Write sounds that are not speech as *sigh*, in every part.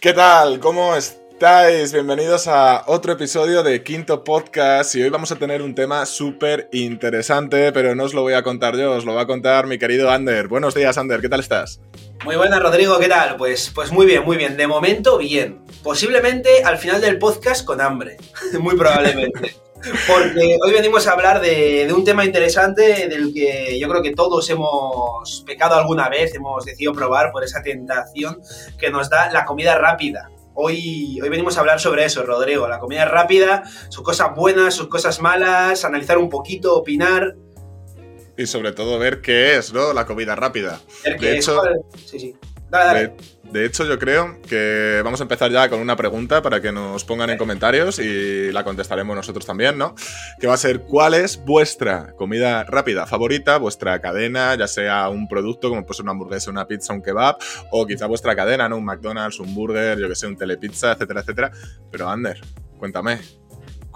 ¿Qué tal? ¿Cómo estáis? Bienvenidos a otro episodio de Quinto Podcast y hoy vamos a tener un tema súper interesante, pero no os lo voy a contar yo, os lo va a contar mi querido Ander. Buenos días, Ander, ¿qué tal estás? Muy buenas, Rodrigo, ¿qué tal? Pues, pues muy bien, muy bien. De momento, bien. Posiblemente al final del podcast con hambre. *laughs* muy probablemente. Porque hoy venimos a hablar de, de, un tema interesante del que yo creo que todos hemos pecado alguna vez, hemos decidido probar por esa tentación que nos da la comida rápida. Hoy, hoy venimos a hablar sobre eso, Rodrigo, la comida rápida, sus cosas buenas, sus cosas malas, analizar un poquito, opinar. Y sobre todo ver qué es, ¿no? La comida rápida. De hecho, es. Sí, sí. Dale, dale. De, de, hecho, yo creo que vamos a empezar ya con una pregunta para que nos pongan en comentarios y la contestaremos nosotros también, ¿no? Que va a ser, ¿cuál es vuestra comida rápida favorita? Vuestra cadena, ya sea un producto como puede ser una hamburguesa, una pizza, un kebab, o quizá vuestra cadena, ¿no? Un McDonald's, un burger, yo que sé, un telepizza, etcétera, etcétera. Pero, Ander, cuéntame,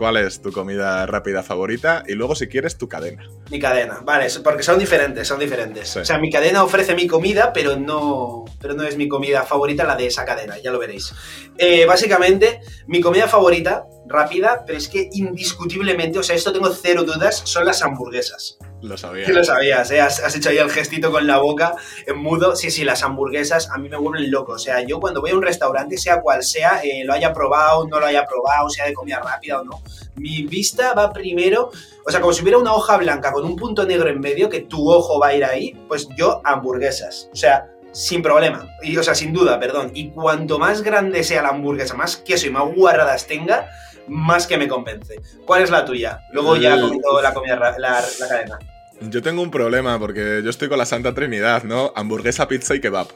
¿Cuál es tu comida rápida favorita? Y luego, si quieres, tu cadena. Mi cadena, vale, porque son diferentes, son diferentes. Sí. O sea, mi cadena ofrece mi comida, pero no, pero no es mi comida favorita la de esa cadena, ya lo veréis. Eh, básicamente, mi comida favorita, rápida, pero es que indiscutiblemente, o sea, esto tengo cero dudas, son las hamburguesas. Lo sabía. Sí, lo sabías, ¿eh? has, has, hecho ahí el gestito con la boca en mudo. Sí, sí, las hamburguesas a mí me vuelven loco. O sea, yo cuando voy a un restaurante, sea cual sea, eh, lo haya probado, no lo haya probado, sea de comida rápida o no, mi vista va primero, o sea, como si hubiera una hoja blanca con un punto negro en medio, que tu ojo va a ir ahí, pues yo hamburguesas. O sea, sin problema. Y, o sea, sin duda, perdón. Y cuanto más grande sea la hamburguesa, más queso y más guarradas tenga, más que me convence. ¿Cuál es la tuya? Luego ya comento la comida, la, la cadena. Yo tengo un problema porque yo estoy con la Santa Trinidad, ¿no? Hamburguesa, pizza y kebab.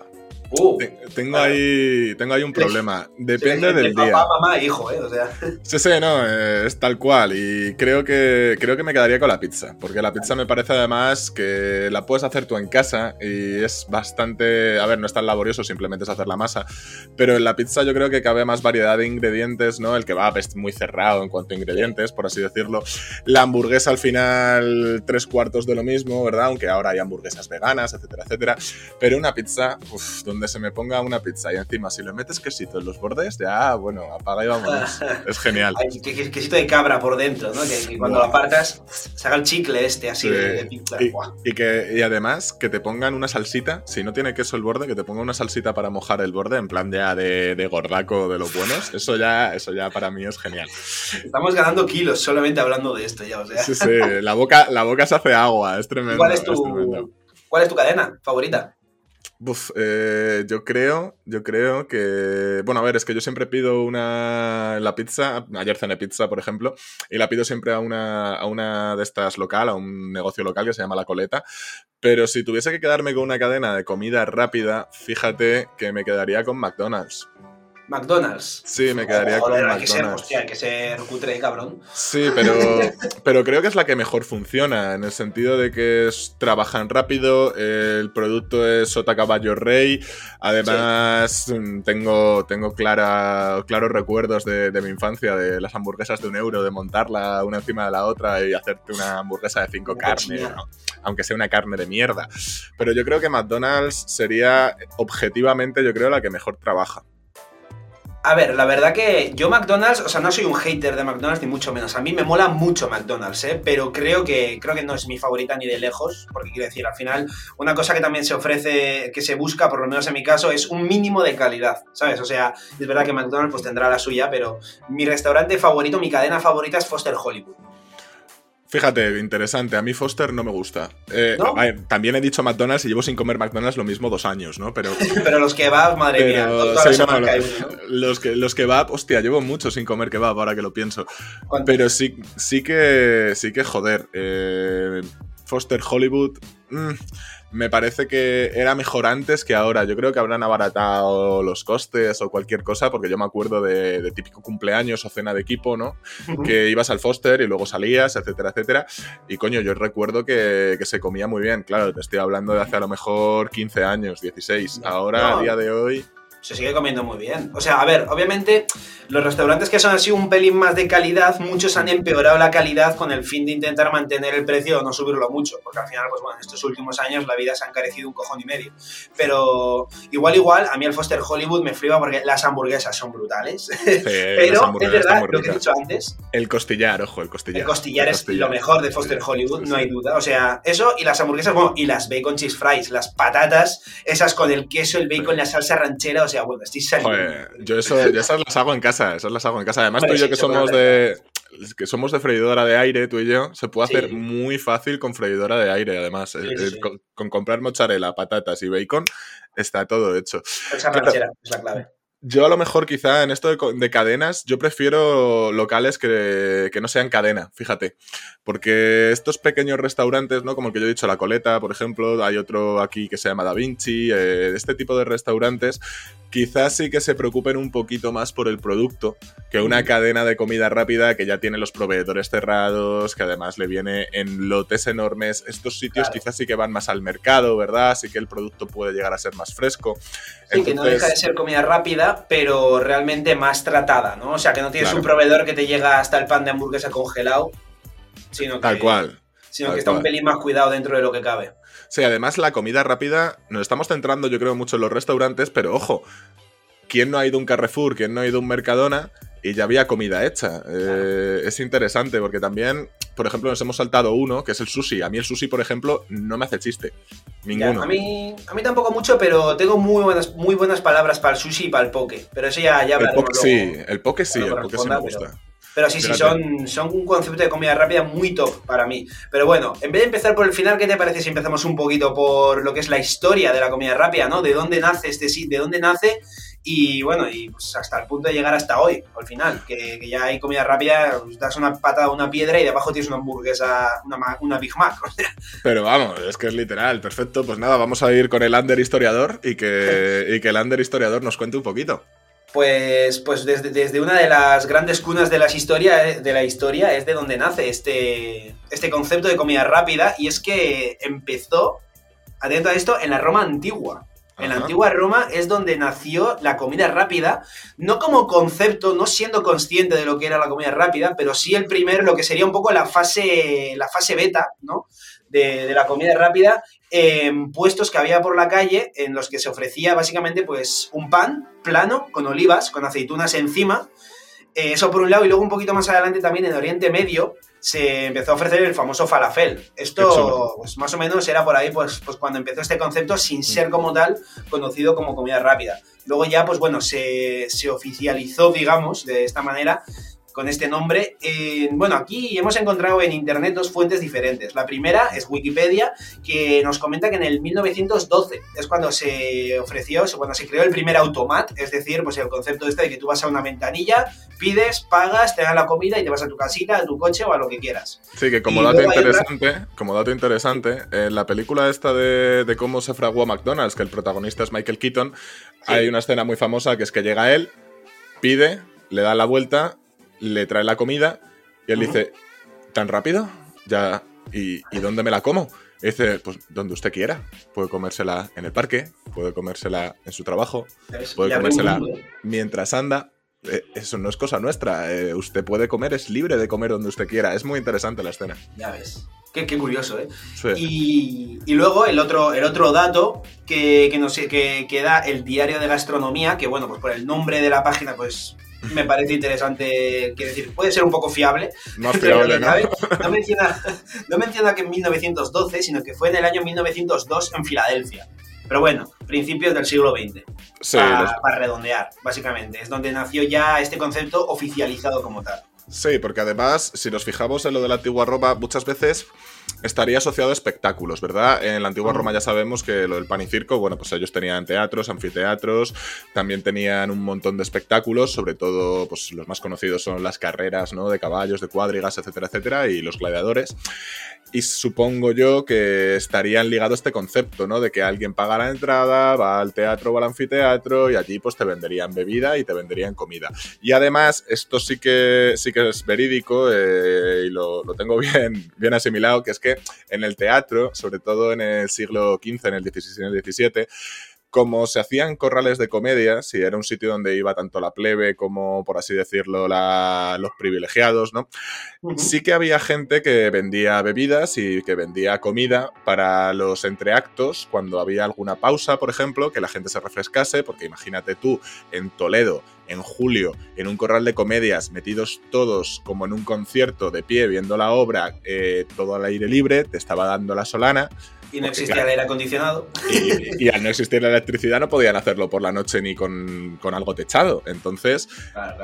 Uh, tengo, claro. ahí, tengo ahí un problema. Depende sí, del papá, día. mamá, hijo, ¿eh? O sea. Sí, sí, no, eh, es tal cual. Y creo que, creo que me quedaría con la pizza. Porque la pizza me parece además que la puedes hacer tú en casa y es bastante. A ver, no es tan laborioso, simplemente es hacer la masa. Pero en la pizza yo creo que cabe más variedad de ingredientes, ¿no? El kebab es muy cerrado en cuanto a ingredientes, por así decirlo. La hamburguesa al final, tres cuartos de lo mismo, ¿verdad? Aunque ahora hay hamburguesas veganas, etcétera, etcétera. Pero una pizza, uff, donde se me ponga una pizza y encima si le metes quesito en los bordes, ya, bueno, apaga y vámonos. *laughs* es genial. Hay quesito de cabra por dentro, ¿no? Que, que cuando wow. lo apartas, se haga el chicle este así sí. de, pizza. Y, y, que, y además que te pongan una salsita, si no tiene queso el borde, que te ponga una salsita para mojar el borde, en plan ya de, de gordaco de los buenos. Eso ya, eso ya para mí es genial. Estamos ganando kilos solamente hablando de esto ya, o sea. Sí, sí, la boca, la boca se hace agua, es tremendo. ¿Cuál es tu, es tremendo. ¿cuál es tu cadena favorita? Uf, eh, yo creo, yo creo que. Bueno, a ver, es que yo siempre pido una. La pizza. Ayer cené pizza, por ejemplo. Y la pido siempre a una, a una de estas local, a un negocio local que se llama La Coleta. Pero si tuviese que quedarme con una cadena de comida rápida, fíjate que me quedaría con McDonald's. McDonald's. Sí, me quedaría Joder, con hay que ser, McDonald's. hostia, hay que ser cutre, cabrón. Sí, pero, *laughs* pero creo que es la que mejor funciona, en el sentido de que es, trabajan rápido, el producto es sota caballo rey, además sí. tengo, tengo clara, claros recuerdos de, de, mi infancia, de las hamburguesas de un euro, de montarla una encima de la otra y hacerte una hamburguesa de cinco carnes, ¿no? aunque sea una carne de mierda. Pero yo creo que McDonald's sería objetivamente, yo creo, la que mejor trabaja. A ver, la verdad que yo McDonald's, o sea, no soy un hater de McDonald's ni mucho menos. A mí me mola mucho McDonald's, ¿eh? Pero creo que, creo que no es mi favorita ni de lejos, porque quiero decir, al final, una cosa que también se ofrece, que se busca, por lo menos en mi caso, es un mínimo de calidad, ¿sabes? O sea, es verdad que McDonald's pues tendrá la suya, pero mi restaurante favorito, mi cadena favorita es Foster Hollywood. Fíjate, interesante. A mí Foster no me gusta. Eh, ¿No? ver, también he dicho McDonald's y llevo sin comer McDonald's lo mismo dos años, ¿no? Pero, *laughs* pero los kebabs, madre mía. Sí, no, lo, *laughs* los, que, los kebab, hostia, llevo mucho sin comer kebab ahora que lo pienso. Pero sí, sí que, sí que joder. Eh, Foster Hollywood. Mmm, me parece que era mejor antes que ahora. Yo creo que habrán abaratado los costes o cualquier cosa, porque yo me acuerdo de, de típico cumpleaños o cena de equipo, ¿no? Uh -huh. Que ibas al Foster y luego salías, etcétera, etcétera. Y coño, yo recuerdo que, que, se comía muy bien. Claro, te estoy hablando de hace a lo mejor 15 años, 16. Ahora, no. a día de hoy. Se sigue comiendo muy bien. O sea, a ver, obviamente los restaurantes que son así un pelín más de calidad, muchos han empeorado la calidad con el fin de intentar mantener el precio o no subirlo mucho, porque al final, pues bueno, en estos últimos años la vida se ha encarecido un cojón y medio. Pero igual, igual, a mí el Foster Hollywood me flipa porque las hamburguesas son brutales. *laughs* Pero es verdad lo que he dicho antes. El costillar, ojo, el costillar. El costillar, es lo mejor de Foster Hollywood, no hay duda. O sea, eso y las hamburguesas, bueno, y las bacon cheese fries, las patatas, esas con el queso, el bacon, la salsa ranchera, o sea, bueno, estoy saliendo. yo, eso, esas las hago en casa, esas las hago en casa. Además, tú y yo que somos de que somos de freidora de aire, tú y yo, se puede hacer muy fácil con freidora de aire, además. Con, comprar mozzarella, patatas y bacon, está todo hecho. Esa ranchera es la clave. Yo a lo mejor quizá en esto de, cadenas, yo prefiero locales que, no sean cadena, fíjate. Porque estos pequeños restaurantes, ¿no? Como el que yo he dicho, La Coleta, por ejemplo, hay otro aquí que se llama Da Vinci, eh, este tipo de restaurantes, quizás sí que se preocupen un poquito más por el producto que una cadena de comida rápida que ya tiene los proveedores cerrados, que además le viene en lotes enormes. Estos sitios quizás sí que van más al mercado, ¿verdad? Así que el producto puede llegar a ser más fresco. Sí, que no deja de ser comida rápida, pero realmente más tratada, ¿no? O sea, que no tienes un proveedor que te llega hasta el pan de hamburguesa congelado, sino que, Tal cual. Sino que está un pelín más cuidado dentro de lo que cabe. Sí, además la comida rápida, nos estamos centrando yo creo mucho en los restaurantes, pero ojo, ¿quién no ha ido a un Carrefour? ¿Quién no ha ido a un Mercadona? Y ya había comida hecha. Eh, es interesante porque también, por ejemplo, nos hemos saltado uno, que es el sushi. A mí el sushi, por ejemplo, no me hace chiste. Ninguno. a, mí, a mí tampoco mucho, pero tengo muy buenas, muy buenas palabras para el sushi y para el poke. Pero eso ya, ya El poke sí, el poke sí, el poke sí me gusta. Pero sí, sí, son, son un concepto de comida rápida muy top para mí. Pero bueno, en vez de empezar por el final, ¿qué te parece si empezamos un poquito por lo que es la historia de la comida rápida, ¿no? De dónde nace este sí, de dónde nace y bueno, y pues hasta el punto de llegar hasta hoy, al final, que, ya hay comida rápida, pues das una patada a una piedra y debajo tienes una hamburguesa, una, una Big Mac. *laughs* Pero vamos, es que es literal, perfecto. Pues nada, vamos a ir con el under historiador y que, *laughs* y que el under historiador nos cuente un poquito. Pues, pues desde, desde, una de las grandes cunas de, las historia, de la historia es de donde nace este, este concepto de comida rápida y es que empezó, atento a esto, en la Roma antigua. En la antigua Roma es donde nació la comida rápida, no como concepto, no siendo consciente de lo que era la comida rápida, pero sí el primero, lo que sería un poco la fase, la fase beta, ¿no? De, de la comida rápida, en puestos que había por la calle en los que se ofrecía básicamente pues un pan plano con olivas, con aceitunas encima. Eh, eso por un lado, y luego un poquito más adelante también en Oriente Medio se empezó a ofrecer el famoso falafel. Esto, pues más o menos era por ahí, pues, pues cuando empezó este concepto, sin mm. ser como tal conocido como comida rápida. Luego ya, pues bueno, se, se oficializó, digamos, de esta manera con este nombre. bueno, aquí hemos encontrado en internet dos fuentes diferentes. La primera es Wikipedia, que nos comenta que en el 1912 es cuando se ofreció, cuando se creó el primer automat, es decir, pues el concepto este de que tú vas a una ventanilla, pides, pagas, te dan la comida y te vas a tu casita, a tu coche o a lo que quieras. Sí, que como dato interesante, como dato interesante, en la película esta de, cómo se fraguó McDonald's, que el protagonista es Michael Keaton, hay una escena muy famosa que es que llega él, pide, le da la vuelta le trae la comida y él dice, ¿tan rápido? Ya, ¿y, dónde me la como? Y dice, pues donde usted quiera. Puede comérsela en el parque, puede comérsela en su trabajo, puede comérsela mientras anda. Eh, eso no es cosa nuestra. Eh, usted puede comer, es libre de comer donde usted quiera. Es muy interesante la escena. Ya ves. Qué, curioso, ¿eh? Y, luego el otro, el otro dato que, que, nos, que, que da el diario de gastronomía, que bueno, pues por el nombre de la página, pues me parece interesante, quiero decir, puede ser un poco fiable. Más fiable, ¿no? No menciona, no menciona que en 1912, sino que fue en el año 1902 en Filadelfia. Pero bueno, principios del siglo XX. para, redondear, básicamente. Es donde nació ya este concepto oficializado como tal. Sí, porque además, si nos fijamos en lo de la antigua Roma, muchas veces estaría asociado a espectáculos, ¿verdad? En la antigua Roma ya sabemos que lo del pan y circo, bueno, pues ellos tenían teatros, anfiteatros, también tenían un montón de espectáculos, sobre todo, pues los más conocidos son las carreras, ¿no? De caballos, de cuadrigas, etcétera, etcétera, y los gladiadores. Y supongo yo que estarían ligados este concepto, ¿no? De que alguien paga la entrada, va al teatro o al anfiteatro y allí pues te venderían bebida y te venderían comida. Y además, esto sí que, sí que es verídico eh, y lo, lo, tengo *laughs* bien, bien asimilado, que es que en el teatro, sobre todo en el siglo XV, en el XVI y en el XVII, como se hacían corrales de comedia, si era un sitio donde iba tanto la plebe como, por así decirlo, los privilegiados, ¿no? Sí que había gente que vendía bebidas y que vendía comida para los entreactos, cuando había alguna pausa, por ejemplo, que la gente se refrescase, porque imagínate tú en Toledo, en julio, en un corral de comedias, metidos todos como en un concierto de pie, viendo la obra, eh, todo al aire libre, te estaba dando la solana. Y no existía el aire acondicionado. Y, al no existir la electricidad no podían hacerlo por la noche ni con, algo techado. Entonces,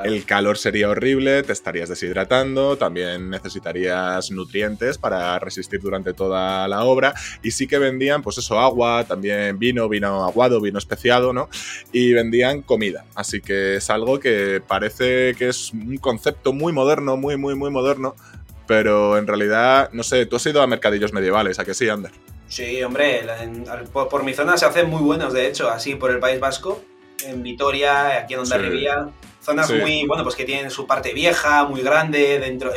el calor sería horrible, te estarías deshidratando, también necesitarías nutrientes para resistir durante toda la obra. Y sí que vendían, pues eso, agua, también vino, vino aguado, vino especiado, ¿no? Y vendían comida. Así que es algo que parece que es un concepto muy moderno, muy, muy, muy moderno. Pero en realidad, no sé, tú has ido a mercadillos medievales, ¿a qué sí, Ander? Sí, hombre, por, mi zona se hacen muy buenos, de hecho, así por el País Vasco, en Vitoria, aquí en Ondarribía. Zonas muy, bueno, pues que tienen su parte vieja, muy grande, dentro,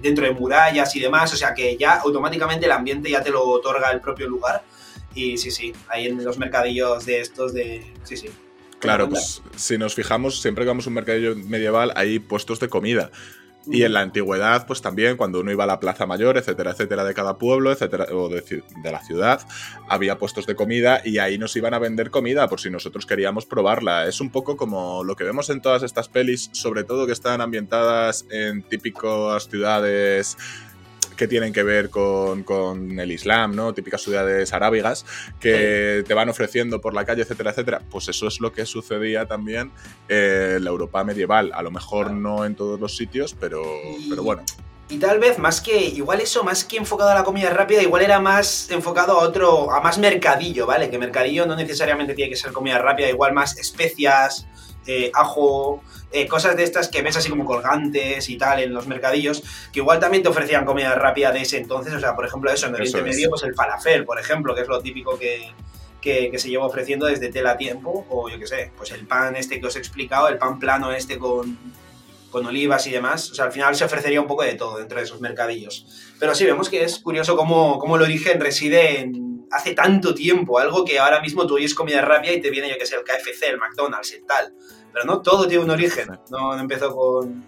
dentro de murallas y demás, o sea que ya automáticamente el ambiente ya te lo otorga el propio lugar. Y sí, sí, ahí en los mercadillos de estos de... Sí, sí. Claro, pues si nos fijamos, siempre que vamos a un mercadillo medieval hay puestos de comida. Y en la antigüedad, pues también, cuando uno iba a la Plaza Mayor, etcétera, etcétera, de cada pueblo, etcétera, o de, la ciudad, había puestos de comida y ahí nos iban a vender comida por si nosotros queríamos probarla. Es un poco como lo que vemos en todas estas pelis, sobre todo que están ambientadas en típicas ciudades que tienen que ver con, el Islam, ¿no? Típicas ciudades arábigas que te van ofreciendo por la calle, etcétera, etcétera. Pues eso es lo que sucedía también en la Europa medieval. A lo mejor no en todos los sitios, pero, pero bueno. Y tal vez más que, igual eso, más que enfocado a la comida rápida, igual era más enfocado a otro, a más mercadillo, ¿vale? Que mercadillo no necesariamente tiene que ser comida rápida, igual más especias, eh, ajo, eh, cosas de estas que ves así como colgantes y tal en los mercadillos, que igual también te ofrecían comida rápida de ese entonces, o sea, por ejemplo, eso, en Oriente Medio, pues el falafel, por ejemplo, que es lo típico que, se lleva ofreciendo desde tela tiempo, o yo qué sé, pues el pan este que os he explicado, el pan plano este con, con olivas y demás, o sea, al final se ofrecería un poco de todo dentro de esos mercadillos. Pero sí, vemos que es curioso cómo, cómo el origen reside en hace tanto tiempo, algo que ahora mismo tú oyes comida rápida y te viene, yo que sé, el KFC, el McDonald's y tal. Pero no todo tiene un origen. No, empezó con.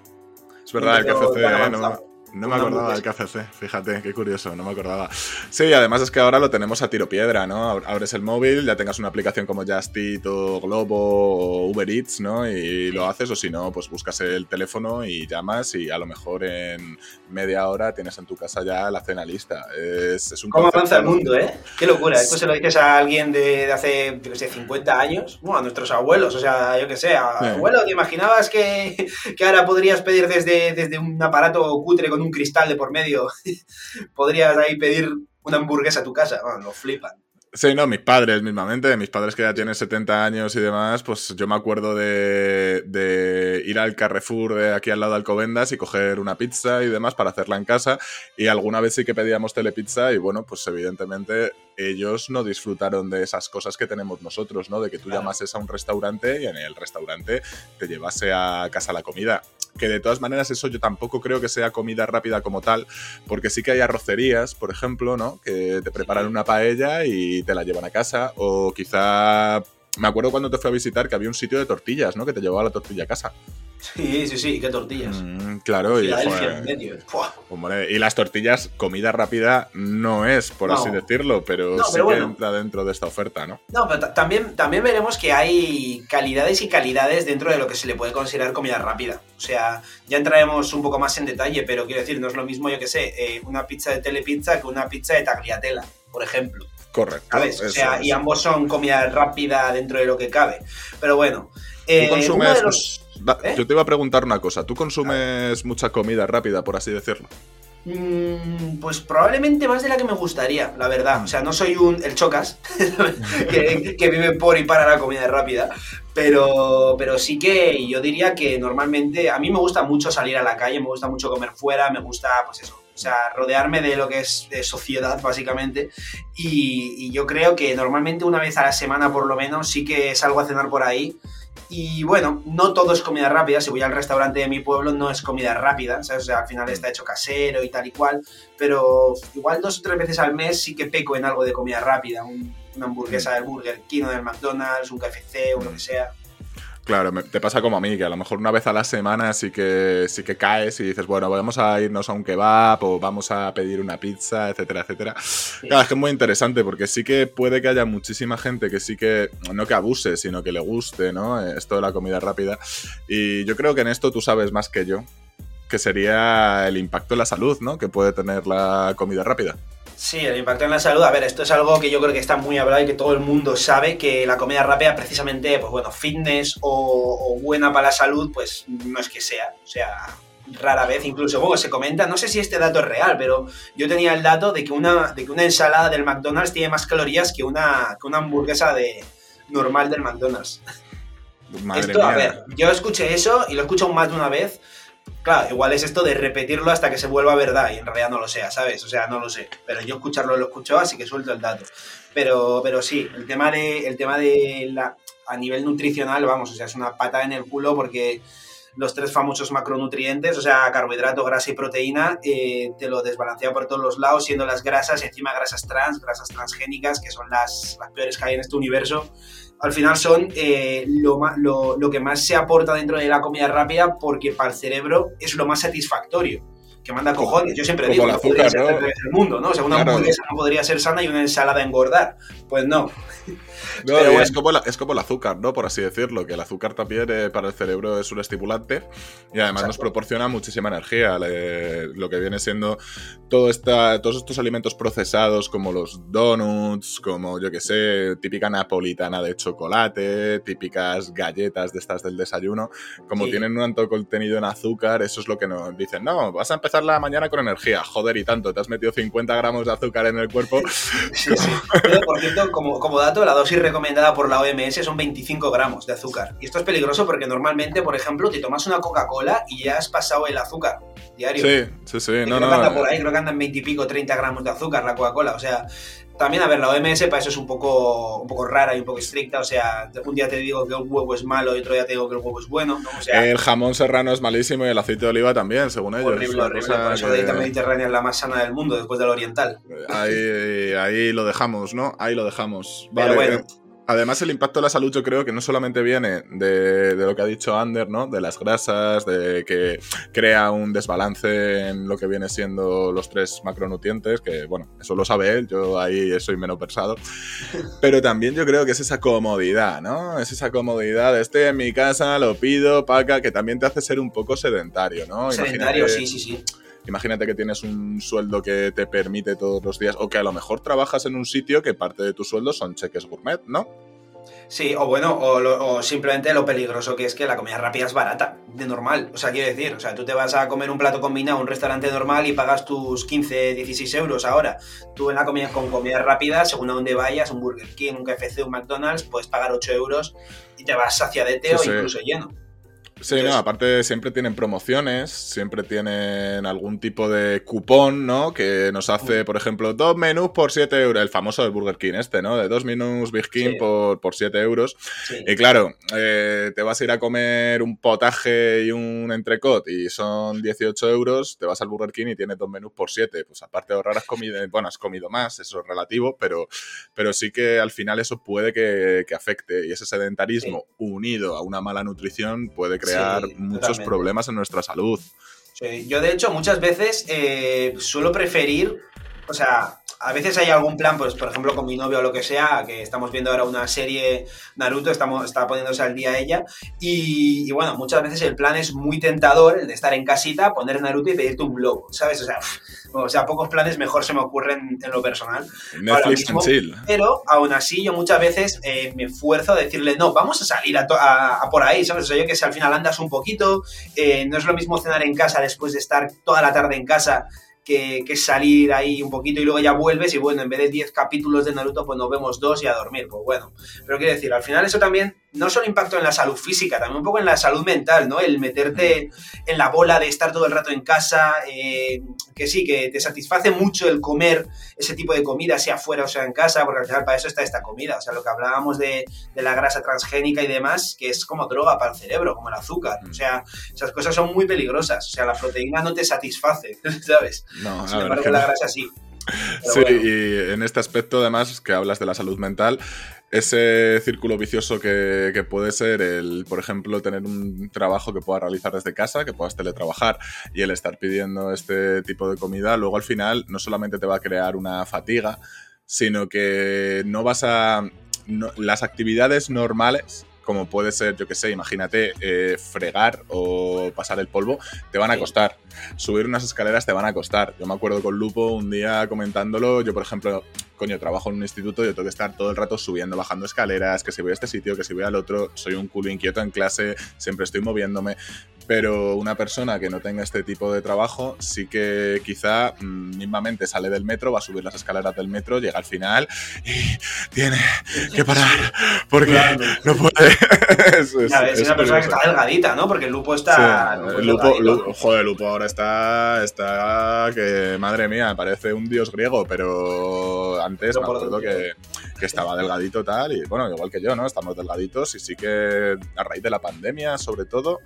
Es verdad, el KFC no, no me acordaba del KFC, fíjate, qué curioso, no me acordaba. Sí, además es que ahora lo tenemos a tiro piedra, ¿no? Abres el móvil, ya tengas una aplicación como Just Eat o Globo o Uber Eats, ¿no? Y lo haces, o si no, pues buscas el teléfono y llamas y a lo mejor en media hora tienes en tu casa ya la cena lista. Es, es un ¿Cómo avanza el mundo, eh? Qué locura. Esto se lo dices a alguien de, hace, yo qué sé, 50 años, bueno, a nuestros abuelos, o sea, yo qué sé, abuelo, ¿te imaginabas que, que, ahora podrías pedir desde, desde un aparato cutre con un cristal de por medio, *laughs* podrías ahí pedir una hamburguesa a tu casa. Bueno, lo flipan. Sí, no, mis padres mismamente, mis padres que ya tienen 70 años y demás, pues yo me acuerdo de, de, ir al Carrefour de aquí al lado de Alcobendas y coger una pizza y demás para hacerla en casa. Y alguna vez sí que pedíamos telepizza y bueno, pues evidentemente ellos no disfrutaron de esas cosas que tenemos nosotros, ¿no? De que tú llamases a un restaurante y en el restaurante te llevase a casa la comida. Que de todas maneras eso yo tampoco creo que sea comida rápida como tal, porque sí que hay arrocerías, por ejemplo, ¿no? Que te preparan una paella y te la llevan a casa, o quizá... Me acuerdo cuando te fui a visitar que había un sitio de tortillas, ¿no? Que te llevaba la tortilla a casa. Sí, sí, sí, qué tortillas. Mm, claro, y, y las tortillas, comida rápida no es, por así decirlo, pero, sí que entra dentro de esta oferta, ¿no? No, pero también, también veremos que hay calidades y calidades dentro de lo que se le puede considerar comida rápida. O sea, ya entraremos un poco más en detalle, pero quiero decir, no es lo mismo, yo que sé, eh, una pizza de telepizza que una pizza de tagliatella, por ejemplo. Correcto. ¿Sabes? O sea, y ambos son comida rápida dentro de lo que cabe. Pero bueno. Eh, consumes, los ¿Eh? Yo te iba a preguntar una cosa. ¿Tú consumes mucha comida rápida, por así decirlo? Mm, pues probablemente más de la que me gustaría, la verdad. O sea, no soy un el chocas *laughs* que, vive por y para la comida rápida, pero, pero sí que yo diría que normalmente a mí me gusta mucho salir a la calle, me gusta mucho comer fuera, me gusta, pues eso, o sea, rodearme de lo que es de sociedad, básicamente. Y, y, yo creo que normalmente una vez a la semana, por lo menos, sí que salgo a cenar por ahí Y bueno, no todo es comida rápida. Si voy al restaurante de mi pueblo, no es comida rápida. ¿sabes? O sea, al final está hecho casero y tal y cual. Pero igual dos o tres veces al mes sí que peco en algo de comida rápida. una hamburguesa del Burger King o del McDonald's, un KFC o lo que sea. Claro, te pasa como a mí, que a lo mejor una vez a la semana sí que, sí que caes y dices, bueno, vamos a irnos a un kebab o vamos a pedir una pizza, etcétera, etcétera. Claro, es que es muy interesante porque sí que puede que haya muchísima gente que sí que, no que abuse, sino que le guste, ¿no? Esto de la comida rápida. Y yo creo que en esto tú sabes más que yo, que sería el impacto en la salud, ¿no? Que puede tener la comida rápida. Sí, el impacto en la salud. A ver, esto es algo que yo creo que está muy hablado y que todo el mundo sabe que la comida rápida, precisamente, pues bueno, fitness o, buena para la salud, pues no es que sea. O sea, rara vez, incluso, se comenta, no sé si este dato es real, pero yo tenía el dato de que una, de que una ensalada del McDonald's tiene más calorías que una, que una hamburguesa de, normal del McDonald's. Madre esto, a ver, yo escuché eso y lo he escuchado más de una vez Claro, igual es esto de repetirlo hasta que se vuelva verdad y en realidad no lo sea, ¿sabes? O sea, no lo sé. Pero yo escucharlo lo escucho, así que suelto el dato. Pero, pero sí, el tema de, el tema de la, a nivel nutricional, vamos, o sea, es una pata en el culo porque los tres famosos macronutrientes, o sea, carbohidrato, grasa y proteína, eh, te lo desbalancea por todos los lados, siendo las grasas, encima grasas trans, grasas transgénicas, que son las, las peores que hay en este universo al final son eh, lo, lo, lo, que más se aporta dentro de la comida rápida porque para el cerebro es lo más satisfactorio. Que manda cojones. Yo siempre digo, el azúcar, ¿no? el mundo, ¿no? O sea, una hamburguesa no podría ser sana y una ensalada engordar. Pues no. No, es, como es como el azúcar, ¿no? Por así decirlo, que el azúcar también eh, para el cerebro es un estimulante y además nos proporciona muchísima energía. lo que viene siendo todo esta, todos estos alimentos procesados como los donuts, como yo que sé, típica napolitana de chocolate, típicas galletas de estas del desayuno, como tienen un alto contenido en azúcar, eso es lo que nos dicen, no, vas a empezar la mañana con energía, joder y tanto, te has metido 50 gramos de azúcar en el cuerpo. *laughs* Sí, sí. por cierto, como, como dato, la dosis recomendada por la OMS son 25 gramos de azúcar. Y esto es peligroso porque normalmente, por ejemplo, te tomas una Coca-Cola y ya has pasado el azúcar diario. Sí, sí, sí. No, no, anda por ahí, creo que andan 20 y pico, 30 gramos de azúcar la Coca-Cola. O sea, también, a ver, la OMS para eso es un poco, un poco rara y un poco estricta. O sea, un día te digo que el huevo es malo y otro día te digo que el huevo es bueno. el jamón serrano es malísimo y el aceite de oliva también, según ellos. Horrible, horrible. Por eso la dieta mediterránea es la más sana del mundo después del oriental. Ahí, ahí lo dejamos, ¿no? Ahí lo dejamos. Vale, bueno. Además, el impacto de la salud yo creo que no solamente viene de, lo que ha dicho Ander, ¿no? De las grasas, de que crea un desbalance en lo que viene siendo los tres macronutrientes, que bueno, eso lo sabe él, yo ahí soy menos persado. Pero también yo creo que es esa comodidad, ¿no? Es esa comodidad de estoy en mi casa, lo pido, paga, que también te hace ser un poco sedentario, ¿no? Sedentario, sí, sí, sí. Imagínate que tienes un sueldo que te permite todos los días, o que a lo mejor trabajas en un sitio que parte de tu sueldo son cheques gourmet, ¿no? Sí, o bueno, o, simplemente lo peligroso que es que la comida rápida es barata, de normal. O sea, quiero decir, o sea, tú te vas a comer un plato combinado a un restaurante normal y pagas tus 15, 16 euros ahora. Tú en la comida con comida rápida, según a donde vayas, un Burger King, un KFC, un McDonald's, puedes pagar 8 euros y te vas saciadete o incluso lleno. Sí, no, aparte siempre tienen promociones, siempre tienen algún tipo de cupón, ¿no? Que nos hace, por ejemplo, dos menús por 7 euros, el famoso del Burger King este, ¿no? De dos menús Big King por, por 7 euros. Y claro, eh, te vas a ir a comer un potaje y un entrecot y son 18 euros, te vas al Burger King y tienes dos menús por 7. Pues aparte de ahorrar, has comido, bueno, has comido más, eso es relativo, pero, pero sí que al final eso puede que, que afecte y ese sedentarismo unido a una mala nutrición puede que crear muchos problemas en nuestra salud. Yo, de hecho, muchas veces eh, suelo preferir, o sea, a veces hay algún plan, pues por ejemplo con mi novio o lo que sea, que estamos viendo ahora una serie Naruto, estamos, está poniéndose al día ella, y, bueno, muchas veces el plan es muy tentador, el de estar en casita, poner Naruto y pedirte un globo, ¿sabes? O sea, o sea pocos planes mejor se me ocurren en lo personal. Netflix chill. Pero aún así yo muchas veces eh, me esfuerzo a decirle, no, vamos a salir a, por ahí, ¿sabes? O sea, yo que sé, al final andas un poquito, eh, no es lo mismo cenar en casa después de estar toda la tarde en casa que, salir ahí un poquito y luego ya vuelves y bueno, en vez de 10 capítulos de Naruto, pues nos vemos dos y a dormir, pues bueno. Pero quiero decir, al final eso también no solo impacto en la salud física, también un poco en la salud mental, ¿no? El meterte en la bola de estar todo el rato en casa, eh, que sí, que te satisface mucho el comer ese tipo de comida, sea afuera o sea en casa, porque al final para eso está esta comida. O sea, lo que hablábamos de, la grasa transgénica y demás, que es como droga para el cerebro, como el azúcar. O sea, esas cosas son muy peligrosas. O sea, la proteína no te satisface, *laughs* ¿sabes? No, Sin embargo, la grasa sí. sí, y en este aspecto, además, que hablas de la salud mental, ese círculo vicioso que, puede ser el, por ejemplo, tener un trabajo que puedas realizar desde casa, que puedas teletrabajar y el estar pidiendo este tipo de comida, luego al final no solamente te va a crear una fatiga, sino que no vas a... las actividades normales como puede ser, yo que sé, imagínate, eh, fregar o pasar el polvo, te van a costar. Subir unas escaleras te van a costar. Yo me acuerdo con Lupo un día comentándolo, yo por ejemplo, coño, trabajo en un instituto, yo tengo que estar todo el rato subiendo, bajando escaleras, que si voy a este sitio, que si voy al otro, soy un culo inquieto en clase, siempre estoy moviéndome pero una persona que no tenga este tipo de trabajo sí que quizá mm, mismamente sale del metro, va a subir las escaleras del metro, llega al final y tiene que parar porque no puede. *laughs* es, una persona que está delgadita, ¿no? Porque el lupo está. lupo, joder, el lupo ahora está, está que madre mía, parece un dios griego, pero antes me acuerdo que, que estaba delgadito tal y bueno, igual que yo, ¿no? Estamos delgaditos y sí que a raíz de la pandemia, sobre todo,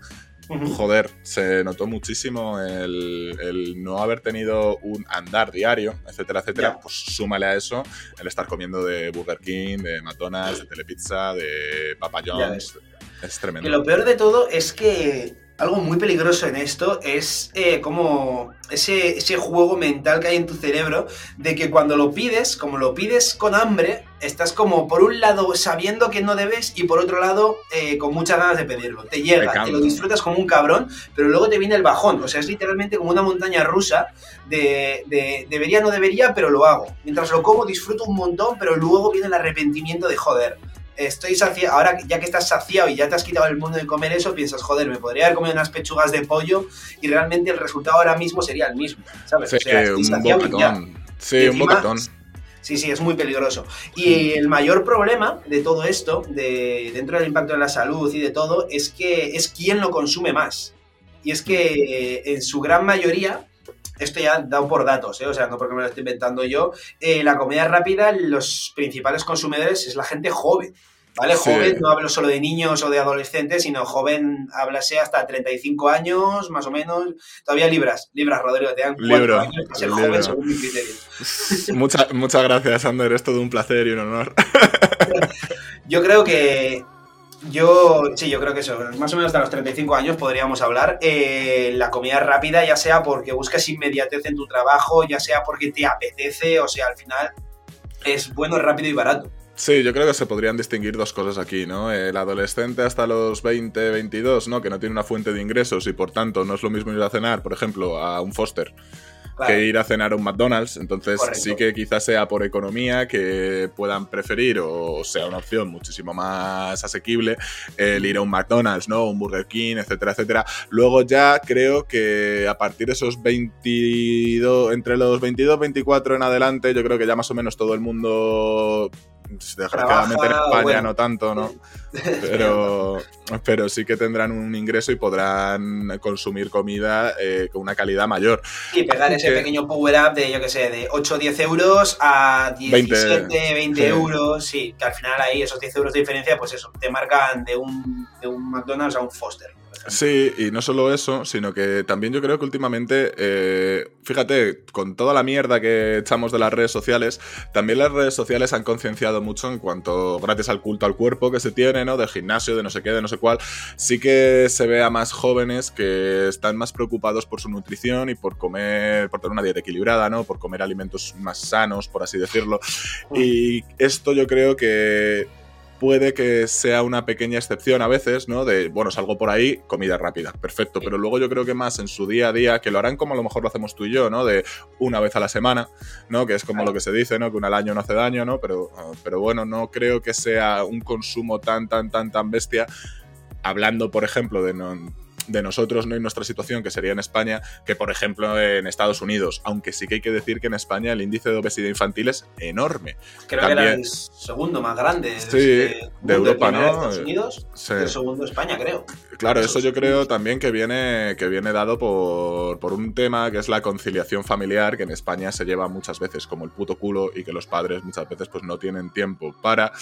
joder, se notó muchísimo el, no haber tenido un andar diario, etcétera, etcétera. Pues súmale a eso el estar comiendo de Burger King, de McDonald's, de Telepizza, de Papa John's. Es tremendo. Y lo peor de todo es que algo muy peligroso en esto es eh, como ese, ese juego mental que hay en tu cerebro de que cuando lo pides, como lo pides con hambre, estás como por un lado sabiendo que no debes y por otro lado eh, con muchas ganas de pedirlo. Te llega, te lo disfrutas como un cabrón, pero luego te viene el bajón. O sea, es literalmente como una montaña rusa de, de debería, no debería, pero lo hago. Mientras lo como disfruto un montón, pero luego viene el arrepentimiento de joder estoy saciado, ahora ya que estás saciado y ya te has quitado el mundo de comer eso, piensas, joder, me podría haber comido unas pechugas de pollo y realmente el resultado ahora mismo sería el mismo, ¿sabes? Sí, un bocatón. Sí, un bocatón. Sí, sí, es muy peligroso. Y el mayor problema de todo esto, de, dentro del impacto en la salud y de todo, es que es quién lo consume más. Y es que en su gran mayoría esto ya dado por datos, ¿eh? o sea, no porque me lo estoy inventando yo, eh, la comida rápida, los principales consumidores es la gente joven. ¿Vale? Joven, no hablo solo de niños o de adolescentes, sino joven, háblase hasta 35 años, más o menos. Todavía libras, libras, Rodrigo, te dan cuatro años para ser joven según mi criterio. *laughs* Muchas, muchas gracias, Ander, es todo un placer y un honor. Yo creo que yo, sí, yo creo que eso, más o menos hasta los 35 años podríamos hablar. Eh, la comida rápida, ya sea porque buscas inmediatez en tu trabajo, ya sea porque te apetece, o sea, al final es bueno, rápido y barato. Sí, yo creo que se podrían distinguir dos cosas aquí, ¿no? El adolescente hasta los 20, 22, ¿no? Que no tiene una fuente de ingresos y por tanto no es lo mismo ir a cenar, por ejemplo, a un Foster que ir a cenar a un McDonald's. Entonces sí que quizás sea por economía que puedan preferir o sea una opción muchísimo más asequible el ir a un McDonald's, ¿no? Un Burger King, etcétera, etcétera. Luego ya creo que a partir de esos 22, entre los 22, 24 en adelante, yo creo que ya más o menos todo el mundo Desgraciadamente en España no tanto, ¿no? *laughs* Pero, pero sí que tendrán un ingreso y podrán consumir comida eh, con una calidad mayor. Y pegar ese pequeño power up de, yo que sé, de 8 o 10 euros a 17, 20, euros. Sí, que al final ahí esos 10 euros de diferencia, pues eso, te marcan de un, de un McDonald's a un Foster. Sí, y no solo eso, sino que también yo creo que últimamente, eh, fíjate, con toda la mierda que echamos de las redes sociales, también las redes sociales han concienciado mucho en cuanto, gracias al culto al cuerpo que se tiene, ¿no? Del gimnasio, de no sé qué, de no sé cuál, sí que se ve a más jóvenes que están más preocupados por su nutrición y por comer, por tener una dieta equilibrada, ¿no? Por comer alimentos más sanos, por así decirlo. Mm. Y esto yo creo que puede que sea una pequeña excepción a veces, ¿no? De, bueno, salgo por ahí, comida rápida, perfecto. Pero luego yo creo que más en su día a día, que lo harán como a lo mejor lo hacemos tú y yo, ¿no? De una vez a la semana, ¿no? Que es como lo que se dice, ¿no? Que una al año no hace daño, ¿no? Pero, pero bueno, no creo que sea un consumo tan, tan, tan, tan bestia. Hablando, por ejemplo, de no, de nosotros, ¿no? Y nuestra situación, que sería en España, que por ejemplo en Estados Unidos. Aunque sí que hay que decir que en España el índice de obesidad infantil es enorme. Creo que era el segundo más grande sí, de, Europa, ¿no? Estados Unidos, el segundo España, creo. Claro, eso yo creo también que viene, que viene dado por, por un tema que es la conciliación familiar, que en España se lleva muchas veces como el puto culo y que los padres muchas veces pues no tienen tiempo para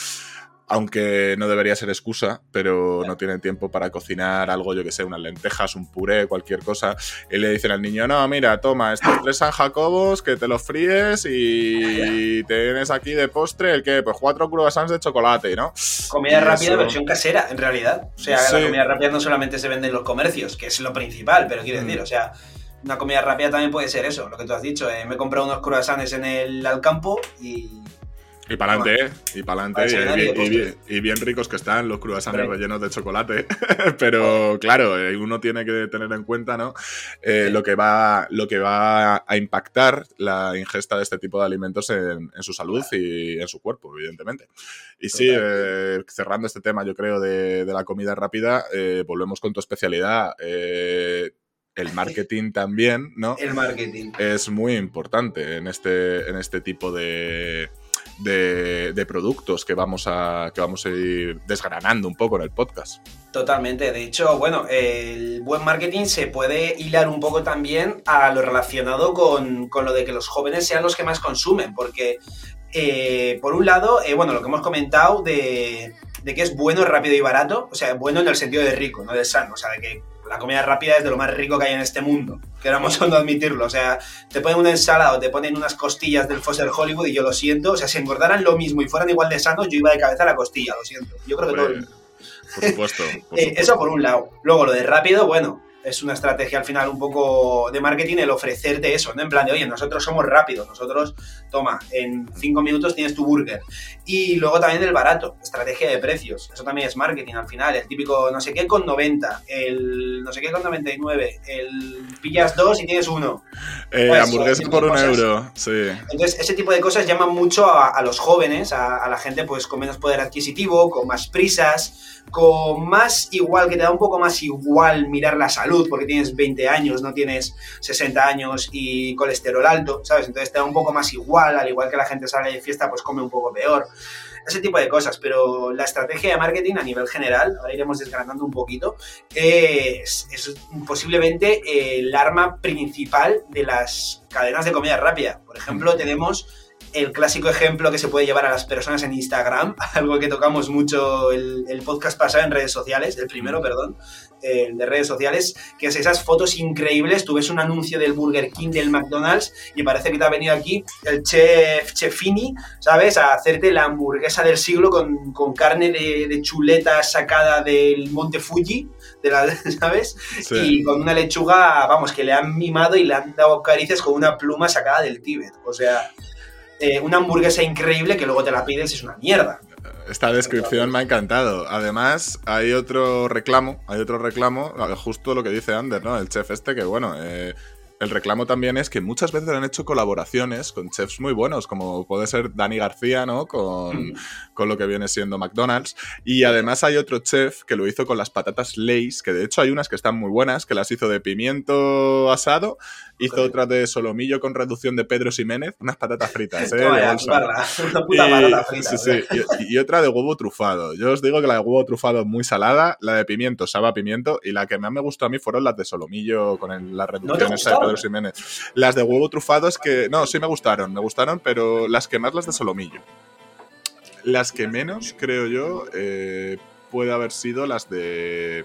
aunque no debería ser excusa, pero no tienen tiempo para cocinar algo, yo que sé, unas lentejas, un puré, cualquier cosa, y le dicen al niño, no, mira, toma estos tres San Jacobos, que te los fríes y tienes aquí de postre el que, pues cuatro croissants de chocolate, ¿no? Comida rápida, versión casera, en realidad. O sea, la comida rápida no solamente se vende en los comercios, que es lo principal, pero quiero decir, mm. o sea, una comida rápida también puede ser eso, lo que tú has dicho. Eh, me he comprado unos croissants en el Alcampo y y para adelante, ¿eh? y para adelante. Y, bien ricos que están los croissants rellenos de chocolate. *laughs* Pero claro, eh, uno tiene que tener en cuenta ¿no? Eh, lo, que va, lo que va a impactar la ingesta de este tipo de alimentos en, su salud y en su cuerpo, evidentemente. Y sí, cerrando este tema, yo creo, de, de la comida rápida, volvemos con tu especialidad el marketing también, ¿no? El marketing. Es muy importante en este, en este tipo de, de, productos que vamos, a, que vamos a ir desgranando un poco en el podcast. Totalmente. De hecho, bueno, el buen marketing se puede hilar un poco también a lo relacionado con, lo de que los jóvenes sean los que más consumen, porque eh, por un lado, eh, bueno, lo que hemos comentado de, de que es bueno, rápido y barato, o sea, bueno en el sentido de rico, no de sano, o sea, de que la comida rápida es de lo más rico que hay en este mundo. Queramos o no admitirlo. O sea, te ponen una ensalada o te ponen unas costillas del Foster Hollywood y yo lo siento. O sea, si engordaran lo mismo y fueran igual de sanos, yo iba de cabeza a la costilla, lo siento. Yo creo que todo. Por supuesto. *laughs* Eh, eso por un lado. Luego, lo de rápido, bueno, es una estrategia al final un poco de marketing el ofrecerte eso, ¿no? En plan de, oye, nosotros somos rápidos, nosotros, toma, en cinco minutos tienes tu burger. Y luego también el barato, estrategia de precios, eso también es marketing al final, el típico no sé qué con 90, el no sé qué con 99, el pillas dos y tienes uno. Eh, hamburguesa por un euro, sí. Entonces, ese tipo de cosas llaman mucho a, los jóvenes, a, a la gente pues con menos poder adquisitivo, con más prisas, con más igual, que te da un poco más igual mirar la salud, porque tienes 20 años, no tienes 60 años y colesterol alto, ¿sabes? Entonces te da un poco más igual, al igual que la gente sale de fiesta, pues come un poco peor. Ese tipo de cosas, pero la estrategia de marketing a nivel general, ahora iremos desgranando un poquito, es, es posiblemente el arma principal de las cadenas de comida rápida. Por ejemplo, tenemos el clásico ejemplo que se puede llevar a las personas en Instagram, *laughs* algo que tocamos mucho el, el podcast pasado en redes sociales, el primero, perdón, el de redes sociales, que es esas fotos increíbles. Tú ves un anuncio del Burger King, del McDonald's, y parece que te ha venido aquí el chef Chefini, ¿sabes? A hacerte la hamburguesa del siglo con, con carne de, de, chuleta sacada del Monte Fuji, de la, *laughs* ¿sabes? Y con una lechuga, vamos, que le han mimado y le han dado caricias con una pluma sacada del Tíbet. O sea, eh, una hamburguesa increíble que luego te la pides es una mierda. Esta descripción me ha encantado. Además, hay otro reclamo, hay otro reclamo, justo lo que dice Ander, ¿no? El chef este que, bueno, eh, el reclamo también es que muchas veces han hecho colaboraciones con chefs muy buenos, como puede ser Dani García, ¿no? Con, mm. con, lo que viene siendo McDonald's. Y además hay otro chef que lo hizo con las patatas Lays, que de hecho hay unas que están muy buenas, que las hizo de pimiento asado, hizo otras de solomillo con reducción de Pedro Ximénez, unas patatas fritas, ¿eh? *laughs* una puta patata frita. Sí, sí. Y, y, otra de huevo trufado. Yo os digo que la de huevo trufado es muy salada, la de pimiento sabe a pimiento, y la que más me gustó a mí fueron las de solomillo con la reducción esa las de huevo trufado es que. No, sí me gustaron, me gustaron, pero las que más las de solomillo. Las que menos, creo yo, eh, puede haber sido las de.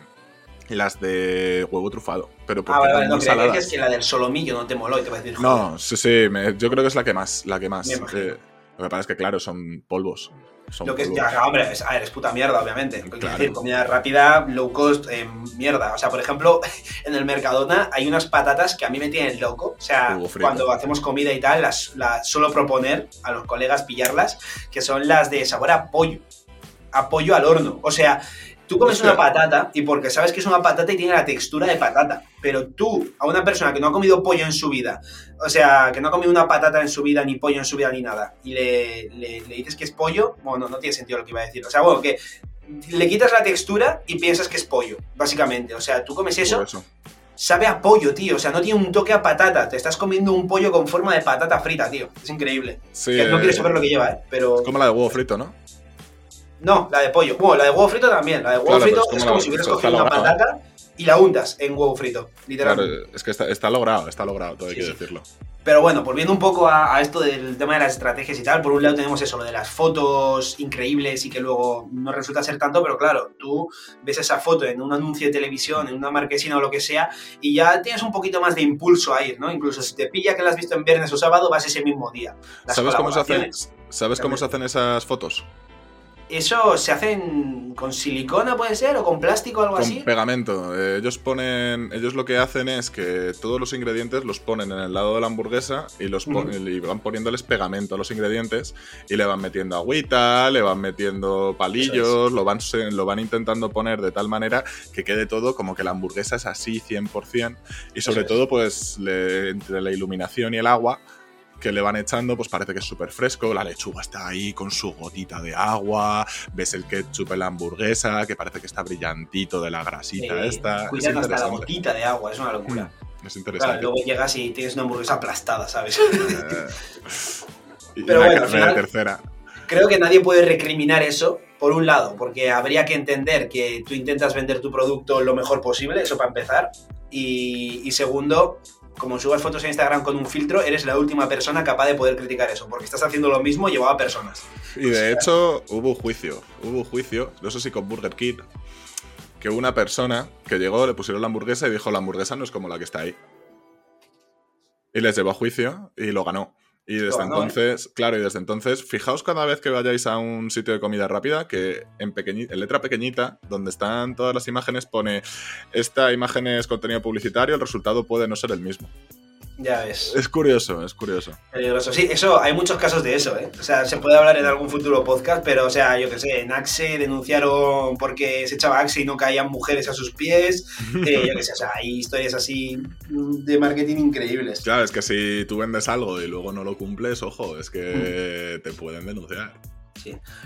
Las de huevo trufado. Pero porque ah, vale, no, que es que la del solomillo no te moló y te va a decir. No, sí, sí, yo creo que es la que más. La que más. Eh, lo que pasa es que, claro, son polvos. Lo que es, ya, hombre, es, a ver, es puta mierda, obviamente. decir, comida rápida, low cost, eh, mierda. O sea, por ejemplo, *laughs* en el Mercadona hay unas patatas que a mí me tienen loco. O sea, cuando hacemos comida y tal, las, las suelo proponer a los colegas pillarlas, que son las de sabor a pollo. A pollo al horno. O sea, Tú comes una patata y porque sabes que es una patata y tiene la textura de patata, pero tú, a una persona que no ha comido pollo en su vida, o sea, que no ha comido una patata en su vida, ni pollo en su vida, ni nada, y le, le, dices que es pollo, bueno, no tiene sentido lo que iba a decir. O sea, bueno, que le quitas la textura y piensas que es pollo, básicamente. O sea, tú comes eso, sabe a pollo, tío. O sea, no tiene un toque a patata. Te estás comiendo un pollo con forma de patata frita, tío. Es increíble. Sí, Que no eh, quiero saber lo que lleva, ¿eh? Pero... Es como la de huevo frito, ¿no? No, la de pollo. Bueno, la de huevo frito también. La de huevo Claro, frito es como, si hubieras cogido una patata y la untas en huevo frito, Claro, literalmente. es que está, está logrado, está logrado, todo hay Sí, que sí. decirlo. Pero bueno, volviendo un poco a, a esto del tema de las estrategias y tal, por un lado tenemos eso, lo de las fotos increíbles y que luego no resulta ser tanto, pero claro, tú ves esa foto en un anuncio de televisión, en una marquesina o lo que sea, y ya tienes un poquito más de impulso a ir, ¿no? Incluso si te pilla que la has visto en viernes o sábado, vas ese mismo día. Las ¿Sabes cómo se hacen? ¿Sabes cómo se hacen esas fotos? ¿Eso se hacen con silicona, puede ser? ¿O con plástico o algo Con así? pegamento. Eh, ellos ponen. Ellos lo que hacen es que todos los ingredientes los ponen en el lado de la hamburguesa y los pon- Ujú. y van poniéndoles pegamento a los ingredientes y le van metiendo agüita, le van metiendo palillos, lo van, se- lo van intentando poner de tal manera que quede todo como que la hamburguesa es así 100%. Y sobre es. todo, pues le- entre la iluminación y el agua que le van echando, pues parece que es súper fresco. La lechuga está ahí con su gotita de agua. Ves el ketchup en la hamburguesa, que parece que está brillantito de la grasita Eh, esta. Es Cuidan hasta la gotita de agua, es una locura. Mm, Es Claro, interesante. luego llegas y tienes una hamburguesa aplastada, ¿sabes? Eh, *laughs* y Pero una bueno, al de tercera. Creo que nadie puede recriminar eso, por un lado, porque habría que entender que tú intentas vender tu producto lo mejor posible, eso para empezar. Y, y segundo, como subas fotos en Instagram con un filtro, eres la última persona capaz de poder criticar eso, porque estás haciendo lo mismo llevado a personas. Y de hecho, hubo un juicio. Hubo un juicio, no sé si con Burger King, que una persona que llegó, le pusieron la hamburguesa y dijo: La hamburguesa no es como la que está ahí. Y les llevó a juicio y lo ganó. Y desde entonces, claro, y desde entonces, fijaos cada vez que vayáis a un sitio de comida rápida que en, en letra pequeñita, donde están todas las imágenes, pone esta imagen es contenido publicitario, el resultado puede no ser el mismo. Ya ves. Es curioso, es curioso. Peligroso. Sí, eso, hay muchos casos de eso, ¿eh? O sea, se puede hablar en algún futuro podcast, pero, o sea, yo qué sé, en Axe denunciaron porque se echaba Axe y no caían mujeres a sus pies. *laughs* Eh, yo qué sé, o sea, hay historias así de marketing increíbles. Claro, es que si tú vendes algo y luego no lo cumples, ojo, es que Mm. te pueden denunciar.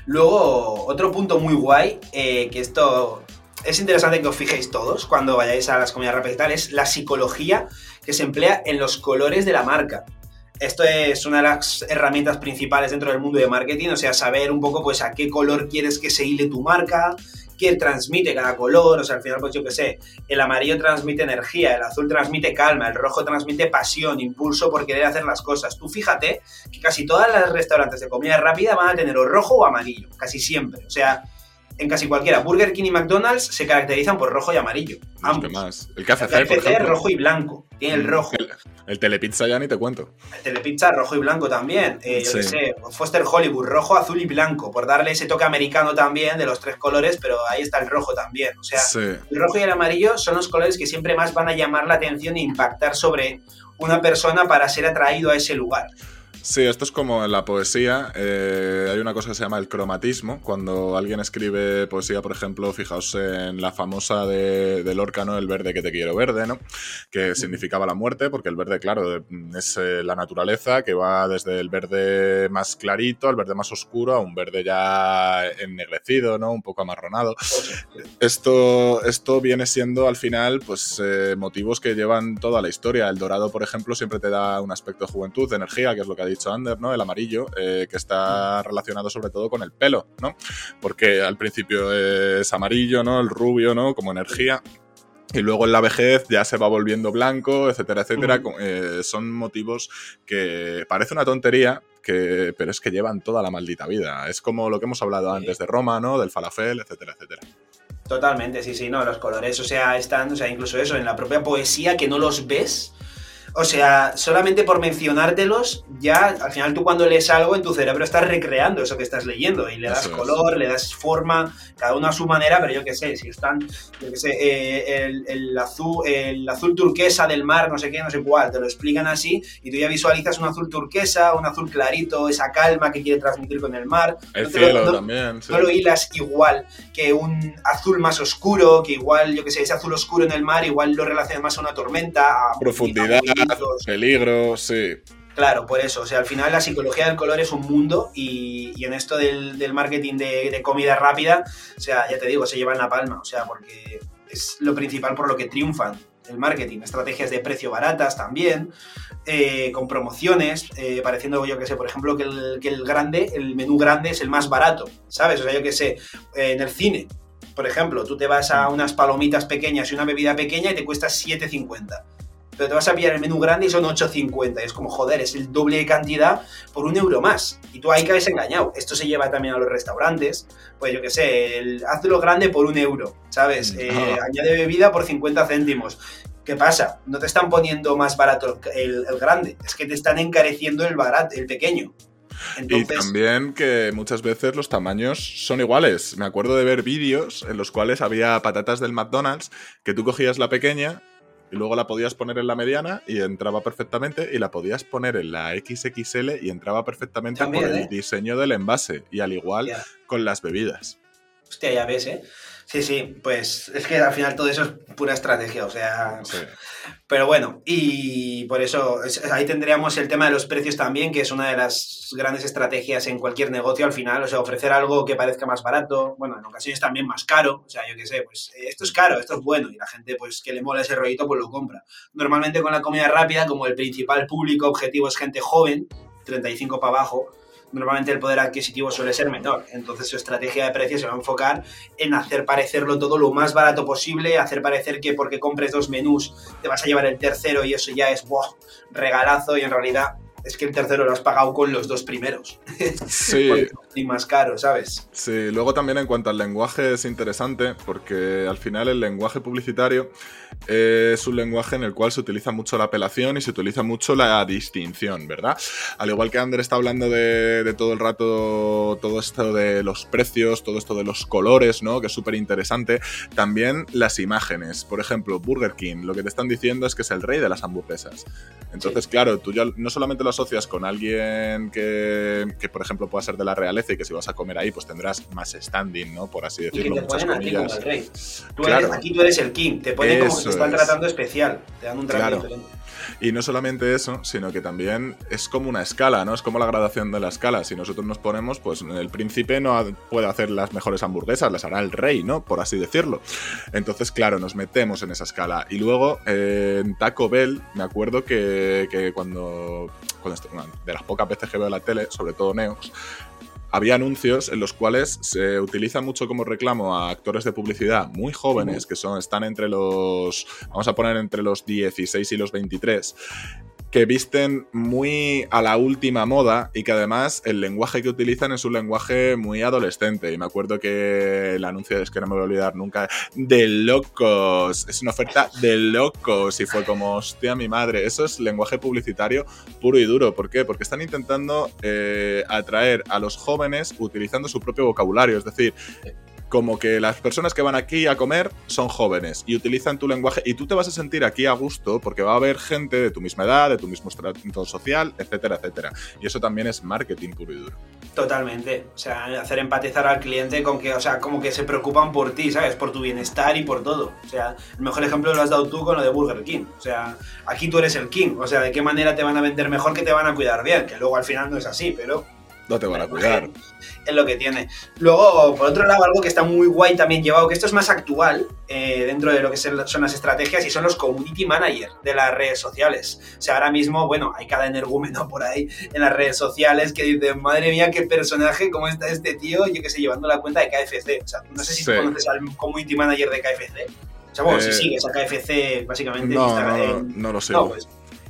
Luego, otro punto muy guay, eh, que esto es interesante que os fijéis todos cuando vayáis a las comidas rápidas y tal, es la psicología que se emplea en los colores de la marca. Esto es una de las herramientas principales dentro del mundo de marketing, o sea, saber un poco pues a qué color quieres que se hile tu marca, qué transmite cada color, o sea, al final pues yo qué sé, el amarillo transmite energía, el azul transmite calma, el rojo transmite pasión, impulso por querer hacer las cosas. Tú fíjate que casi todas las restaurantes de comida rápida van a tener o rojo o amarillo, casi siempre, o sea, en casi cualquiera. Burger King y McDonald's se caracterizan por rojo y amarillo. Ambos. más. El El KFC, por KFC ejemplo. rojo y blanco. Tiene el Mm, rojo. El, el Telepizza ya ni te cuento. El Telepizza rojo y blanco también. Eh, yo Sí. qué sé, Foster Hollywood rojo, azul y blanco. Por darle ese toque americano también de los tres colores, pero ahí está el rojo también. O sea, Sí. el rojo y el amarillo son los colores que siempre más van a llamar la atención e impactar sobre una persona para ser atraído a ese lugar. Sí, esto es como en la poesía. eh, hay una cosa que se llama el cromatismo. Cuando alguien escribe poesía, por ejemplo, fijaos en la famosa de, de Lorca, ¿no? El verde que te quiero verde, ¿no? Que significaba la muerte, porque el verde, claro, es eh, la naturaleza que va desde el verde más clarito al verde más oscuro a un verde ya ennegrecido, ¿no? Un poco amarronado. Esto, esto viene siendo al final, pues, eh, motivos que llevan toda la historia. El dorado, por ejemplo, siempre te da un aspecto de juventud, de energía, que es lo que ha dicho Ander, ¿no? El amarillo, eh, que está relacionado sobre todo con el pelo, ¿no? Porque al principio es amarillo, ¿no? El rubio, ¿no? Como energía. Y luego en la vejez ya se va volviendo blanco, etcétera, etcétera. Eh, son motivos que parece una tontería, que, pero es que llevan toda la maldita vida. Es como lo que hemos hablado Sí. antes de Roma, ¿no? Del falafel, etcétera, etcétera. Totalmente, sí, sí, no, los colores, o sea, están, o sea, incluso eso, en la propia poesía que no los ves. O sea, solamente por mencionártelos, ya al final tú cuando lees algo en tu cerebro estás recreando eso que estás leyendo y le das Eso es. color, le das forma, cada uno a su manera, pero yo qué sé, si están, yo qué sé, eh, el, el azul, el azul turquesa del mar, no sé qué, no sé cuál, te lo explican así y tú ya visualizas un azul turquesa, un azul clarito, esa calma que quiere transmitir con el mar. El No lo- cielo no- también, sí. no lo hilas igual que un azul más oscuro, que igual, yo que sé, ese azul oscuro en el mar, igual lo relacionas más a una tormenta, a Profundidad, a vientos. peligro, sí. Claro, por eso. O sea, al final la psicología del color es un mundo y, y en esto del, del marketing de, de, comida rápida, o sea, ya te digo, se llevan la palma. O sea, porque es lo principal por lo que triunfan el marketing. Estrategias de precio baratas también, eh, con promociones, eh, pareciendo yo que sé, por ejemplo, que el, que el grande, el menú grande es el más barato, ¿sabes? O sea, yo que sé, eh, en el cine, por ejemplo, tú te vas a unas palomitas pequeñas y una bebida pequeña y te cuesta 7,50 pero te vas a pillar el menú grande y son 8.50. Es como, joder, es el doble de cantidad por un euro más. Y tú ahí caes engañado. Esto se lleva también a los restaurantes. Pues yo qué sé, el, hazlo grande por un euro, ¿sabes? Eh, añade bebida por 50 céntimos. ¿Qué pasa? No te están poniendo más barato el, el grande, es que te están encareciendo el barato, el pequeño. Entonces... Y también que muchas veces los tamaños son iguales. Me acuerdo de ver vídeos en los cuales había patatas del McDonald's que tú cogías la pequeña y luego la podías poner en la mediana y entraba perfectamente y la podías poner en la XXL y entraba perfectamente También, por el ¿eh? diseño del envase y al igual con las bebidas. Hostia, ya ves, ¿eh? Sí, sí, pues es que al final todo eso es pura estrategia, o sea... Sí. Pero bueno, y por eso es- ahí tendríamos el tema de los precios también, que es una de las grandes estrategias en cualquier negocio al final, o sea, ofrecer algo que parezca más barato, bueno, en ocasiones también más caro, o sea, yo qué sé, pues eh, esto es caro, esto es bueno, y la gente pues que le mola ese rollito pues lo compra. Normalmente con la comida rápida, como el principal público objetivo es gente joven, 35 para abajo, normalmente el poder adquisitivo suele ser menor. Entonces su estrategia de precios se va a enfocar en hacer parecerlo todo lo más barato posible, hacer parecer que porque compres dos menús te vas a llevar el tercero y eso ya es ¡buah! regalazo y en realidad es que el tercero lo has pagado con los dos primeros. Sí, *laughs* y más caro, ¿sabes? Sí, luego también en cuanto al lenguaje es interesante porque al final el lenguaje publicitario es un lenguaje en el cual se utiliza mucho la apelación y se utiliza mucho la distinción, ¿verdad? Al igual que Ander está hablando de, de todo el rato todo esto de los precios, todo esto de los colores, ¿no? Que es súper interesante. También las imágenes. Por ejemplo, Burger King, lo que te están diciendo es que es el rey de las hamburguesas. Entonces, claro, tú ya no solamente lo asocias con alguien que, que, por ejemplo, pueda ser de la realeza y que si vas a comer ahí, pues tendrás más standing, ¿no? Por así Y que decirlo, te ponen a ti como el rey. Tú Claro. eres- aquí tú eres el king, te ponen como que te están es. tratando especial, te dan un trato Claro. diferente. Y no solamente eso, sino que también es como una escala, ¿no? Es como la gradación de la escala. Si nosotros nos ponemos, pues el príncipe no puede hacer las mejores hamburguesas, las hará el rey, ¿no? Por así decirlo. Entonces, claro, nos metemos en esa escala. Y luego, eh, en Taco Bell, me acuerdo que, que cuando, cuando de las pocas veces que veo la tele, sobre todo Neox, había anuncios en los cuales se utiliza mucho como reclamo a actores de publicidad muy jóvenes, que son, están entre los, vamos a poner entre los 16 y los 23, que visten muy a la última moda y que además el lenguaje que utilizan es un lenguaje muy adolescente. Y me acuerdo que el anuncio es que no me voy a olvidar nunca, de locos, es una oferta de locos y fue como, hostia, mi madre, eso es lenguaje publicitario puro y duro. ¿Por qué? Porque están intentando eh, atraer a los jóvenes utilizando su propio vocabulario, es decir, como que las personas que van aquí a comer son jóvenes y utilizan tu lenguaje y tú te vas a sentir aquí a gusto porque va a haber gente de tu misma edad, de tu mismo estrato social, etcétera, etcétera. Y eso también es marketing puro y duro. Totalmente. O sea, hacer empatizar al cliente con que, o sea, como que se preocupan por ti, ¿sabes? Por tu bienestar y por todo. O sea, el mejor ejemplo lo has dado tú con lo de Burger King. O sea, aquí tú eres el king. O sea, ¿de qué manera te van a vender mejor que te van a cuidar bien? Que luego al final no es así, pero No te van a cuidar. *laughs* es lo que tiene. Luego, por otro lado, algo que está muy guay también llevado, que esto es más actual eh, dentro de lo que son las estrategias y son los community manager de las redes sociales. O sea, ahora mismo, bueno, hay cada energúmeno por ahí en las redes sociales que dice, madre mía, qué personaje, cómo está este tío, yo que sé, llevando la cuenta de KFC. O sea, no sé si tú conoces al community manager de KFC. O sea, bueno, Eh, si sigues a KFC, básicamente. No, no, en- no lo sé. no, pues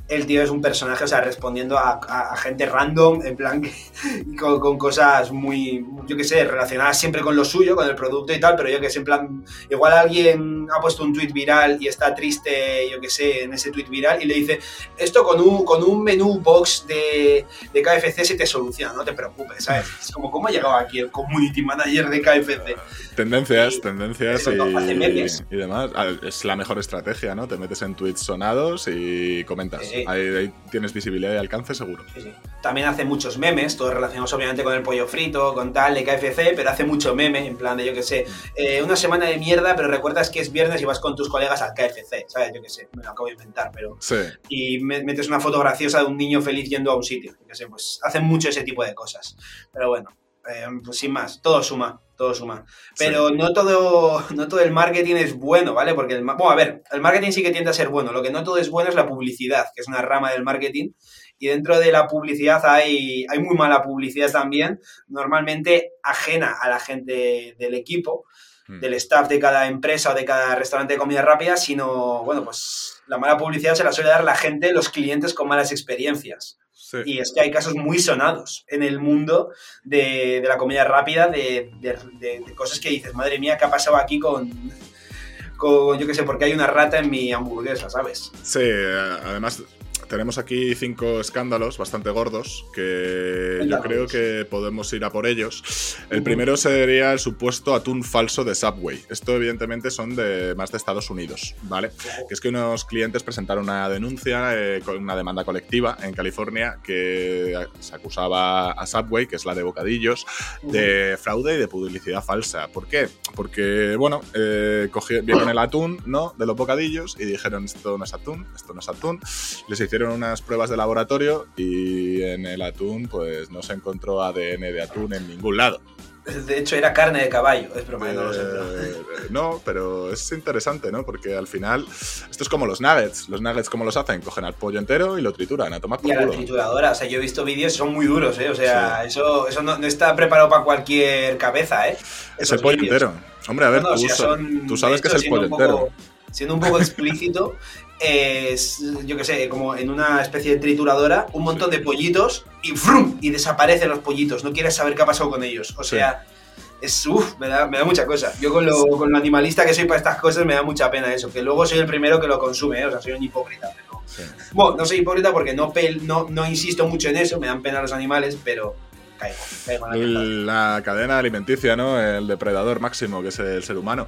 el tío es un personaje, o sea, respondiendo a, a- a gente random, en plan, que- *laughs* con, con cosas muy, yo qué sé, relacionadas siempre con lo suyo, con el producto y tal, pero yo que sé, en plan, igual alguien ha puesto un tweet viral y está triste, yo que sé, en ese tweet viral y le dice, esto con un, con un menú box de, de KFC se te soluciona, no te preocupes, ¿sabes? *laughs* Es como, ¿cómo ha llegado aquí el community manager de KFC? Tendencias, Y- tendencias eso, y, y demás. Ah, Es la mejor estrategia, ¿no? Te metes en tweets sonados y comentas. Eh, ahí, tienes visibilidad y alcance seguro. También hace muchos memes, todos relacionados obviamente con el pollo frito, con tal, de KFC, pero hace mucho meme, en plan de yo que sé, eh, una semana de mierda, pero recuerdas que es viernes y vas con tus colegas al KFC, ¿sabes? Yo que sé, me lo acabo de inventar, pero... Sí. Y metes una foto graciosa de un niño feliz yendo a un sitio, yo que sé, pues hacen mucho ese tipo de cosas. Pero bueno, eh, pues sin más, todo suma, todo suma. Pero no, todo, no todo el marketing es bueno, ¿vale? Porque, el, bueno, a ver, el marketing sí que tiende a ser bueno, lo que no todo es bueno es la publicidad, que es una rama del marketing, y dentro de la publicidad hay, hay muy mala publicidad también, normalmente ajena a la gente del equipo, hmm. del staff de cada empresa o de cada restaurante de comida rápida, sino, bueno, pues la mala publicidad se la suele dar la gente, los clientes con malas experiencias. Y es que hay casos muy sonados en el mundo de, la comida rápida, de, cosas que dices, madre mía, ¿qué ha pasado aquí con, con yo qué sé, porque hay una rata en mi hamburguesa, ¿sabes? Sí, además tenemos aquí cinco escándalos bastante gordos que yo creo que podemos ir a por ellos. El primero sería el supuesto atún falso de Subway. Esto evidentemente son de más de Estados Unidos, ¿vale? Que es que unos clientes presentaron una denuncia eh, con una demanda colectiva en California que se acusaba a Subway, que es la de bocadillos, de fraude y de publicidad falsa. ¿Por qué? Porque, bueno, eh, vieron el atún, ¿no? De los bocadillos y dijeron esto no es atún, esto no es atún. Les hicieron unas pruebas de laboratorio y en el atún pues no se encontró ADN de atún en ningún lado. De hecho, era carne de caballo, es broma, no lo sé. Eh, no, pero es interesante, ¿no? Porque al final, esto es como los nuggets. Los nuggets, ¿cómo los hacen? Cogen al pollo entero y lo trituran, a tomar por Y a la trituradora, o sea, yo he visto vídeos, son muy duros, ¿eh? O sea, eso, eso no, está preparado para cualquier cabeza, ¿eh? es el pollo entero. Hombre, a ver, tú, sabes que es el pollo entero. Siendo un poco explícito, *laughs* es, yo que sé, como en una especie de trituradora, un montón de pollitos y ¡frum! y desaparecen los pollitos. No quieres saber qué ha pasado con ellos. O sea, es uff, me da, me da mucha cosa. Yo con lo, con lo animalista que soy para estas cosas me da mucha pena eso. Que luego soy el primero que lo consume, ¿eh? o sea, soy un hipócrita. Bueno, no soy hipócrita porque no, no, no insisto mucho en eso, me dan pena los animales, pero caigo. la, cadena alimenticia, ¿no? El depredador máximo, que es el ser humano.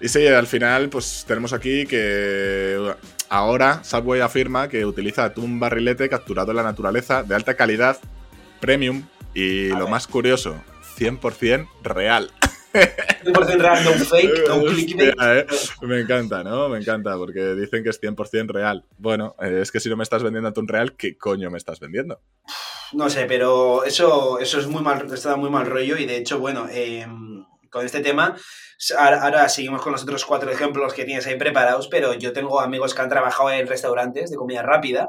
Y sí, al final, pues tenemos aquí que ahora Subway afirma que utiliza atún barrilete capturado en la naturaleza de alta calidad, premium y lo más curioso, 100% real. 100% real, no fake, no *laughs* clickbait. Eh, me encanta, ¿no? Me encanta, porque dicen que es 100% real. Bueno, eh, es que si no me estás vendiendo atún real, ¿qué coño me estás vendiendo? No sé, pero eso, eso es muy mal, está muy mal rollo y de hecho, bueno, eh, con este tema. Ahora, seguimos con los otros cuatro ejemplos que tienes ahí preparados, pero yo tengo amigos que han trabajado en restaurantes de comida rápida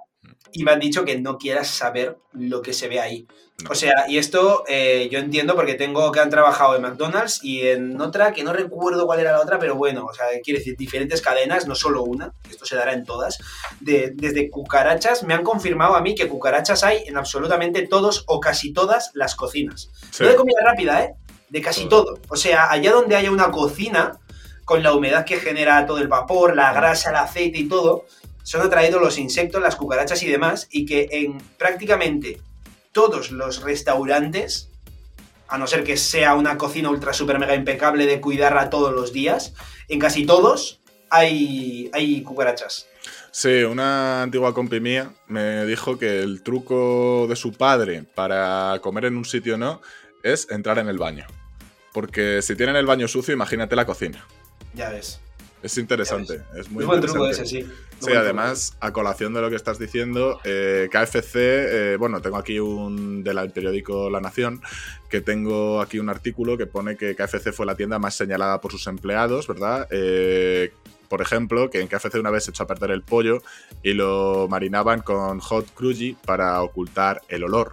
y me han dicho que no quieras saber lo que se ve ahí. O sea, y esto eh, yo entiendo porque tengo que han trabajado en McDonald's y en otra que no recuerdo cuál era la otra, pero bueno, o sea, quiere decir diferentes cadenas, no solo una, esto se dará en todas. De, desde cucarachas, me han confirmado a mí que cucarachas hay en absolutamente todos o casi todas las cocinas. No de comida rápida, ¿eh? De casi todo. O sea, allá donde haya una cocina, con la humedad que genera todo el vapor, la grasa, el aceite y todo, son atraídos los insectos, las cucarachas y demás, y que en prácticamente todos los restaurantes, a no ser que sea una cocina ultra super mega impecable de cuidarla todos los días, en casi todos hay, hay cucarachas. Sí, una antigua compi mía me dijo que el truco de su padre para comer en un sitio no es entrar en el baño. Porque si tienen el baño sucio, imagínate la cocina. Ya ves. Es interesante, es muy, buen truco ese, sí. sí, además, a colación de lo que estás diciendo, eh, KFC, eh, bueno, tengo aquí un del periódico La Nación, que tengo aquí un artículo que pone que KFC fue la tienda más señalada por sus empleados, ¿verdad? Eh, por ejemplo, que en KFC una vez se echó a perder el pollo y lo marinaban con hot cruji para ocultar el olor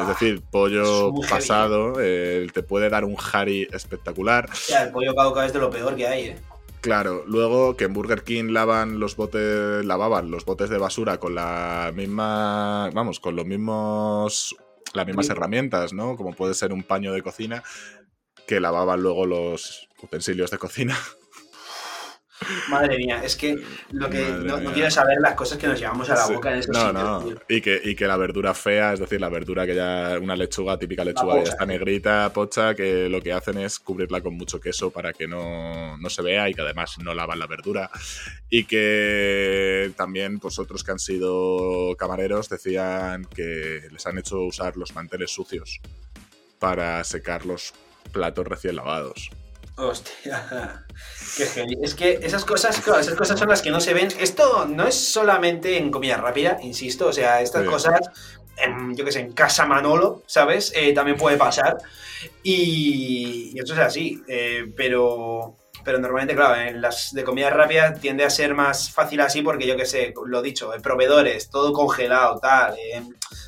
es decir, pollo pasado eh, te puede dar un Harry espectacular. el pollo caducado es de lo peor que hay, ¿eh? Claro, luego que en Burger King lavan los botes, lavaban los botes de basura con la misma, vamos, con los mismos, las mismas herramientas, ¿no? Como puede ser un paño de cocina, que lavaban luego los utensilios de cocina. *laughs* Madre mía, es que lo que no, quiero saber las cosas que nos llevamos a la boca en ese No, no. Y que, y que la verdura fea, es decir, la verdura que ya, una lechuga, típica lechuga, ya está negrita, pocha, que lo que hacen es cubrirla con mucho queso para que no, no se vea y que además no lavan la verdura. Y que también, pues otros que han sido camareros decían que les han hecho usar los manteles sucios para secar los platos recién lavados. Hostia, *laughs* qué genial. Es que esas cosas, esas cosas son las que no se ven. Esto no es solamente en comida rápida, insisto. O sea, estas cosas, en, yo que sé, en casa Manolo, ¿sabes? Eh, también puede pasar. Y, y, esto es así. Eh, pero, pero normalmente, claro, en las de comida rápida tiende a ser más fácil así porque yo que sé, lo dicho, proveedores, todo congelado, tal. Eh,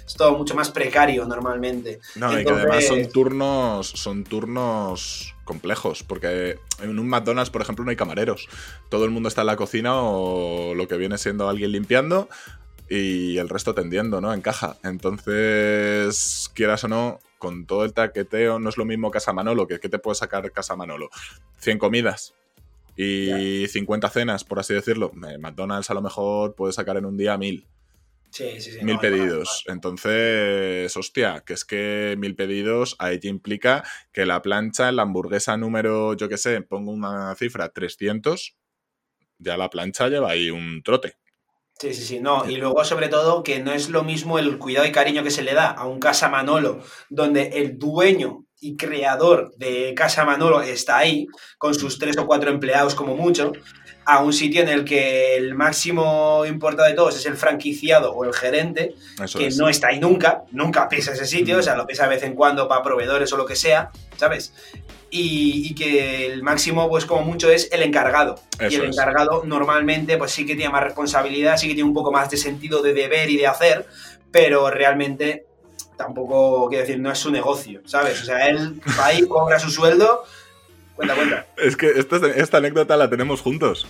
es todo mucho más precario normalmente. No, y que además son turnos, son turnos complejos, porque en un McDonald's, por ejemplo, no hay camareros. Todo el mundo está en la cocina o lo que viene siendo alguien limpiando y el resto tendiendo, ¿no? En caja. Entonces, quieras o no, con todo el taqueteo, no es lo mismo Casa Manolo, que ¿qué te puede sacar Casa Manolo? 100 comidas y 50 cenas, por así decirlo. McDonald's a lo mejor puede sacar en un día 1000. Sí, sí, sí. Mil pedidos. Entonces, hostia, que es que mil pedidos ahí implica que la plancha, la hamburguesa número, yo qué sé, pongo una cifra, 300, ya la plancha lleva ahí un trote. Sí, sí, sí, no. Y luego, sobre todo, que no es lo mismo el cuidado y cariño que se le da a un Casa Manolo, donde el dueño y creador de Casa Manolo está ahí, con sus tres o cuatro empleados como mucho, a un sitio en el que el máximo importado de todos es el franquiciado o el gerente, que no está ahí nunca, nunca pisa ese sitio, o sea, lo pisa de vez en cuando para proveedores o lo que sea, ¿sabes? Y, que el máximo, pues como mucho, es el encargado. y el encargado normalmente, pues sí que tiene más responsabilidad, sí que tiene un poco más de sentido de deber y de hacer, pero realmente tampoco, quiero decir, no es su negocio, ¿sabes? O sea, él va ahí, cobra su sueldo Cuenta, cuenta. Es que esta, anécdota la tenemos juntos.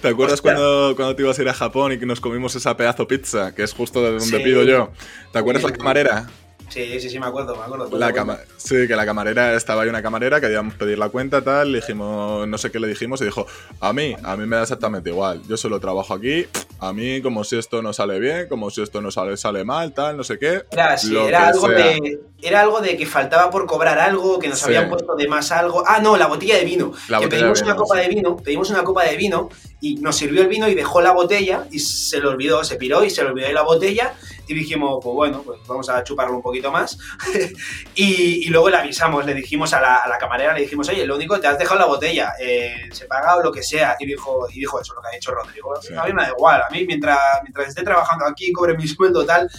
¿Te acuerdas cuando, cuando te ibas a ir a Japón y que nos comimos esa pedazo pizza, que es justo de donde pido yo? ¿Te acuerdas la camarera? Sí, sí, sí, me acuerdo, me acuerdo. La sí, que la camarera, estaba ahí una camarera, queríamos pedir la cuenta, tal, le dijimos, no sé qué le dijimos, y dijo, a mí, a mí me da exactamente igual, yo solo trabajo aquí, a mí como si esto no sale bien, como si esto no sale, sale mal, tal, no sé qué. Era, era, algo de, era algo de que faltaba por cobrar algo, que nos habían puesto de más algo. Ah, no, la botella de vino. que pedimos una copa de vino, pedimos una copa de vino y nos sirvió el vino y dejó la botella y se le olvidó, se piró y se le olvidó la botella y dijimos, pues bueno, pues vamos a chuparlo un poquito más. *laughs* y, luego le avisamos, le dijimos a la, camarera, le dijimos, oye, lo único, te has dejado la botella, eh, se paga o lo que sea. Y dijo, y dijo eso, lo que ha dicho Rodrigo. A mí me da igual, a mí mientras, mientras esté trabajando aquí, cobre mi *laughs* sueldo, tal.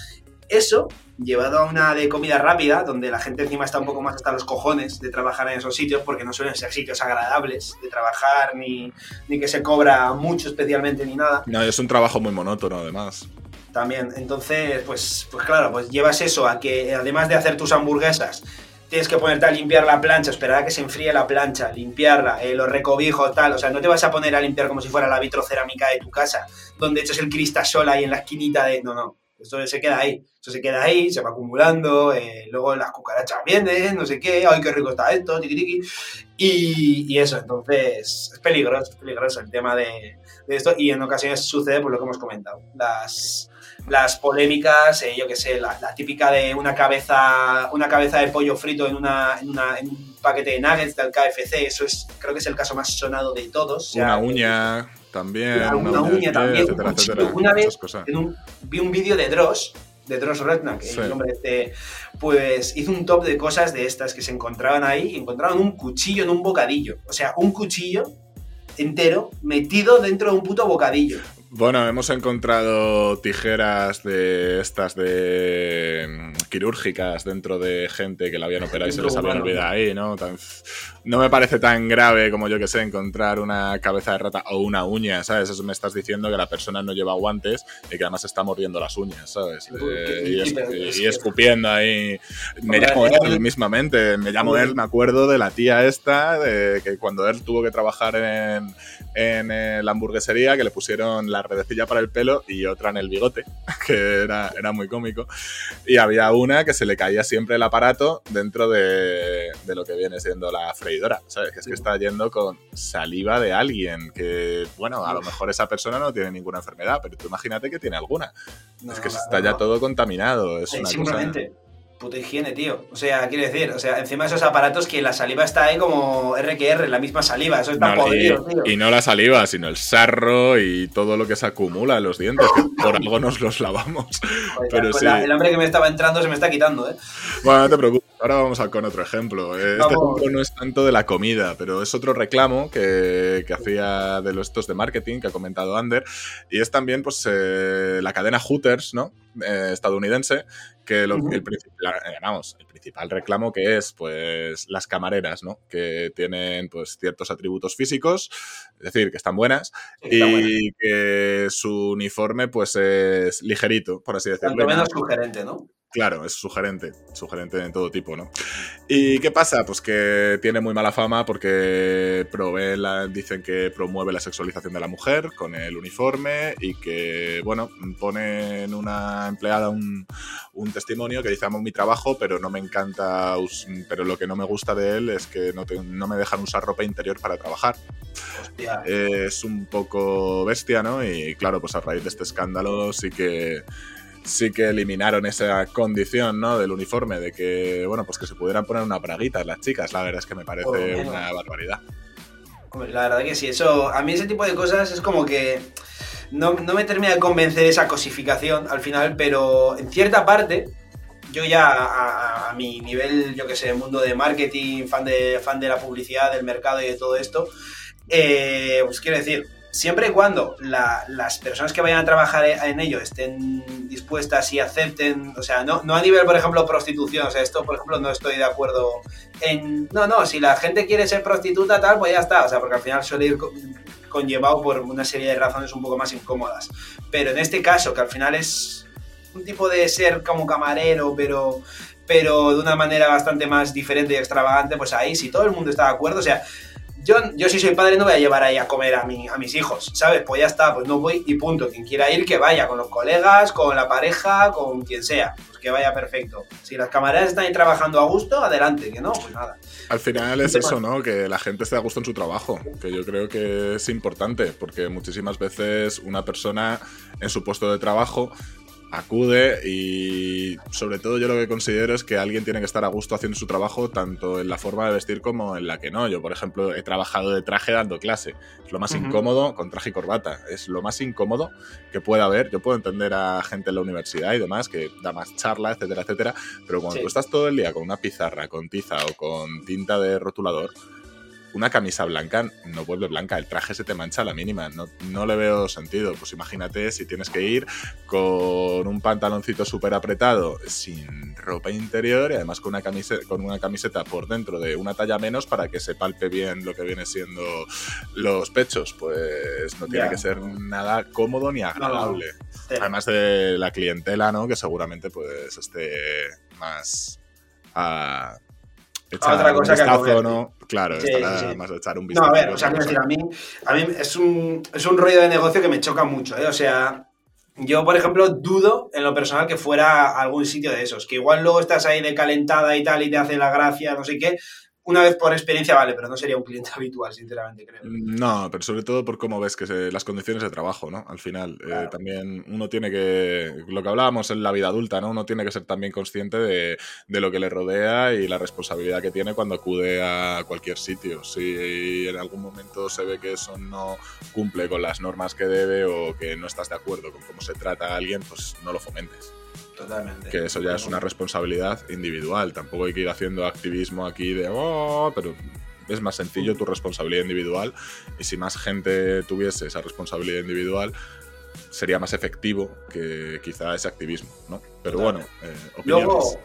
Eso, llevado a una de comida rápida, donde la gente encima está un poco más hasta los cojones de trabajar en esos sitios, porque no suelen ser sitios agradables de trabajar, ni, ni que se cobra mucho especialmente, ni nada. No, es un trabajo muy monótono, además también. Entonces, pues, pues claro, pues llevas eso a que además de hacer tus hamburguesas, tienes que ponerte a limpiar la plancha, esperar a que se enfríe la plancha, limpiarla, eh, los recobijos, tal. O sea, no te vas a poner a limpiar como si fuera la vitrocerámica de tu casa, donde echas el cristasol ahí en la esquinita de. No, no. Esto se queda ahí. Eso se queda ahí, se va acumulando. Eh, luego las cucarachas vienen, no sé qué. Ay, qué rico está esto, tiqui, tiqui. Y, y eso, entonces, es peligroso, es peligroso el tema de, de esto. Y en ocasiones sucede por lo que hemos comentado. Las las polémicas, eh, yo que sé, la, típica de una cabeza, una cabeza de pollo frito en, una, en, un paquete de nuggets del KFC, eso es, creo que es el caso más sonado de todos. una uña también. Una, uña, también. una vez vi un vídeo de Dross, de Dross Redknapp, que el nombre este, pues hizo un top de cosas de estas que se encontraban ahí y encontraron un cuchillo en un bocadillo. O sea, un cuchillo entero metido dentro de un puto bocadillo. Bueno, hemos encontrado tijeras de estas de mm, quirúrgicas dentro de gente que la habían operado y se les habían olvidado ahí, ¿no? No me parece tan grave como yo que sé encontrar una cabeza de rata o una uña, ¿sabes? Eso me estás diciendo que la persona no lleva guantes y que además está mordiendo las uñas, ¿sabes? Eh, y, escupiendo ahí. Me llamo él mismamente, me llamo él, me acuerdo de la tía esta, de que cuando él tuvo que trabajar en, en eh, la hamburguesería, que le pusieron la redecilla para el pelo y otra en el bigote, *laughs* que era, era muy cómico. Y había una que se le caía siempre el aparato dentro de, de lo que viene siendo la freidora, es que está yendo con saliva de alguien que, bueno, a lo mejor esa persona no tiene ninguna enfermedad, pero tú imagínate que tiene alguna. es que está ya todo contaminado. Es una simplemente puta higiene, tío. O sea, quiero decir, o sea, encima de esos aparatos que la saliva está ahí como RQR, la misma saliva, eso está no, y, tío. Y no la saliva, sino el sarro y todo lo que se acumula en los dientes, que por *laughs* algo nos los lavamos. Pero pues sí. el hambre que me estaba entrando se me está quitando, ¿eh? Bueno, no te preocupes. Ahora vamos a con otro ejemplo. Este ejemplo no es tanto de la comida, pero es otro reclamo que, que hacía de los estos de marketing que ha comentado Ander. Y es también, pues, eh, la cadena Hooters, ¿no? Eh, estadounidense, que el, principal, eh, el principal reclamo que es, pues, las camareras, ¿no? Que tienen, pues, ciertos atributos físicos, es decir, que están buenas, y que su uniforme, pues, es ligerito, por así decirlo. Tanto menos sugerente, ¿no? Claro, es sugerente, sugerente en todo tipo, ¿no? ¿Y qué pasa? Pues que tiene muy mala fama porque provee dicen que promueve la sexualización de la mujer con el uniforme y que, bueno, pone en una empleada un, testimonio que dice, amo mi trabajo, pero no me encanta, pero lo que no me gusta de él es que no, no me dejan usar ropa interior para trabajar. Hostia. Es un poco bestia, ¿no? Y claro, pues a raíz de este escándalo sí que sí que eliminaron esa condición, ¿no? Del uniforme, de que, bueno, pues que se pudieran poner una praguita las chicas. La verdad es que me parece una barbaridad. la verdad que sí, eso, a mí ese tipo de cosas es como que no, me termina de convencer esa cosificación al final, pero en cierta parte, yo ya a, mi nivel, yo que sé, mundo de marketing, fan de, fan de la publicidad, del mercado y de todo esto, eh, pues quiero decir, siempre y cuando las personas que vayan a trabajar en ello estén dispuestas y acepten, o sea, no, a nivel, por ejemplo, prostitución, o sea, esto, por ejemplo, no estoy de acuerdo en, no, no, si la gente quiere ser prostituta, tal, pues ya está, o sea, porque al final suele ir conllevado por una serie de razones un poco más incómodas. Pero en este caso, que al final es un tipo de ser como camarero, pero pero de una manera bastante más diferente y extravagante, pues ahí si todo el mundo está de acuerdo, o sea, yo, yo si soy padre no voy a llevar ahí a comer a, mi, a mis hijos, ¿sabes? Pues ya está, pues no voy y punto. Quien quiera ir, que vaya, con los colegas, con la pareja, con quien sea, pues que vaya perfecto. Si las camaradas están ahí trabajando a gusto, adelante, que no, pues nada. Al final es eso, ¿no? Que la gente esté a gusto en su trabajo, que yo creo que es importante, porque muchísimas veces una persona en su puesto de trabajo acude y sobre todo yo lo que considero es que alguien tiene que estar a gusto haciendo su trabajo tanto en la forma de vestir como en la que no. Yo, por ejemplo, he trabajado de traje dando clase. Es lo más incómodo con traje y corbata. Es lo más incómodo que puede haber. Yo puedo entender a gente en la universidad y demás que da más charla, etcétera, etcétera. Pero cuando tú estás todo el día con una pizarra, con tiza o con tinta de rotulador, una camisa blanca no vuelve blanca, el traje se te mancha a la mínima, no, no le veo sentido. Pues imagínate si tienes que ir con un pantaloncito súper apretado, sin ropa interior y además con una, camiseta, con una camiseta por dentro de una talla menos para que se palpe bien lo que viene siendo los pechos, pues no tiene que ser nada cómodo ni agradable. Además de la clientela, ¿no? Que seguramente pues esté más... A, otra cosa que ¿no? Claro, más echar un vistazo. No, a ver, o sea, decir, a mí, a mí es, un, es un rollo de negocio que me choca mucho, ¿eh? O sea, yo, por ejemplo, dudo en lo personal que fuera algún sitio de esos, que igual luego estás ahí de calentada y tal y te hace la gracia, no sé qué, una vez por experiencia vale, pero no sería un cliente *laughs* habitual, sinceramente, creo. No, pero sobre todo por cómo ves que las condiciones de trabajo, ¿no? Al final, eh, también uno tiene que, lo que hablábamos en la vida adulta, ¿no? Uno tiene que ser también consciente de, lo que le rodea y la responsabilidad que tiene cuando acude a cualquier sitio. Si en algún momento se ve que eso no cumple con las normas que debe o que no estás de acuerdo con cómo se trata a alguien, pues no lo fomentes. Totalmente. Que eso ya es una responsabilidad individual. Tampoco hay que ir haciendo activismo aquí de, oh, pero es más sencillo tu responsabilidad individual. Y si más gente tuviese esa responsabilidad individual, sería más efectivo que quizá ese activismo, ¿no? Pero bueno, eh, Luego,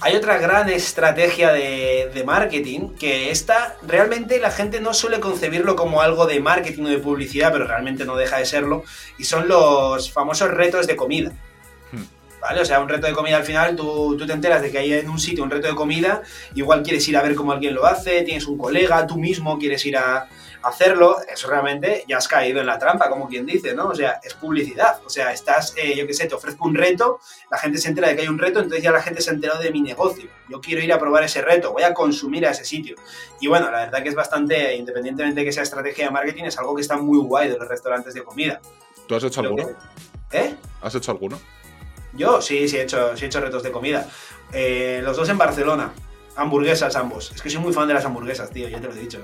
hay otra gran estrategia de, de, marketing que esta realmente la gente no suele concebirlo como algo de marketing o de publicidad, pero realmente no deja de serlo, y son los famosos retos de comida. ¿Vale? O sea, un reto de comida al final, tú, tú te enteras de que hay en un sitio un reto de comida, igual quieres ir a ver cómo alguien lo hace, tienes un colega, tú mismo quieres ir a hacerlo, eso realmente ya has caído en la trampa, como quien dice, ¿no? O sea, es publicidad. O sea, estás, eh, yo qué sé, te ofrezco un reto, la gente se entera de que hay un reto, entonces ya la gente se ha enterado de mi negocio. Yo quiero ir a probar ese reto, voy a consumir a ese sitio. Y bueno, la verdad que es bastante, independientemente de que sea estrategia de marketing, es algo que está muy guay de los restaurantes de comida. ¿Tú has hecho alguno? ¿Eh? ¿Has hecho alguno? Yo sí, sí he hecho, sí he hecho retos de comida. Eh, los dos en Barcelona. Hamburguesas ambos. Es que soy muy fan de las hamburguesas, tío, ya te lo he dicho.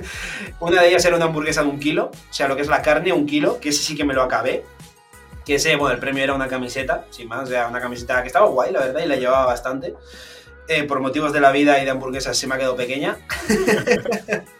*laughs* una de ellas era una hamburguesa de un kilo, o sea, lo que es la carne, un kilo, que ese sí que me lo acabé. Que ese, bueno, el premio era una camiseta, sin más, o sea, una camiseta que estaba guay, la verdad, y la llevaba bastante. Eh, por motivos de la vida y de hamburguesas se me ha quedado pequeña. *laughs*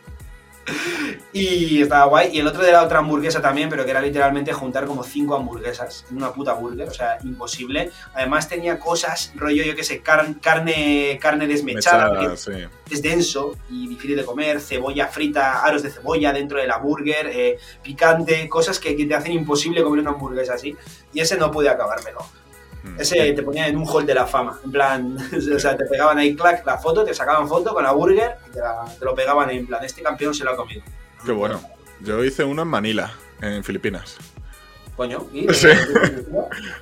Y estaba guay. Y el otro de la otra hamburguesa también, pero que era literalmente juntar como cinco hamburguesas en una puta burger, o sea, imposible. Además tenía cosas, rollo, yo que sé, carne, carne desmechada, Mechada, es denso y difícil de comer, cebolla frita, aros de cebolla dentro de la burger, eh, picante, cosas que, que, te hacen imposible comer una hamburguesa así. Y ese no pude acabármelo. Ese te ponían en un hall de la fama. En plan, *laughs* o sea, te pegaban ahí, clac, la foto, te sacaban foto con la burger y te, la, te lo pegaban en plan, este campeón se lo ha comido. Qué bueno. Yo hice uno en Manila, en Filipinas. Coño, ¿y? *laughs* Sí.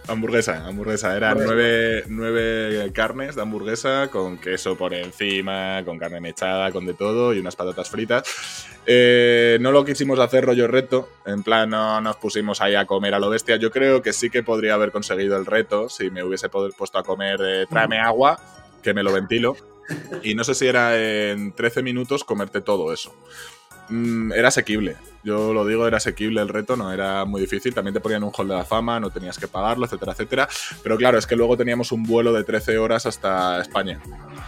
hamburguesa, hamburguesa. Eran nueve, nueve, carnes de hamburguesa con queso por encima, con carne mechada, con de todo y unas patatas fritas. Eh, no lo quisimos hacer rollo reto, en plan no nos pusimos ahí a comer a lo bestia. Yo creo que sí que podría haber conseguido el reto si me hubiese puesto a comer de tráeme agua, que me lo ventilo. Y no sé si era en 13 minutos comerte todo eso. Mm, era asequible. Yo lo digo, era asequible el reto, no era muy difícil. También te ponían un hall de la fama, no tenías que pagarlo, etcétera, etcétera. Pero claro, es que luego teníamos un vuelo de 13 horas hasta España.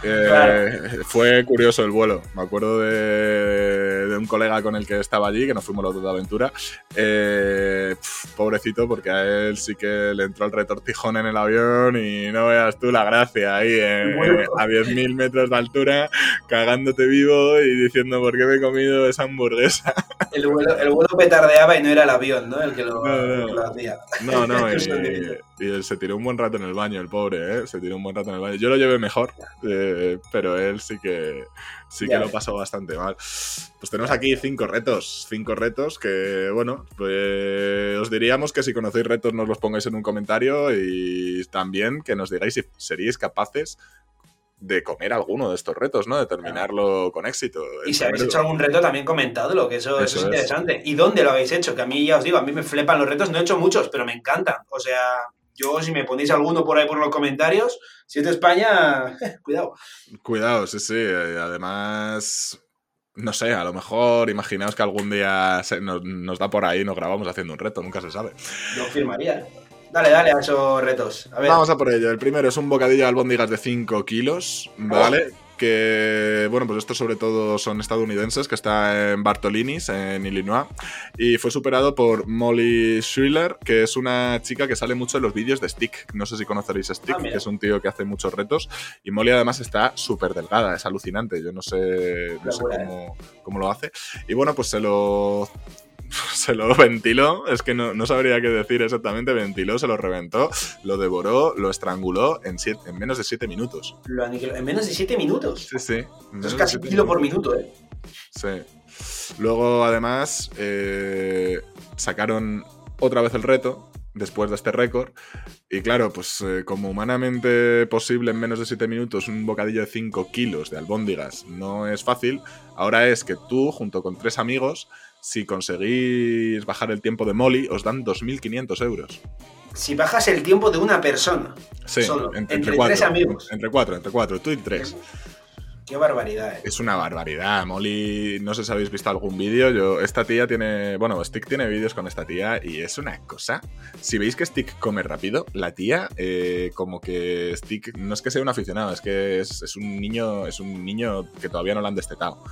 Eh, Fue curioso el vuelo. Me acuerdo de, de, un colega con el que estaba allí, que nos fuimos los dos de aventura. Eh, pf, pobrecito, porque a él sí que le entró el retortijón en el avión y no veas tú la gracia ahí en, bueno. a 10.000 metros de altura, cagándote vivo y diciendo por qué me he comido esa hamburguesa. El vuelo, el vuelo petardeaba y no era el avión, ¿no? El que lo, No, no. el que lo hacía. No, no, *laughs* y, y él se tiró un buen rato en el baño, el pobre, ¿eh? Se tiró un buen rato en el baño. Yo lo llevé mejor, eh, pero él sí que sí que Ya lo ves. pasó bastante mal. Pues tenemos aquí cinco retos, cinco retos que, bueno, pues os diríamos que si conocéis retos nos los pongáis en un comentario y también que nos digáis si seríais capaces de comer alguno de estos retos, ¿no? De terminarlo con éxito. Y si habéis hecho algún reto, también comentadlo, que eso, eso Eso es es. interesante. ¿Y dónde lo habéis hecho? Que a mí ya os digo, a mí me flepan los retos, no he hecho muchos, pero me encantan. O sea, yo si me ponéis alguno por ahí por los comentarios, si es de España, *laughs* cuidado. Cuidado, sí, sí. eh, Además, no sé, a lo mejor imaginaos que algún día se- nos, nos da por ahí y nos grabamos haciendo un reto, nunca se sabe. Yo firmaría, ¿eh? Dale, dale a esos retos. A ver, Vamos a por ello. El primero es un bocadillo de albóndigas de 5 kilos, ¿vale? Que, bueno, pues estos sobre todo son estadounidenses, que está en Bartolinis, en Illinois, y fue superado por Molly Schuyler, que es una chica que sale mucho en los vídeos de Stick. No sé si conoceréis Stick, Ah, que es un tío que hace muchos retos, y Molly además está súper delgada, es alucinante. Yo no sé, no sé Locura, cómo, cómo lo hace. Y bueno, pues se lo *laughs* se lo ventiló, es que no, no sabría qué decir exactamente, ventiló, se lo reventó, lo devoró, lo estranguló en, siete- en menos de 7 minutos. lo aniquiló. En menos de 7 minutos. Sí, sí. Eso es casi kilo por minuto, ¿eh? Sí. Luego, además, eh, sacaron otra vez el reto después de este récord. Y claro, pues eh, como humanamente posible en menos de 7 minutos un bocadillo de 5 kilos de albóndigas no es fácil, ahora es que tú, junto con tres amigos, si conseguís bajar el tiempo de Molly, os dan 2.500 euros. Si bajas el tiempo de una persona, Sí, Solo, entre, entre cuatro. tres amigos. Entre cuatro, entre cuatro, tú y tres. qué barbaridad, ¿eh? Es una barbaridad. Molly, no sé si habéis visto algún vídeo. Yo, esta tía tiene. Bueno, Stick tiene vídeos con esta tía y es una cosa. Si veis que Stick come rápido, la tía, eh, como que Stick no es que sea un aficionado, es que es, es un niño. Es un niño que todavía no lo han destetado.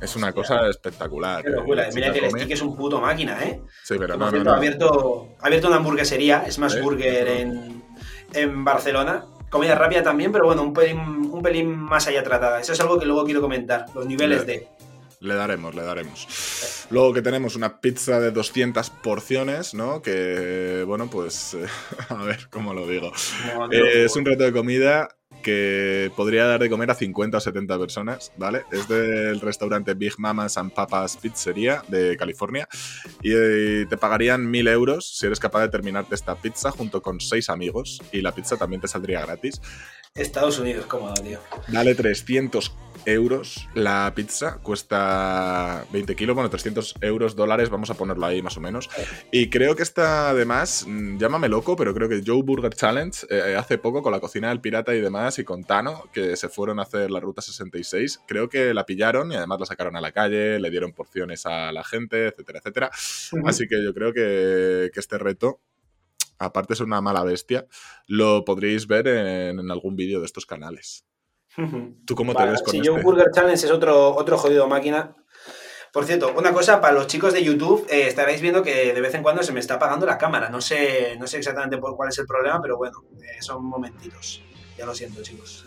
Es una cosa espectacular. Qué locura. La Mira que el come- stick es un puto máquina, ¿eh? Sí, pero Que, no, no. Ha, abierto, ha abierto una hamburguesería, Smash ¿Eh? Burger, en, en Barcelona. Comida rápida también, pero bueno, un pelín, un pelín más allá tratada. Eso es algo que luego quiero comentar, los niveles Le- de... Le daremos, le daremos. Luego que tenemos una pizza de 200 porciones, ¿no? Que, bueno, pues, eh, *laughs* a ver, ¿cómo lo digo? Eh, es un reto de comida que podría dar de comer a 50 o 70 personas, ¿vale? Es del restaurante Big Mamas and Papas Pizzería de California y eh, te pagarían 1000 euros si eres capaz de terminarte esta pizza junto con seis amigos y la pizza también te saldría gratis. Estados Unidos, cómodo, tío. Dale 300 euros la pizza, cuesta 20 kilos, bueno, 300 euros, dólares, vamos a ponerlo ahí más o menos. Y creo que esta, además, mm, llámame loco, pero creo que Joe Burger Challenge eh, hace poco con la cocina del pirata y demás, y con Tano, que se fueron a hacer la ruta 66, creo que la pillaron y además la sacaron a la calle, le dieron porciones a la gente, etcétera, etcétera. Así que yo creo que, que este reto aparte es una mala bestia, lo podréis ver en, algún vídeo de estos canales. *laughs* ¿Tú cómo te ves con si este? Joe Burger Challenge es otro, otro jodido máquina. Por cierto, una cosa, para los chicos de YouTube, eh, estaréis viendo que de vez en cuando se me está apagando la cámara. No sé, no sé exactamente por cuál es el problema, pero bueno, eh, son momentitos. Ya lo siento, chicos.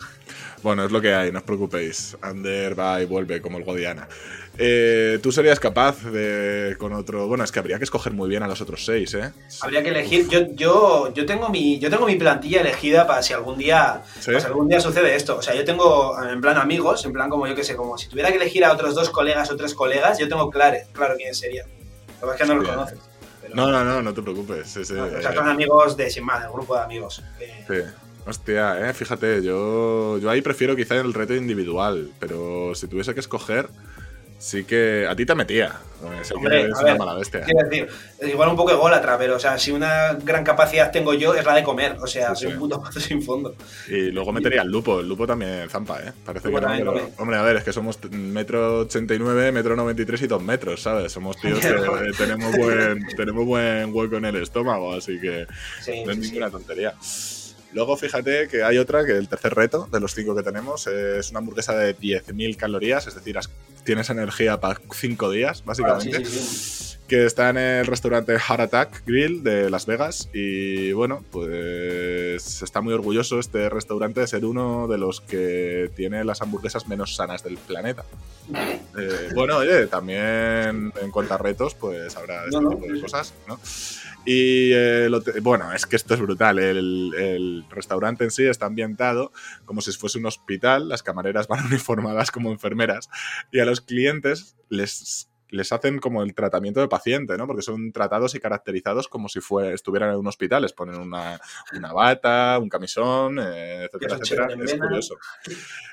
Bueno, es lo que hay, no os preocupéis. Ander va y vuelve como el Godiana. Eh, Tú serías capaz de con otro. Bueno, es que habría que escoger muy bien a los otros seis, ¿eh? Habría que elegir. Yo, yo, yo tengo mi. Yo tengo mi plantilla elegida para si algún día. ¿Sí? Pues algún día sucede esto. O sea, yo tengo en plan amigos, en plan como yo que sé, como si tuviera que elegir a otros dos colegas o tres colegas, yo tengo claro, claro quién sería. Lo que es que no Hostia. conoces. pero- No, no, no, no te preocupes. o eh, sea, son amigos de sin más, del grupo de amigos. Eh, sí. Hostia, eh, fíjate, yo, yo ahí prefiero quizá el reto individual, pero si tuviese que escoger, sí que a ti te metía. Eh, sé que Hombre, eres a una ver, mala bestia. Quiero decir, igual un poco ególatra, pero o sea, si una gran capacidad tengo yo es la de comer. O sea, Sí, soy sí. un puto pato sin fondo. Y luego metería el lupo, el lupo también zampa, ¿eh? Parece que no, pero-. Hombre, a ver, es que somos metro 89, metro 93 y dos metros, ¿sabes? Somos *laughs* tíos que eh, tenemos buen, tenemos buen hueco en el estómago, así que Sí, no es ninguna tontería. Luego fíjate que hay otra, que el tercer reto de los cinco que tenemos es una hamburguesa de 10.000 calorías, es decir, tienes energía para cinco días, Ah, básicamente sí, sí, sí. que está en el restaurante Heart Attack Grill de Las Vegas y bueno, pues está muy orgulloso este restaurante de ser uno de los que tiene las hamburguesas menos sanas del planeta. Eh, bueno, oye, también en cuanto a retos, pues habrá este No, no, tipo de cosas, ¿no? Y eh, bueno, es que esto es brutal. El, el restaurante en sí está ambientado como si fuese un hospital. Las camareras *laughs* van uniformadas como enfermeras y a los clientes les, les hacen como el tratamiento de paciente, ¿no? Porque son tratados y caracterizados como si fue, estuvieran en un hospital. Les ponen una, una bata, un camisón, eh, etcétera, etcétera. Es curioso.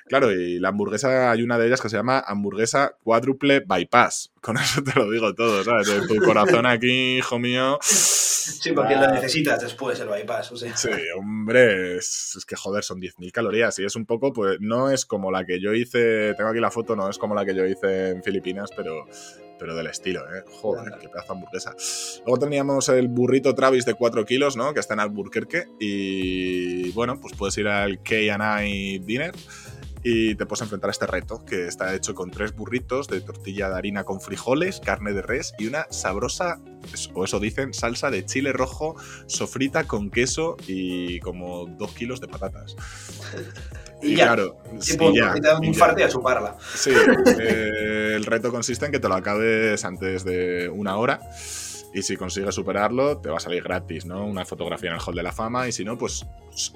Claro, y la hamburguesa, hay una de ellas que se llama hamburguesa cuádruple bypass. Con eso te lo digo todo, ¿sabes? De tu corazón aquí, hijo mío. Sí, porque lo necesitas después el bypass. O sea. Sí, hombre, es, es que joder, son 10.000 calorías y es un poco, pues no es como la que yo hice, tengo aquí la foto, no es como la que yo hice en Filipinas, pero, pero del estilo, ¿eh? Joder, qué pedazo de hamburguesa. Luego teníamos el burrito Travis de 4 kilos, ¿no? Que está en Albuquerque y bueno, pues puedes ir al K&I Dinner y te puedes enfrentar a este reto que está hecho con tres burritos de tortilla de harina con frijoles, carne de res y una sabrosa, o eso dicen, salsa de chile rojo sofrita con queso y como dos kilos de patatas. *laughs* Y ya. claro, punto, ya, te da un infarto y a chuparla. Sí, eh, el reto consiste en que te lo acabes antes de una hora. Y si consigues superarlo, te va a salir gratis, ¿no? Una fotografía en el Hall de la Fama. Y si no, pues,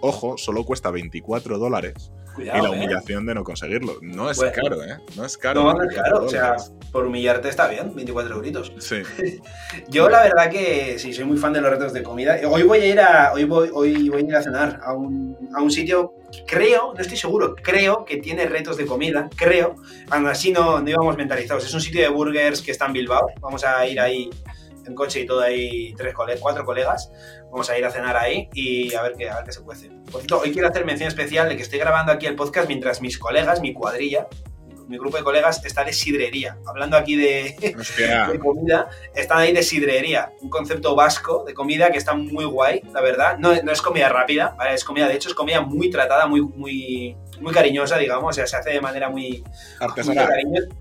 ojo, solo cuesta 24 dólares. Cuidado, y la ¿eh? humillación de no conseguirlo. No es Bueno. caro, ¿eh? No es caro. No, no es caro. O 24 sea, por humillarte está bien, 24 euritos. Sí. *laughs* Yo la verdad que sí, soy muy fan de los retos de comida. Hoy voy a ir a, hoy voy, hoy voy a, ir a cenar a un, a un sitio, creo, no estoy seguro, creo que tiene retos de comida, creo. Aún así no, no íbamos mentalizados. Es un sitio de burgers que está en Bilbao. Vamos a ir ahí en coche y todo ahí, tres cole- cuatro colegas. Vamos a ir a cenar ahí y a ver qué, a ver qué se cuece. Por cierto, hoy quiero hacer mención especial de que estoy grabando aquí el podcast mientras mis colegas, mi cuadrilla, mi grupo de colegas está de sidrería. Hablando aquí *laughs* de, comida, están ahí de sidrería, un concepto vasco de comida que está muy guay, la verdad. No, no es comida rápida, ¿vale? es comida, de hecho, es comida muy tratada, muy, muy, muy cariñosa, digamos, o sea, se hace de manera muy, Artesanal.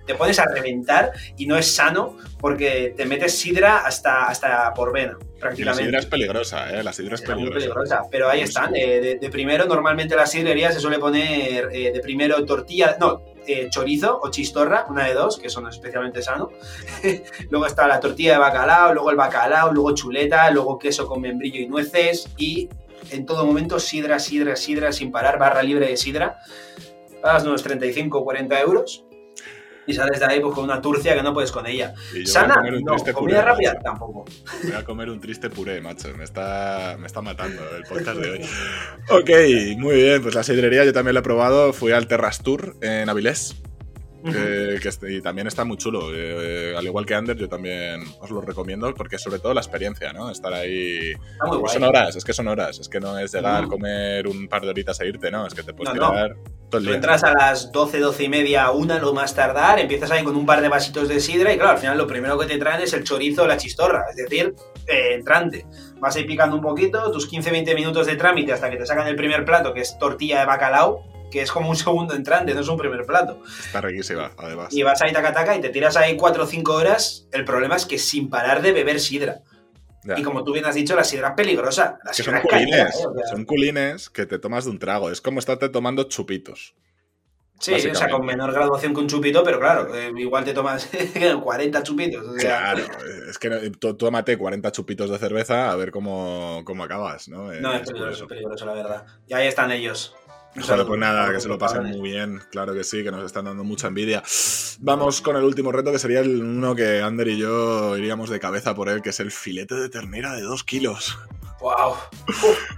Te pones a reventar y no es sano porque te metes sidra hasta, hasta por vena, Y la prácticamente. sidra es peligrosa, ¿eh? La sidra es muy peligrosa. pero ahí Muy están. eh, de, de primero, normalmente en la sidrería se suele poner eh, de primero tortilla, no, eh, chorizo o chistorra, una de dos, que son especialmente sano. *laughs* luego está la tortilla de bacalao, luego el bacalao, luego chuleta, luego queso con membrillo y nueces y en todo momento sidra, sidra, sidra sin parar, barra libre de sidra. Pagas unos 35 o 40 euros y sales de ahí pues, con una turcia que no puedes con ella. ¿Sana? No. ¿Comida puré, rápida? macho. Tampoco. Voy a comer un triste puré, macho. Me está, me está matando el podcast de hoy. *laughs* Ok, muy bien. Pues la sidrería yo también la he probado. Fui al Terras Tour en Avilés. Que- que este- y también está muy chulo. Eh, eh, al igual que Ander, yo también os lo recomiendo porque sobre todo la experiencia, ¿no? Estar ahí... Pues son horas, es que son horas. Es que no es llegar, Mm. comer un par de horitas e irte, ¿no? Es que te puedes No, no. tirar todo el Tú día. entras a las 12, 12 y media, una, lo más tardar, empiezas ahí con un par de vasitos de sidra y claro, al final lo primero que te traen es el chorizo o la chistorra, es decir, eh, entrante. Vas ahí picando un poquito, tus 15-20 minutos de trámite hasta que te sacan el primer plato, que es tortilla de bacalao, que es como un segundo entrante, no es un primer plato. Está riquísima, además. Y vas ahí taca taca y te tiras ahí 4 o 5 horas. El problema es que sin parar de beber sidra. Ya. Y como tú bien has dicho, la sidra es peligrosa. La que sidra son es culines, ¿eh? O sea, son culines que te tomas de un trago. Es como estarte tomando chupitos. Sí, o sea, con menor graduación que un chupito, pero claro, eh, igual te tomas *laughs* 40 chupitos. O sea, Claro, es que tú, tómate 40 chupitos de cerveza a ver cómo, cómo acabas, ¿no? Eh, No, peligroso, es peligroso, la verdad. Y ahí están ellos. Pues nada, que se lo pasen muy bien, claro que sí, que nos están dando mucha envidia. Vamos con el último reto, que sería el uno que Ander y yo iríamos de cabeza por él, que es el filete de ternera de 2 kilos. ¡Wow!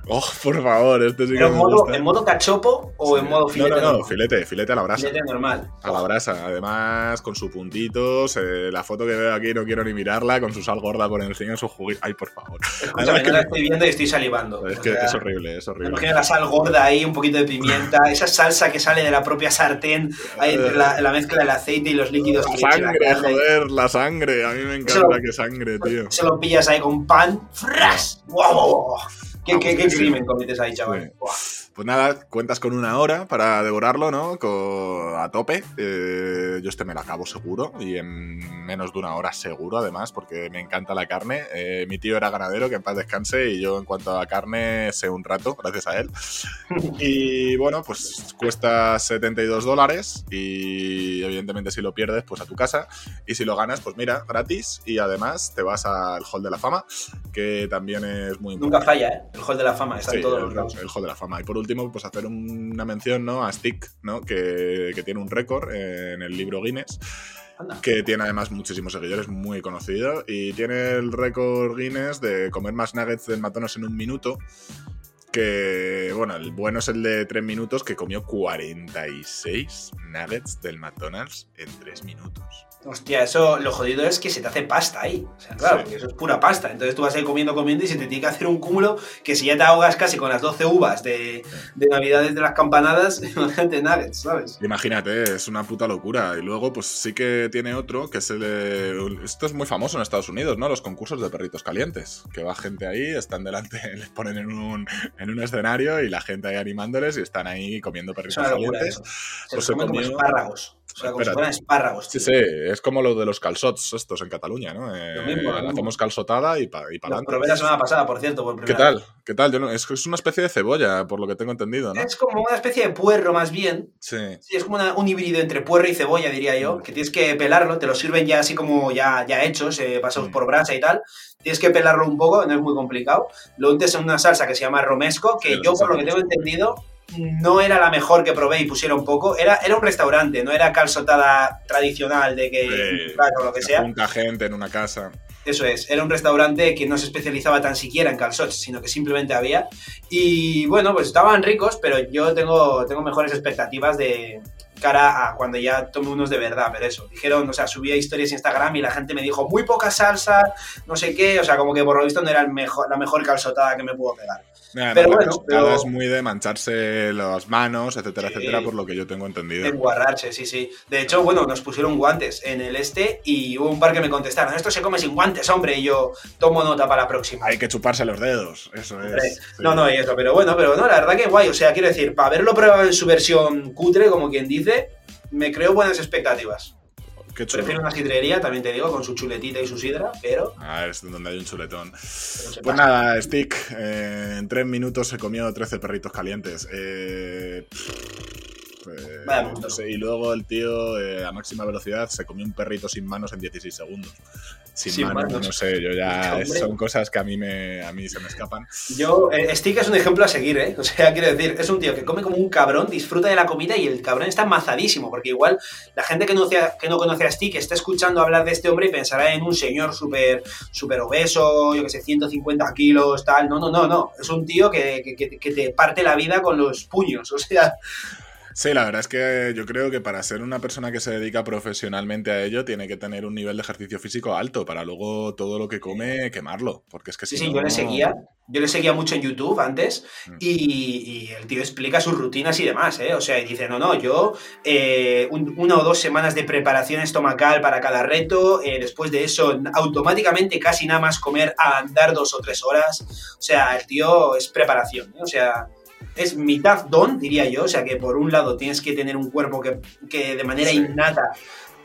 Oh, por favor, este sí que ¿Pero en me modo, gusta. en modo cachopo o Sí. en modo filete? No, no, no, normal? filete, filete a la brasa. Filete normal. A la brasa, además con sus puntitos, eh, la foto que veo aquí no quiero ni mirarla, con su sal gorda por encima, su juguito. Ay, por favor. Escúchame, Además que la estoy viendo y estoy salivando. Es que sea, es horrible, es horrible. imagino la sal gorda ahí, un poquito de pimienta, *laughs* esa salsa que sale de la propia sartén, ahí entre la, la mezcla del aceite y los líquidos. La que sangre, joder, la sangre. A mí me encanta lo- que sangre, tío. Se lo pillas ahí con pan. ¡Fras! ¡Guau, guau! ¿Qué, qué, qué Sí. crimen cometes ahí, chaval? Sí. Pues nada, cuentas con una hora para devorarlo, ¿no? A tope. Eh, yo este me lo acabo seguro y en menos de una hora seguro, además, porque me encanta la carne. Eh, mi tío era ganadero, que en paz descanse, y yo en cuanto a carne sé un rato, gracias a él. *laughs* Y bueno, pues cuesta 72 dólares y evidentemente si lo pierdes, pues a tu casa. Y si lo ganas, pues mira, gratis y además te vas al Hall de la Fama, que también es muy importante. Nunca falla, ¿eh? El hall de la fama, está Sí, en todos el, los lados. el Hall de la Fama. Y por último, pues hacer un- una mención ¿no? a Stick, ¿no? que, que tiene un récord en el libro Guinness, que tiene además muchísimos seguidores, muy conocido, y tiene el récord Guinness de comer más nuggets del McDonald's en un minuto. Que, bueno, el bueno es el de 3 minutos, que comió 46 nuggets del McDonald's en 3 minutos. Hostia, eso lo jodido es que se te hace pasta ahí. O sea, claro, Sí. porque eso es pura pasta. Entonces tú vas ahí comiendo, comiendo y se te tiene que hacer un cúmulo que si ya te ahogas casi con las 12 uvas de, de Navidades de las campanadas, *laughs* imagínate nuggets, ¿sabes? Imagínate, es una puta locura. Y luego, pues sí que tiene otro, que es el. de- Esto es muy famoso en Estados Unidos, ¿no? Los concursos de perritos calientes. Que va gente ahí, están delante, *laughs* les ponen en un, en un escenario y la gente ahí animándoles y están ahí comiendo perritos locura calientes. Se Pues se comen como. O sea, como si fueran espárragos. Sí, tío. sí, es como lo de los calzots estos en Cataluña, ¿no? Eh, Lo mismo, lo hacemos calzotada y para y pa Lo adelante. probé la semana pasada, por cierto, por ¿Qué tal? ¿Qué tal? Yo no- es, es una especie de cebolla, por lo que tengo entendido, ¿no? Es como una especie de puerro más bien. Sí. Sí, es como una- un híbrido entre puerro y cebolla, diría yo, Mm. que tienes que pelarlo, te lo sirven ya así como ya, ya hechos, eh, pasados Mm. por brasa y tal. Tienes que pelarlo un poco, no es muy complicado. Lo untes en una salsa que se llama romesco, que Sí, yo, por lo que tengo entendido, no era la mejor que probé y pusiera un poco. Era, era un restaurante, no era calzotada tradicional de que Sí. claro, lo que Se sea. junta gente en una casa. Eso es, era un restaurante que no se especializaba tan siquiera en calzots, sino que simplemente había. Y bueno, pues estaban ricos, pero yo tengo, tengo mejores expectativas de, cara a cuando ya tome unos de verdad, pero eso, dijeron, o sea, subía historias en Instagram y la gente me dijo, muy poca salsa, no sé qué, o sea, como que por lo visto no era el mejor, la mejor calzotada que me puedo pegar. Pero bueno, es muy de mancharse las manos, etcétera, etcétera, por lo que yo tengo entendido. Enguarrarse, sí, sí. De hecho, bueno, nos pusieron guantes en el este y hubo un par que me contestaron, esto se come sin guantes, hombre, y yo tomo nota para la próxima. Hay que chuparse los dedos, eso es. No, no, y eso, pero bueno, pero no, la verdad que guay, o sea, quiero decir, para haberlo probado en su versión cutre, como quien dice, me creo buenas expectativas. Prefiero una sidrería, también te digo, con su chuletita y su sidra, pero. Ah, es donde hay un chuletón. Pues nada, Stick, eh, en tres minutos se comió 13 perritos calientes. Eh, eh, y luego el tío eh, a máxima velocidad se comió un perrito sin manos en 16 segundos. Sin, manos, no sé, yo ya *laughs* son cosas que a mí me a mí se me escapan. Yo eh, Stick es un ejemplo a seguir, ¿eh? O sea, quiero decir, es un tío que come como un cabrón, disfruta de la comida y el cabrón está mazadísimo, porque igual la gente que no, que no conoce a Stick está escuchando hablar de este hombre y pensará en un señor súper super obeso, yo que sé, 150 kilos, tal. No, no, no, no. Es un tío que, que te parte la vida con los puños. O sea, Sí, la verdad es que yo creo que para ser una persona que se dedica profesionalmente a ello tiene que tener un nivel de ejercicio físico alto para luego todo lo que come quemarlo, porque es que sí, sí, yo le seguía, yo le seguía mucho en YouTube antes mm. y, el tío explica sus rutinas y demás, ¿eh? O sea, y dice, no, no, yo eh, una o dos semanas de preparación estomacal para cada reto, eh, después de eso automáticamente casi nada más comer a andar dos o tres horas, o sea, el tío es preparación, ¿eh? o sea es mitad don, diría yo. O sea, que por un lado tienes que tener un cuerpo que, de manera innata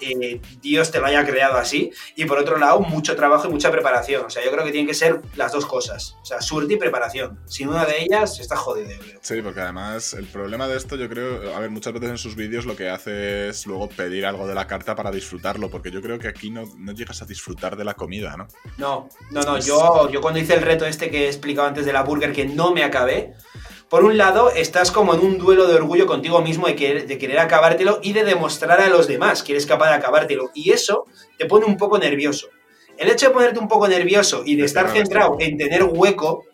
eh, Dios te lo haya creado así. Y por otro lado, mucho trabajo y mucha preparación. O sea, yo creo que tienen que ser las dos cosas. O sea, suerte y preparación. Sin una de ellas, está jodido. Sí, porque además el problema de esto, yo creo, a ver, muchas veces en sus vídeos lo que hace es luego pedir algo de la carta para disfrutarlo. Porque yo creo que aquí no, no llegas a disfrutar de la comida, ¿no? No, no, no. Yo, yo cuando hice el reto este que he explicado antes de la burger, que no me acabé por un lado, estás como en un duelo de orgullo contigo mismo de querer, de querer acabártelo y de demostrar a los demás que eres capaz de acabártelo. Y eso te pone un poco nervioso. El hecho de ponerte un poco nervioso y de estar centrado en tener hueco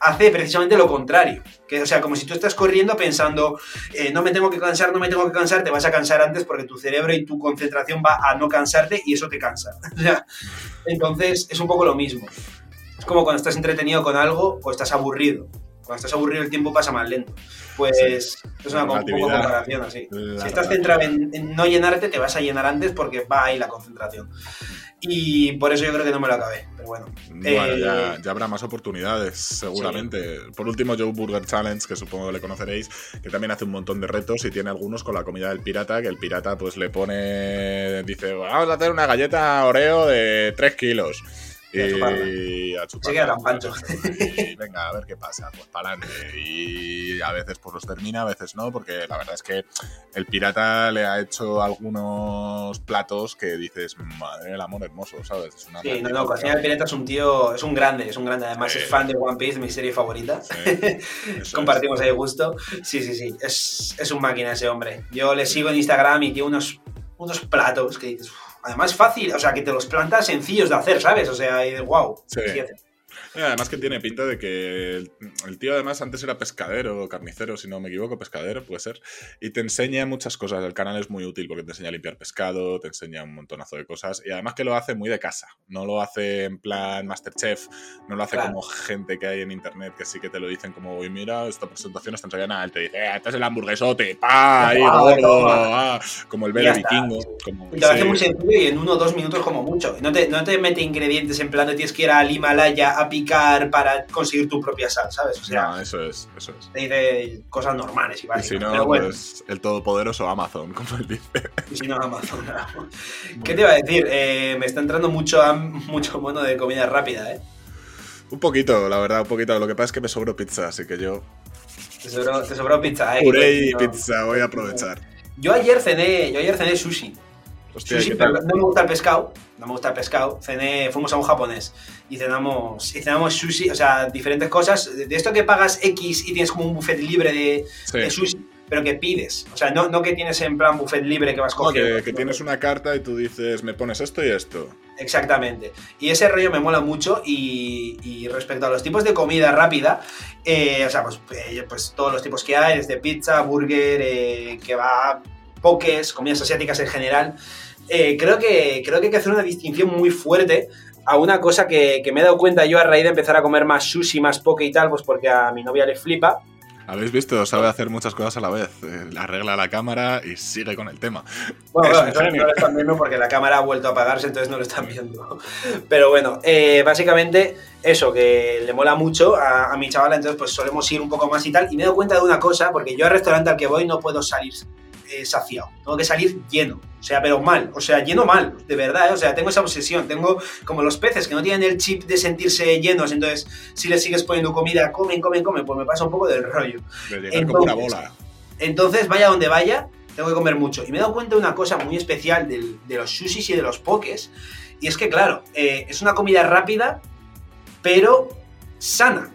hace precisamente lo contrario. Que, o sea, como si tú estás corriendo pensando, eh, no me tengo que cansar, no me tengo que cansar, te vas a cansar antes porque tu cerebro y tu concentración va a no cansarte y eso te cansa. *laughs* entonces, es un poco lo mismo. Es como cuando estás entretenido con algo o estás aburrido. Cuando estás aburrido el tiempo pasa más lento. Pues es una un poco comparación así. Si estás centrado en, no llenarte, te vas a llenar antes porque va ahí la concentración. Y por eso yo creo que no me lo acabé. Pero bueno. Eh, ya, habrá más oportunidades, seguramente. Por último, Joe Burger Challenge, que supongo que le conoceréis, que también hace un montón de retos y tiene algunos con la comida del pirata, que el pirata pues le pone, dice, vamos a hacer una galleta Oreo de 3 kilos. Y a chupar. pancho. Y venga, a ver qué pasa. Pues para adelante. Y a veces pues los termina, a veces no, porque la verdad es que el pirata le ha hecho algunos platos que dices, madre del amor hermoso, ¿sabes? Es una sí, no, no, Cocina el Pirata es un tío, es un grande, es un grande. Además es fan de One Piece, mi serie favorita. *laughs* Compartimos ahí gusto. Sí, sí, sí. Es, es un máquina ese hombre. Yo le sigo en Instagram y tiene unos, unos platos que dices además fácil, o sea, que te los plantas sencillos de hacer, ¿sabes? O sea, y de wow. Sí. Además que tiene pinta de que el, tío además antes era pescadero, carnicero, si no me equivoco, pescadero puede ser, y te enseña muchas cosas. El canal es muy útil porque te enseña a limpiar pescado, te enseña un montonazo de cosas, y además que lo hace muy de casa. No lo hace en plan Masterchef, no lo hace como gente que hay en internet que sí que te lo dicen como, y mira, esta presentación está ensayada, nada, él te dice, eh, este es el hamburguesote, pa, ahí, gordo, ah", como el bebé vikingo. Como, te lo hace muy sencillo y en uno o dos minutos como mucho. No te, no te mete ingredientes en plan de tienes que ir al Himalaya a picar para conseguir tu propia sal, ¿sabes? O sea, eso es, eso es. Te dice cosas normales y básicas. Y si no, pues el todopoderoso Amazon, *laughs* como él dice. Y si no, Amazon. ¿Qué te iba a decir? Eh, me está entrando mucho, mucho mono de comida rápida, ¿eh? Un poquito, la verdad, un poquito. Lo que pasa es que me sobró pizza, así que yo... Te sobró, te sobró pizza, ¿eh? Puré y pizza, voy a aprovechar. Yo ayer cené, yo ayer cené sushi. Hostia, sushi, pero no me gusta el pescado no me gusta el pescado, cené, fuimos a un japonés y cenamos, y cenamos sushi, o sea, diferentes cosas. De esto que pagas X y tienes como un buffet libre de, sushi, pero que pides. O sea, no, no, que tienes en plan buffet libre que vas cogiendo. No, que, tienes una carta y tú dices, me pones esto y esto. Exactamente. Y ese rollo me mola mucho y, respecto a los tipos de comida rápida, eh, o sea, pues, eh, pues, todos los tipos que hay, desde pizza, burger, eh, que va pokés, comidas asiáticas en general, eh, creo, que, creo que hay que hacer una distinción muy fuerte a una cosa que, que, me he dado cuenta yo a raíz de empezar a comer más sushi, más poke y tal, pues porque a mi novia le flipa. Habéis visto, sabe hacer muchas cosas a la vez. Eh, arregla la cámara y sigue con el tema. Bueno, no lo están viendo porque la cámara ha vuelto a apagarse, entonces no lo están viendo. Pero bueno, eh, básicamente eso, que le mola mucho a, a, mi chavala, entonces pues solemos ir un poco más y tal. Y me he dado cuenta de una cosa, porque yo al restaurante al que voy no puedo salir eh, saciado, tengo que salir lleno, o sea, pero mal, o sea, lleno mal, de verdad, ¿eh? o sea, tengo esa obsesión, tengo como los peces que no tienen el chip de sentirse llenos, entonces si les sigues poniendo comida, comen, comen, comen, pues me pasa un poco del rollo. Entonces, como una bola. entonces, vaya donde vaya, tengo que comer mucho. Y me he dado cuenta de una cosa muy especial del, de los sushis y de los pokés, y es que, claro, eh, es una comida rápida, pero sana.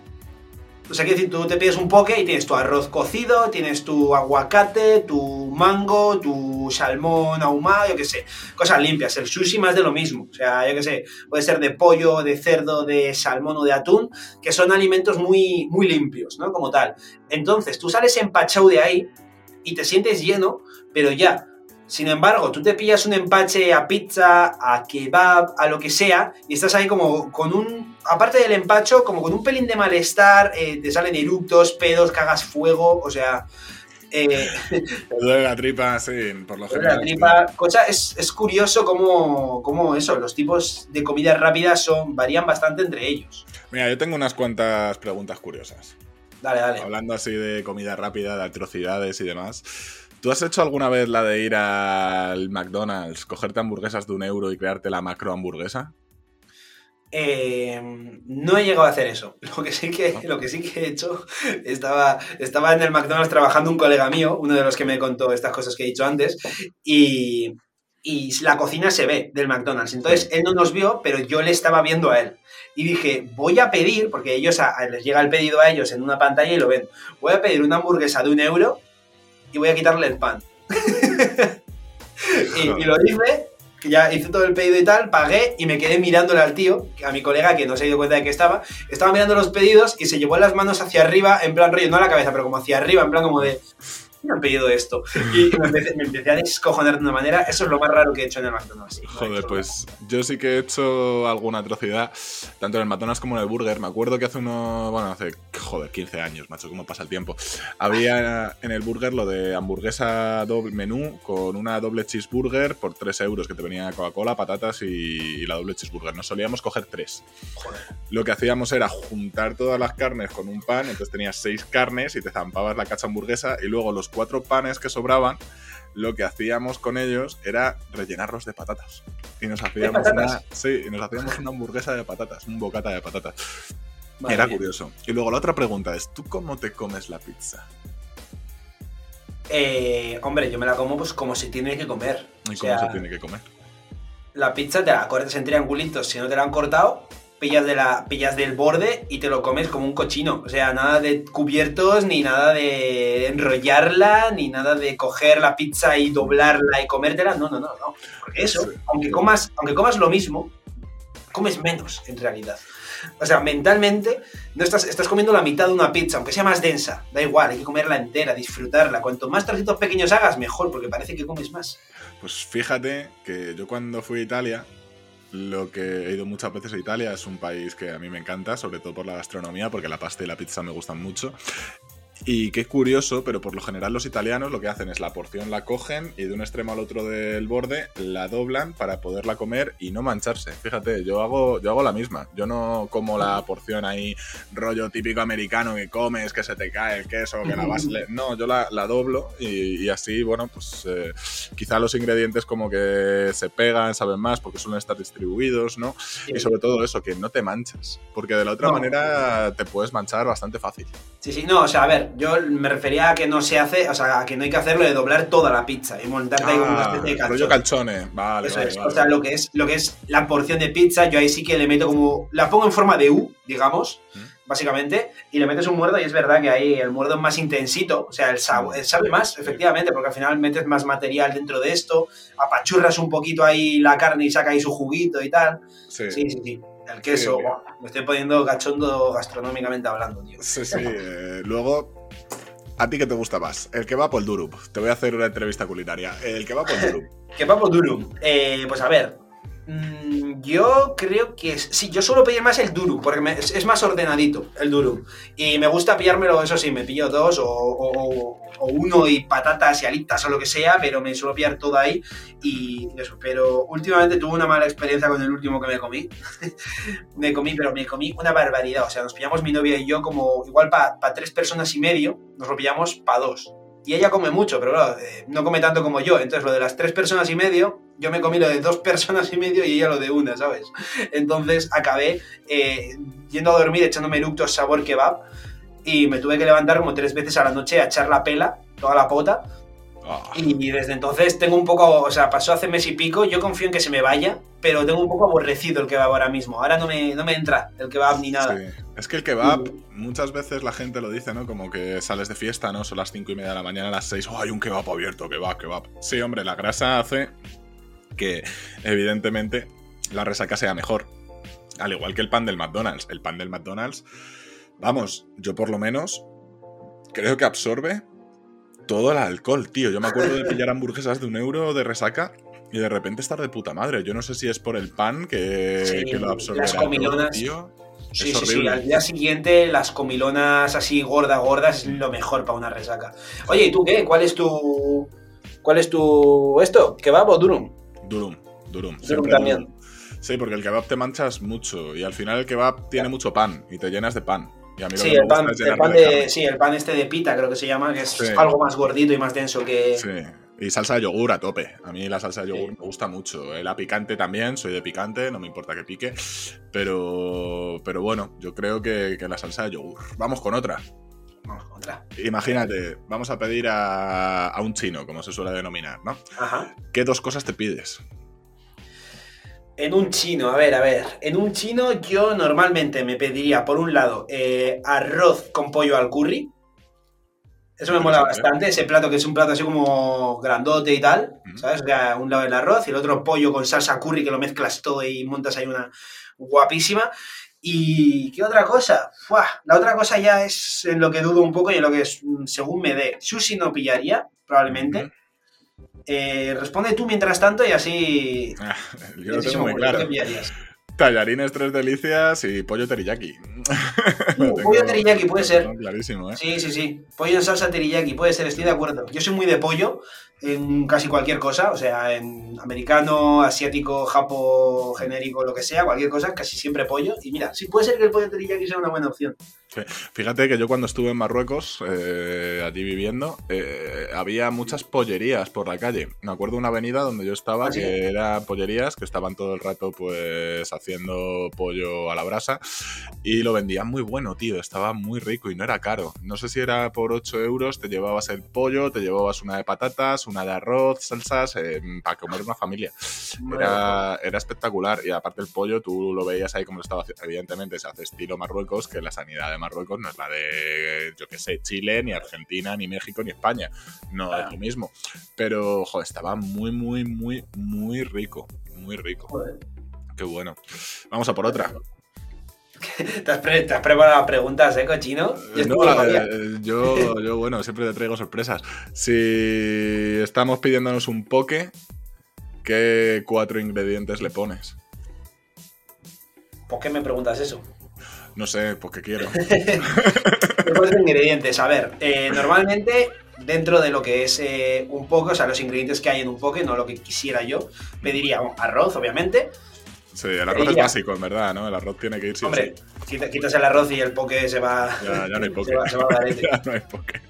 O sea, quiero decir, tú te pides un poke y tienes tu arroz cocido, tienes tu aguacate, tu mango, tu salmón ahumado, yo qué sé, cosas limpias. El sushi más de lo mismo. O sea, yo qué sé, puede ser de pollo, de cerdo, de salmón o de atún, que son alimentos muy, muy limpios, ¿no? Como tal. Entonces, tú sales empachado de ahí y te sientes lleno, pero ya. Sin embargo, tú te pillas un empache a pizza, a kebab, a lo que sea, y estás ahí como con un aparte del empacho, como con un pelín de malestar, eh, te salen eructos, pedos, cagas fuego, o sea... Eh, *laughs* duele la tripa, sí, por lo general. La tripa, cosa, es, es curioso cómo, cómo, eso, los tipos de comida rápida son, varían bastante entre ellos. Mira, yo tengo unas cuantas preguntas curiosas. Dale, dale. Hablando así de comida rápida, de atrocidades y demás. ¿Tú has hecho alguna vez la de ir al McDonald's, cogerte hamburguesas de un euro y crearte la macro hamburguesa? Eh, no he llegado a hacer eso. *laughs* Lo que sí que, lo que, sí que he hecho, estaba, estaba en el McDonald's trabajando un colega mío, uno de los que me contó estas cosas que he dicho antes, y, y la cocina se ve del McDonald's. Entonces él no nos vio, pero yo le estaba viendo a él. Y dije, voy a pedir, porque ellos a, les llega el pedido a ellos en una pantalla y lo ven, voy a pedir una hamburguesa de un euro y voy a quitarle el pan. *laughs* y, y, lo hice que ya hice todo el pedido y tal, pagué y me quedé mirándole al tío, a mi colega que no se dio cuenta de que estaba, estaba mirando los pedidos y se llevó las manos hacia arriba, en plan rollo, no a la cabeza, pero como hacia arriba, en plan como de, me han pedido esto. Y me empecé, me empecé, a descojonar de una manera. Eso es lo más raro que he hecho en el McDonald's. Joder, pues yo sí que he hecho alguna atrocidad, tanto en el McDonald's como en el Burger. Me acuerdo que hace uno, bueno, hace, joder, 15 años, macho, cómo pasa el tiempo. Había en el Burger lo de hamburguesa doble menú con una doble cheeseburger por 3 euros que te venía Coca-Cola, patatas y, y, la doble cheeseburger. Nos solíamos coger 3. Joder. Lo que hacíamos era juntar todas las carnes con un pan, entonces tenías 6 carnes y te zampabas la cacha hamburguesa y luego los cuatro panes que sobraban, lo que hacíamos con ellos era rellenarlos de patatas. Y nos hacíamos? Una, sí, y nos hacíamos una hamburguesa de patatas, un bocata de patatas. Vale. Era curioso. Y luego la otra pregunta es, ¿tú cómo te comes la pizza? Eh, hombre, yo me la como pues como se tiene que comer. ¿Y o cómo sea, se tiene que comer? La pizza te la cortas en triangulitos, si no te la han cortado, pillas, de la, pillas del borde y te lo comes como un cochino. O sea, nada de cubiertos, ni nada de enrollarla, ni nada de coger la pizza y doblarla y comértela. No, no, no, no. Porque eso, sí. aunque, comas, aunque comas lo mismo, comes menos en realidad. O sea, mentalmente no estás, estás comiendo la mitad de una pizza, aunque sea más densa. Da igual, hay que comerla entera, disfrutarla. Cuanto más trocitos pequeños hagas, mejor, porque parece que comes más. Pues fíjate que yo cuando fui a Italia, lo que he ido muchas veces a Italia es un país que a mí me encanta, sobre todo por la gastronomía, porque la pasta y la pizza me gustan mucho. Y qué curioso, pero por lo general los italianos lo que hacen es la porción la cogen y de un extremo al otro del borde la doblan para poderla comer y no mancharse. Fíjate, yo hago, yo hago la misma. Yo no como la porción ahí rollo típico americano que comes, que se te cae el queso, que la vas... No, yo la, la doblo y, y, así, bueno, pues eh, quizá los ingredientes como que se pegan, saben más porque suelen estar distribuidos, ¿no? Y sobre todo eso, que no te manchas. Porque de la otra no. manera te puedes manchar bastante fácil. Sí, sí, no, o sea, a ver, yo me refería a que no se hace, o sea, a que no hay que hacerlo de doblar toda la pizza y montarte ah, ahí con una especie de calzone. Rollo calzone, vale. Eso vale, es, vale. o sea, lo que es, lo que es la porción de pizza, yo ahí sí que le meto como, la pongo en forma de U, digamos, ¿Mm? básicamente, y le metes un muerdo y es verdad que ahí el muerdo es más intensito, o sea, el sabe, sabe más, efectivamente, porque al final metes más material dentro de esto, apachurras un poquito ahí la carne y saca ahí su juguito y tal. Sí, sí, sí. sí. El queso, sí, wow, me estoy poniendo cachondo gastronómicamente hablando, tío. Sí, sí. Eh, luego, ¿A ti qué te gusta más? ¿El kebab o el durum? Te voy a hacer una entrevista culinaria. ¿El kebab o el durum? *laughs* kebab o durum. Eh, pues a ver, Mm, yo creo que es, sí, yo suelo pedir más el durum, porque es, más ordenadito el durum. Y me gusta pillármelo, eso sí, me pillo dos o, uno y patatas y alitas o lo que sea, pero me suelo pillar todo ahí y eso. Pero últimamente tuve una mala experiencia con el último que me comí. *laughs* me comí, pero me comí una barbaridad. O sea, nos pillamos mi novia y yo como igual para tres personas y medio, nos lo pillamos para dos. Y ella come mucho, pero eh, no come tanto como yo. Entonces, lo de las tres personas y medio, yo me comí lo de dos *laughs* personas y medio y ella lo de una, ¿sabes? Entonces, acabé eh, yendo a dormir echándome eructos sabor kebab y me tuve que levantar como tres veces a la noche a echar la pela, toda la pota, Ah. Y desde entonces tengo un poco, o sea, pasó hace mes y pico, yo confío en que se me vaya, pero tengo un poco aborrecido el kebab ahora mismo. Ahora no me, no me entra el kebab ni nada. Es que el kebab, muchas veces la gente lo dice, ¿no? Como que sales de fiesta, ¿no? Son las cinco y media de la mañana, a las 6, ¡oh, hay un kebab abierto! Kebab, kebab. Sí, hombre, la grasa hace que, evidentemente, la resaca sea mejor. Al igual que el pan del McDonald's. El pan del McDonald's, vamos, yo por lo menos creo que absorbe todo el alcohol, tío. Yo me acuerdo de pillar hamburguesas de un euro de resaca y de repente estar de puta madre. Yo no sé si es por el pan que, lo absorbe. Las comilonas. tío. Sí, sí, sí. Al día siguiente, las comilonas así gordas, gordas, es lo mejor para una resaca. Oye, ¿y tú qué? ¿Cuál es tu. ¿Cuál es tu. esto? ¿Kebab o durum? Durum, durum. Durum también. Sí, porque el kebab te manchas mucho y al final el kebab tiene mucho pan y te llenas de pan sí, el pan, de, sí, el pan este de pita creo que se llama, que es algo más gordito y más denso que... Sí. Y salsa de yogur a tope. A mí la salsa de yogur me gusta mucho. Eh, la picante también, soy de picante, no me importa que pique. Pero, pero bueno, yo creo que, la salsa de yogur. Vamos con otra. Vamos con otra. Imagínate, vamos a pedir a, a un chino, como se suele denominar, ¿no? Ajá. ¿Qué dos cosas te pides? En un chino, a ver, a ver. En un chino yo normalmente me pediría, por un lado, eh, arroz con pollo al curry. Eso me mola bastante, ese plato que es un plato así como grandote y tal, ¿sabes? O sea, un lado el arroz y el otro pollo con salsa curry que lo mezclas todo y montas ahí una guapísima. ¿Y qué otra cosa? La otra cosa ya es en lo que dudo un poco y en lo que es, según me dé. Sushi no pillaría, probablemente. Eh, responde tú mientras tanto y así. Ah, yo lo tengo muy claro. Tallarines tres delicias y pollo teriyaki. *laughs* Pollo teriyaki puede ser. Clarísimo, ¿eh? Sí, sí, sí. Pollo en salsa teriyaki puede ser, estoy de acuerdo. Yo soy muy de pollo en casi cualquier cosa, o sea, en americano, asiático, japo, genérico, lo que sea, cualquier cosa, casi siempre pollo. Y mira, sí puede ser que el pollo teriyaki sea una buena opción. Fíjate que yo cuando estuve en Marruecos, eh, allí viviendo, eh, había muchas pollerías por la calle. Me acuerdo una avenida donde yo estaba ¿Ah, que era pollerías que estaban todo el rato pues haciendo pollo a la brasa y lo vendían muy bueno, tío. Estaba muy rico y no era caro. No sé si era por 8 euros, te llevabas el pollo, te llevabas una de patatas, una de arroz, salsas, eh, para comer una familia. Era, era espectacular y aparte el pollo tú lo veías ahí como lo estaba haciendo. Evidentemente se hace estilo Marruecos, que la sanidad de Marruecos no es la de, yo qué sé, Chile, ni Argentina, ni México, ni España. No es lo mismo. Pero, joder, estaba muy, muy, muy, muy rico. Muy rico. Qué bueno. Vamos a por otra. *laughs* ¿Te has, preparado preguntas, eh, cochino? Eh, yo, yo, bueno, siempre te traigo sorpresas. Si estamos pidiéndonos un poke, ¿qué cuatro ingredientes le pones? ¿Por qué me preguntas eso? No sé, porque quiero. *laughs* cuatro ingredientes. A ver, eh, normalmente dentro de lo que es eh, un poke, o sea, los ingredientes que hay en un poke, no lo que quisiera yo, pediría arroz, obviamente Sí, el arroz es básico, en verdad, ¿no? El arroz tiene que ir sin Hombre, quitas el arroz y el poke se va. Ya, ya no hay *laughs* poke. Se va, a *laughs* ya no hay poke.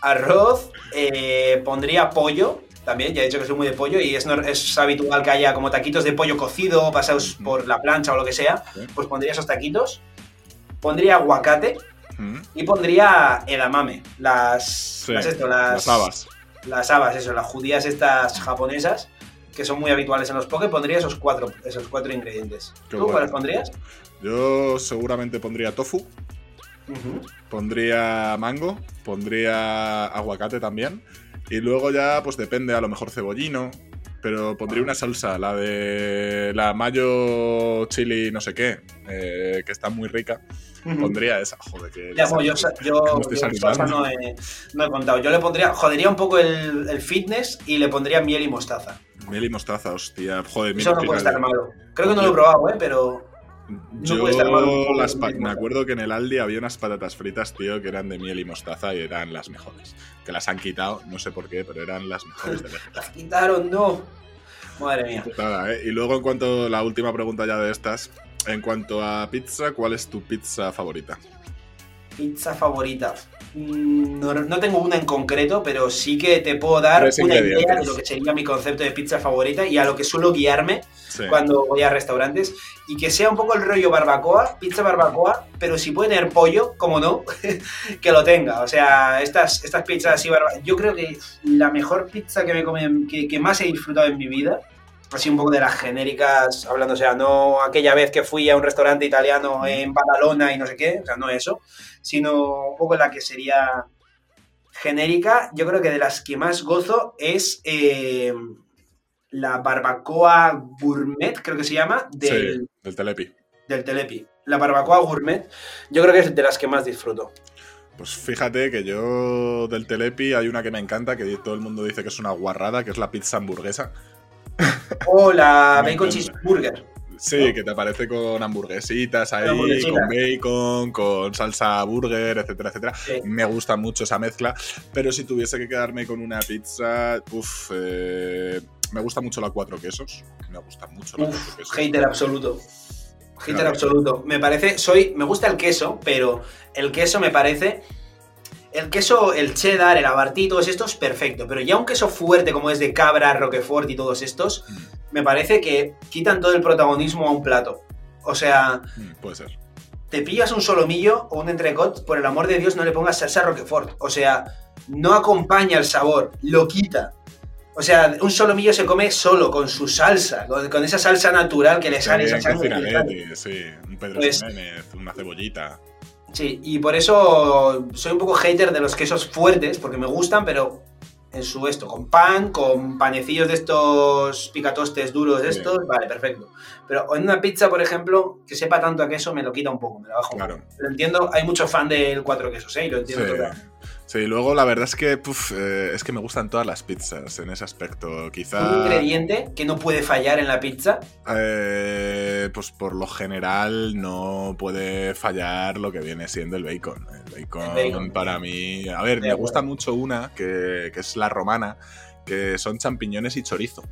Arroz, eh, pondría pollo, también, ya he dicho que soy muy de pollo y es, es habitual que haya como taquitos de pollo cocido pasados por la plancha o lo que sea, pues pondría esos taquitos. Pondría aguacate y pondría edamame, las, las, esto, las, las habas. Las habas, eso, las judías estas japonesas que son muy habituales en los poke, pondría esos cuatro, esos cuatro ingredientes. ¿Tú cuáles pondrías? Yo seguramente pondría tofu, pondría mango, pondría aguacate también, y luego ya, pues depende, a lo mejor cebollino, pero pondría una salsa, la de la mayo chili no sé qué, eh, que está muy rica. Pondría esa, joder, que... Ya, pues yo, yo, yo no he, no he, contado. Yo le pondría, jodería un poco el, el, fitness y le pondría miel y mostaza. Miel y mostaza, hostia, joder. Eso no puede estar malo. Creo que no lo he probado, ¿eh? Pero... No malo las me acuerdo que en el Aldi había unas patatas fritas, tío, que eran de miel y mostaza y eran las mejores. Que las han quitado, no sé por qué, pero eran las mejores de Las quitaron, no. Madre mía. Putada, ¿eh? Y luego, en cuanto a la última pregunta ya de estas, en cuanto a pizza, ¿cuál es tu pizza favorita? Pizza favorita. Mm, no, no, tengo una en concreto, pero sí que te puedo dar una idea de lo que sería mi concepto de pizza favorita y a lo que suelo guiarme sí. cuando voy a restaurantes. Y que sea un poco el rollo barbacoa, pizza barbacoa, pero si puede tener pollo, como no, *laughs* que lo tenga. O sea, estas, estas pizzas así barbacoa. Yo creo que la mejor pizza que, me que más he disfrutado en mi vida así un poco de las genéricas, hablando, o sea, no aquella vez que fui a un restaurante italiano en Badalona y no sé qué, o sea, no eso, sino un poco la que sería genérica. Yo creo que de las que más gozo es eh, la barbacoa gourmet, creo que se llama, del, sí, del Telepi. Del Telepi. La barbacoa gourmet, yo creo que es de las que más disfruto. Pues fíjate que yo del Telepi hay una que me encanta, que todo el mundo dice que es una guarrada, que es la pizza hamburguesa. O la *laughs* bacon cheeseburger. Sí, ¿no? que te aparece con hamburguesitas ahí, con bacon, con salsa burger, etcétera, etcétera. Sí. Me gusta mucho esa mezcla, pero si tuviese que quedarme con una pizza, uff, eh, me gusta mucho la cuatro quesos. Me gusta mucho la uf, cuatro quesos. Hater absoluto. Hater claro. absoluto. Me parece, soy, me gusta el queso, pero el queso me parece el queso, el cheddar, el abartí, todos estos, perfecto. Pero ya un queso fuerte como es de cabra, roquefort y todos estos, mm. me parece que quitan todo el protagonismo a un plato. O sea... Mm, puede ser. Te pillas un solomillo o un entrecot, por el amor de Dios no le pongas salsa roquefort. O sea, no acompaña el sabor, lo quita. O sea, un solomillo se come solo, con su salsa, con, con esa salsa natural que le sale esa sangre. Sí, un Pedro pues, Jiménez, una cebollita. Sí, y por eso soy un poco hater de los quesos fuertes, porque me gustan, pero en su esto, con pan, con panecillos de estos picatostes duros de estos, vale, perfecto. Pero en una pizza, por ejemplo, que sepa tanto a queso, me lo quita un poco, me lo bajo. Claro. Lo entiendo, hay mucho fan del cuatro quesos, ¿eh? Y lo entiendo sí. Sí, luego la verdad es que puf, eh, es que me gustan todas las pizzas en ese aspecto. Quizá. ¿Un ingrediente que no puede fallar en la pizza? Eh, pues por lo general no puede fallar lo que viene siendo el bacon. El bacon, el bacon. para mí. A ver, me gusta mucho una que, que es la romana, que son champiñones y chorizo.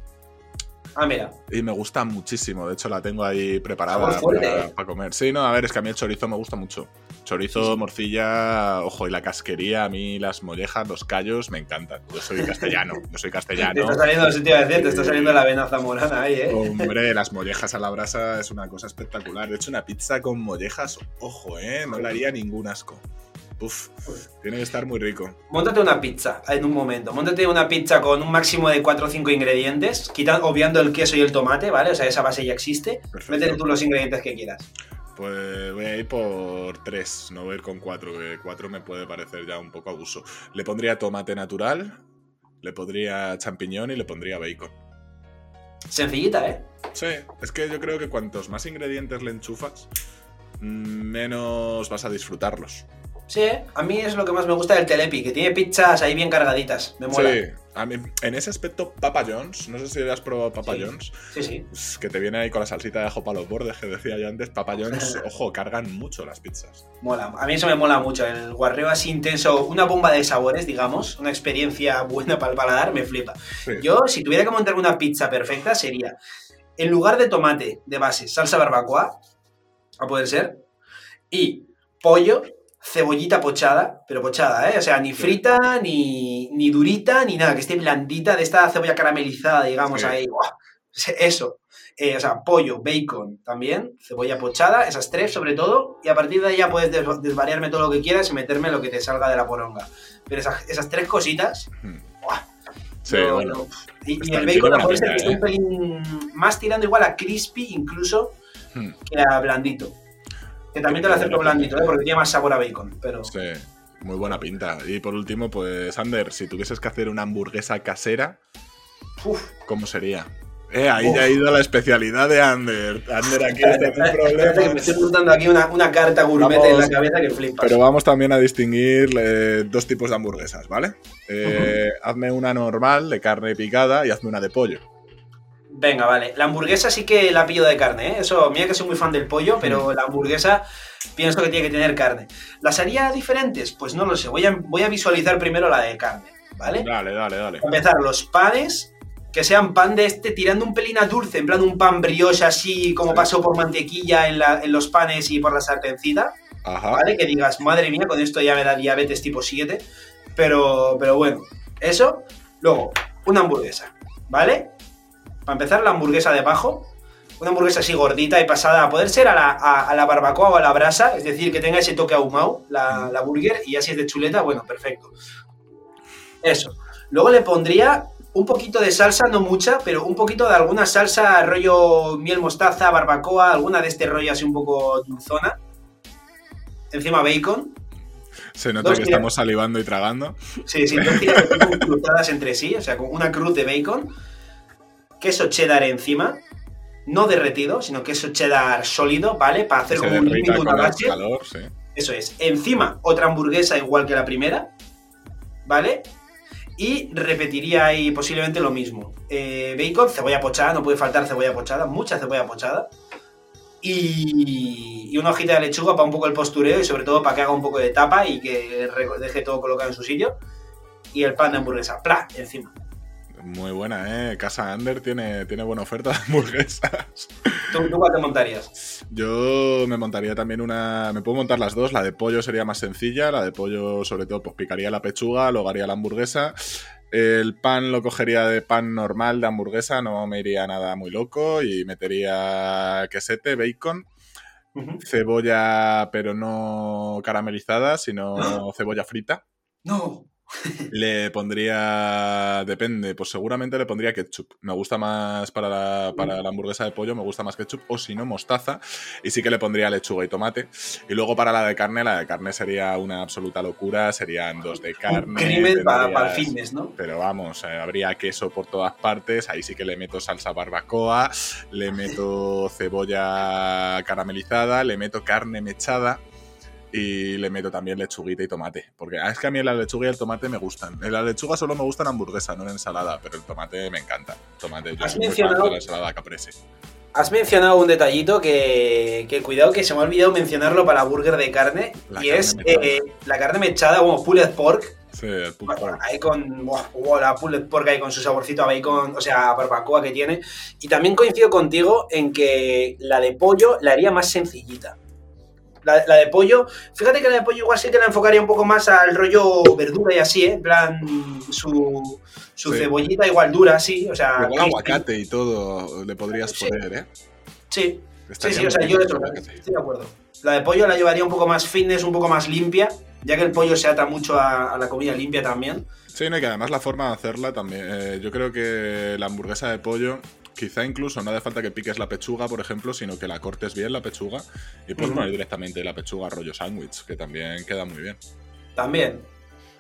Ah, mira. Y me gusta muchísimo. De hecho, la tengo ahí preparada para, para, comer. Sí, no, a ver, es que a mí el chorizo me gusta mucho. Chorizo, morcilla, ojo, y la casquería, a mí las mollejas, los callos, me encantan. Yo soy castellano, yo soy castellano. Te está saliendo, te iba a decir, te está saliendo la vena zamorana ahí, ¿eh? Hombre, las mollejas a la brasa es una cosa espectacular. De hecho, una pizza con mollejas, ojo, ¿eh? No le haría ningún asco. Uf, tiene que estar muy rico. Móntate una pizza en un momento. Móntate una pizza con un máximo de 4 o 5 ingredientes, quitando, obviando el queso y el tomate, ¿vale? O sea, esa base ya existe. Perfecto. Métete tú los ingredientes que quieras. Pues voy a ir por 3, no voy a ir con 4, que 4 me puede parecer ya un poco abuso. Le pondría tomate natural, le pondría champiñón y le pondría bacon. Sencillita, ¿eh? Sí, es que yo creo que cuantos más ingredientes le enchufas, menos vas a disfrutarlos. Sí, a mí es lo que más me gusta del Telepi, que tiene pizzas ahí bien cargaditas. Me mola. Sí, a mí, en ese aspecto, Papa John's, no sé si has probado Papa sí. John's. Sí, sí. Pues que te viene ahí con la salsita de ajo para los bordes que decía yo antes. Papa John's, *laughs* ojo, cargan mucho las pizzas. Mola, a mí eso me mola mucho. El guarreo así intenso, una bomba de sabores, digamos, una experiencia *laughs* buena para el paladar, me flipa. Sí. Yo, si tuviera que montar una pizza perfecta, sería en lugar de tomate de base, salsa barbacoa, a poder ser, y pollo cebollita pochada, pero pochada, ¿eh? O sea, ni frita, ni, ni durita, ni nada, que esté blandita, de esta cebolla caramelizada, digamos, sí. ahí. ¡Buah! Eso. Eh, o sea, pollo, bacon también, cebolla pochada, esas tres sobre todo, y a partir de ahí ya puedes des desvariarme todo lo que quieras y meterme lo que te salga de la poronga. Pero esas, esas tres cositas, ¡buah! Sí, no, bueno. No. Y, y, el bacon a que está un ¿eh? pelín más tirando igual a crispy incluso hmm. que a blandito. Que también te lo acepto blandito, ¿eh? porque tiene más sabor a bacon. Pero... Sí, muy buena pinta. Y por último, pues, Ander, si tuvieses que hacer una hamburguesa casera, Uf, ¿Cómo sería? Eh, ahí ya ha ido la especialidad de Ander. Ander aquí está sin espérate que me estoy montando aquí una, una carta gourmet Vamos. en la cabeza que flipas. Pero vamos también a distinguir eh, dos tipos de hamburguesas, ¿vale? Eh, Hazme una normal de carne picada y hazme una de pollo. Venga, vale. La hamburguesa sí que la pillo de carne, ¿eh? Eso, mira que soy muy fan del pollo, pero la hamburguesa pienso que tiene que tener carne. ¿Las haría diferentes? Pues no lo sé. Voy a, voy a visualizar primero la de carne, ¿vale? Dale, dale, dale. Para empezar, los panes que sean pan de este tirando un pelín a dulce, en plan un pan brioche así como Sí. pasó por mantequilla en, la- en los panes y por la sartencita, Ajá. ¿vale? Que digas, madre mía, con esto ya me da diabetes tipo 7, pero, pero bueno, eso. Luego, una hamburguesa, ¿vale? Para empezar, la hamburguesa de abajo, una hamburguesa así gordita y pasada, a poder ser a la, a- a la barbacoa o a la brasa, es decir, que tenga ese toque ahumado, la, la burger, y así es de chuleta, bueno, perfecto. Eso. Luego le pondría un poquito de salsa, no mucha, pero un poquito de alguna salsa rollo miel mostaza, barbacoa, alguna de este rollo así un poco dulzona. Encima bacon. Se nota Dos que tiras. estamos salivando y tragando. Sí, sí, dos tiras cruzadas entre sí, o sea, con una cruz de bacon. Queso cheddar encima. No derretido, sino queso cheddar sólido, ¿vale? Para hacer como un líquido, base. calor, sí. Eso es. Encima, otra hamburguesa igual que la primera. ¿Vale? Y repetiría ahí posiblemente lo mismo. Eh, bacon, cebolla pochada, no puede faltar cebolla pochada, mucha cebolla pochada. Y, y una hojita de lechuga para un poco el postureo y sobre todo para que haga un poco de tapa y que deje todo colocado en su sitio. Y el pan de hamburguesa, ¡pla! encima. Muy buena, ¿eh? Casa Ander tiene, tiene buena oferta de hamburguesas. ¿Tú, tú cuál te montarías? Yo me montaría también una. Me puedo montar las dos. La de pollo sería más sencilla. La de pollo, sobre todo, pues picaría la pechuga, luego haría la hamburguesa. El pan lo cogería de pan normal de hamburguesa, no me iría nada muy loco. Y metería quesete, bacon, cebolla, pero no caramelizada, sino cebolla frita. No. Le pondría. Depende, pues seguramente le pondría ketchup. Me gusta más para la, para la hamburguesa de pollo, me gusta más ketchup, o si no, mostaza. Y sí que le pondría lechuga y tomate. Y luego para la de carne, la de carne sería una absoluta locura. Serían dos de carne. Crimen para el fitness, ¿no? Pero vamos, eh, habría queso por todas partes. Ahí sí que le meto salsa barbacoa, le meto cebolla caramelizada, le meto carne mechada y le meto también lechuguita y tomate. Porque ah, es que a mí la lechuga y el tomate me gustan. En la lechuga solo me gusta en hamburguesa, no en ensalada, pero el tomate me encanta. Tomate, yo Has soy muy fan de la ensalada caprese. Has mencionado un detallito que, que cuidado que se me ha olvidado mencionarlo para la burger de carne La y carne es eh, la carne mechada como pulled pork. Sí, el pulled pork. Ahí con buah, la pulled pork ahí con su saborcito a bacon, o sea, a barbacoa que tiene. Y también coincido contigo en que la de pollo la haría más sencillita. La, la de pollo, fíjate que la de pollo igual sí que la enfocaría un poco más al rollo verdura y así, ¿eh? En plan, su, su Sí. cebollita igual dura, sí, o sea... Crispy. aguacate y todo le podrías Sí. poner, ¿eh? Sí, Sí, Estaría sí, o sea, yo estoy de acuerdo. La de pollo la llevaría un poco más fitness, un poco más limpia, ya que el pollo se ata mucho a, a la comida limpia también. Sí, no, y que además la forma de hacerla también. eh, yo creo que la hamburguesa de pollo, quizá incluso no hace falta que piques la pechuga, por ejemplo, sino que la cortes bien la pechuga y puedes poner directamente la pechuga rollo sándwich, que también queda muy bien. También.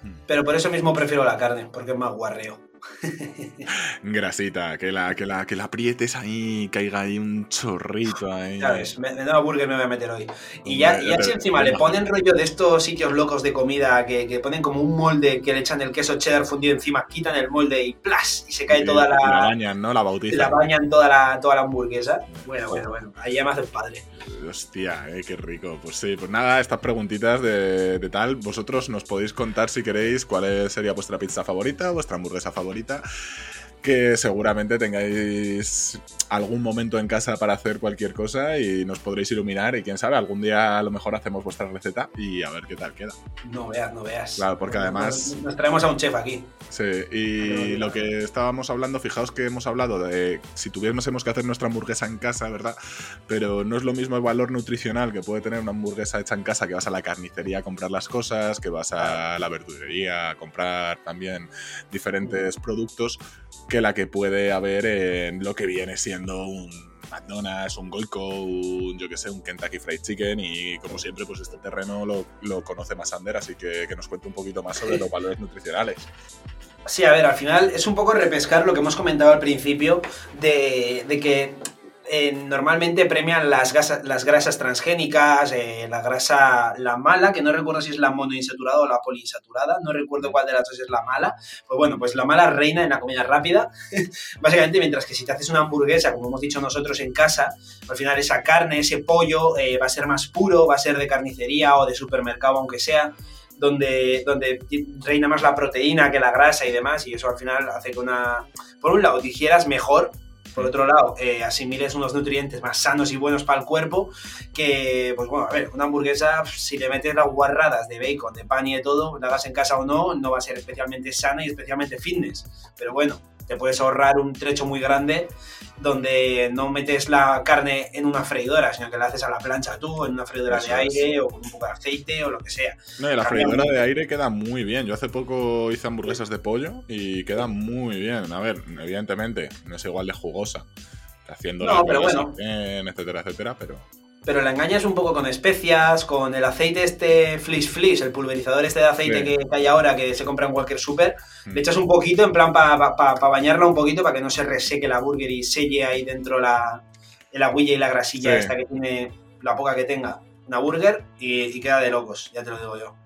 Mm. Pero por eso mismo prefiero la carne, porque es más guarreo. *laughs* Grasita, que la, que la, que la aprietes ahí, caiga ahí un chorrito ahí. ¿Sabes? Me, me da burger me voy a meter hoy. Y Hombre, ya, ya te- si encima te le ponen rollo de estos sitios locos de comida que, que ponen como un molde que le echan el queso cheddar fundido encima, quitan el molde y ¡plas! Y se cae Y- toda la la. bañan, ¿no? La bautizan. la bañan toda la, toda la hamburguesa. Bueno, bueno, bueno. Ahí ya me hace el padre. Hostia, eh, qué rico. Pues sí, pues nada, estas preguntitas de, de tal, vosotros nos podéis contar si queréis cuál sería vuestra pizza favorita, vuestra hamburguesa favorita favorita. Que seguramente tengáis algún momento en casa para hacer cualquier cosa y nos podréis iluminar. Y quién sabe, algún día a lo mejor hacemos vuestra receta y a ver qué tal queda. No veas, no veas. Claro, porque además- Nos, traemos a un chef aquí. Sí, y lo que estábamos hablando, fijaos que hemos hablado de si tuviésemos que hacer nuestra hamburguesa en casa, ¿verdad? Pero no es lo mismo el valor nutricional que puede tener una hamburguesa hecha en casa, que vas a la carnicería a comprar las cosas, que vas a la verdulería a comprar también diferentes productos, que la que puede haber en lo que viene siendo un McDonald's, un Goico, un, yo que sé, un Kentucky Fried Chicken y como siempre pues este terreno lo, lo conoce más Ander, así que que nos cuente un poquito más sobre los valores nutricionales. Sí, a ver, al final es un poco repescar lo que hemos comentado al principio de, de que eh, normalmente premian las, las grasas transgénicas, eh, la grasa, la mala, que no recuerdo si es la monoinsaturada o la poliinsaturada, no recuerdo cuál de las dos es la mala. Pues bueno, pues la mala reina en la comida rápida, *laughs* básicamente, mientras que si te haces una hamburguesa, como hemos dicho nosotros en casa, al final esa carne, ese pollo eh, va a ser más puro, va a ser de carnicería o de supermercado, aunque sea. Donde, donde reina más la proteína que la grasa y demás, y eso al final hace que una, por un lado, digieras mejor, por otro lado, eh, asimiles unos nutrientes más sanos y buenos para el cuerpo, que, pues bueno, a ver, una hamburguesa, si le metes las guarradas de bacon, de pan y de todo, la hagas en casa o no, no va a ser especialmente sana y especialmente fitness. Pero bueno, te puedes ahorrar un trecho muy grande donde no metes la carne en una freidora, sino que la haces a la plancha tú, en una freidora de aire o con un poco de aceite o lo que sea. No, y la freidora de aire queda muy bien. Yo hace poco hice hamburguesas de pollo y queda muy bien. A ver, evidentemente, no es igual de jugosa haciendo no, pero bueno. etcétera, etcétera, pero pero la engañas un poco con especias, con el aceite este Fliss Fliss, el pulverizador este de aceite que, hay ahora que se compra en cualquier súper. Le mm. echas un poquito en plan para bañarla un poquito para que no se reseque la burger y selle ahí dentro la, el aguilla y la grasilla esta que tiene, la poca que tenga una burger y queda de locos, ya te lo digo yo.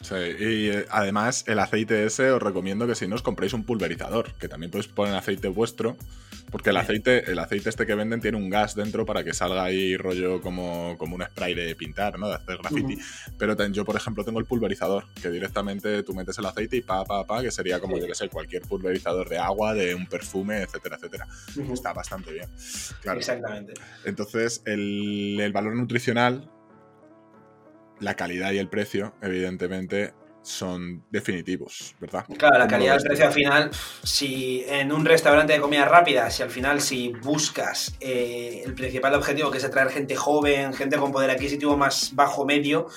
Sí, y eh, además el aceite ese os recomiendo que si no os compréis un pulverizador, que también podéis poner aceite vuestro, porque el aceite, el aceite este que venden tiene un gas dentro para que salga ahí rollo como, como un spray de pintar, ¿no? De hacer graffiti. Pero yo, por ejemplo, tengo el pulverizador, que directamente tú metes el aceite y pa, pa, pa, que sería como, yo que sé, cualquier pulverizador de agua, de un perfume, etcétera, etcétera. Está bastante bien. Exactamente. Entonces, el, el valor nutricional la calidad y el precio, evidentemente, son definitivos, ¿verdad? Claro, la calidad y el precio al final, si en un restaurante de comida rápida, si al final si buscas eh, el principal objetivo que es atraer gente joven, gente con poder adquisitivo más bajo medio,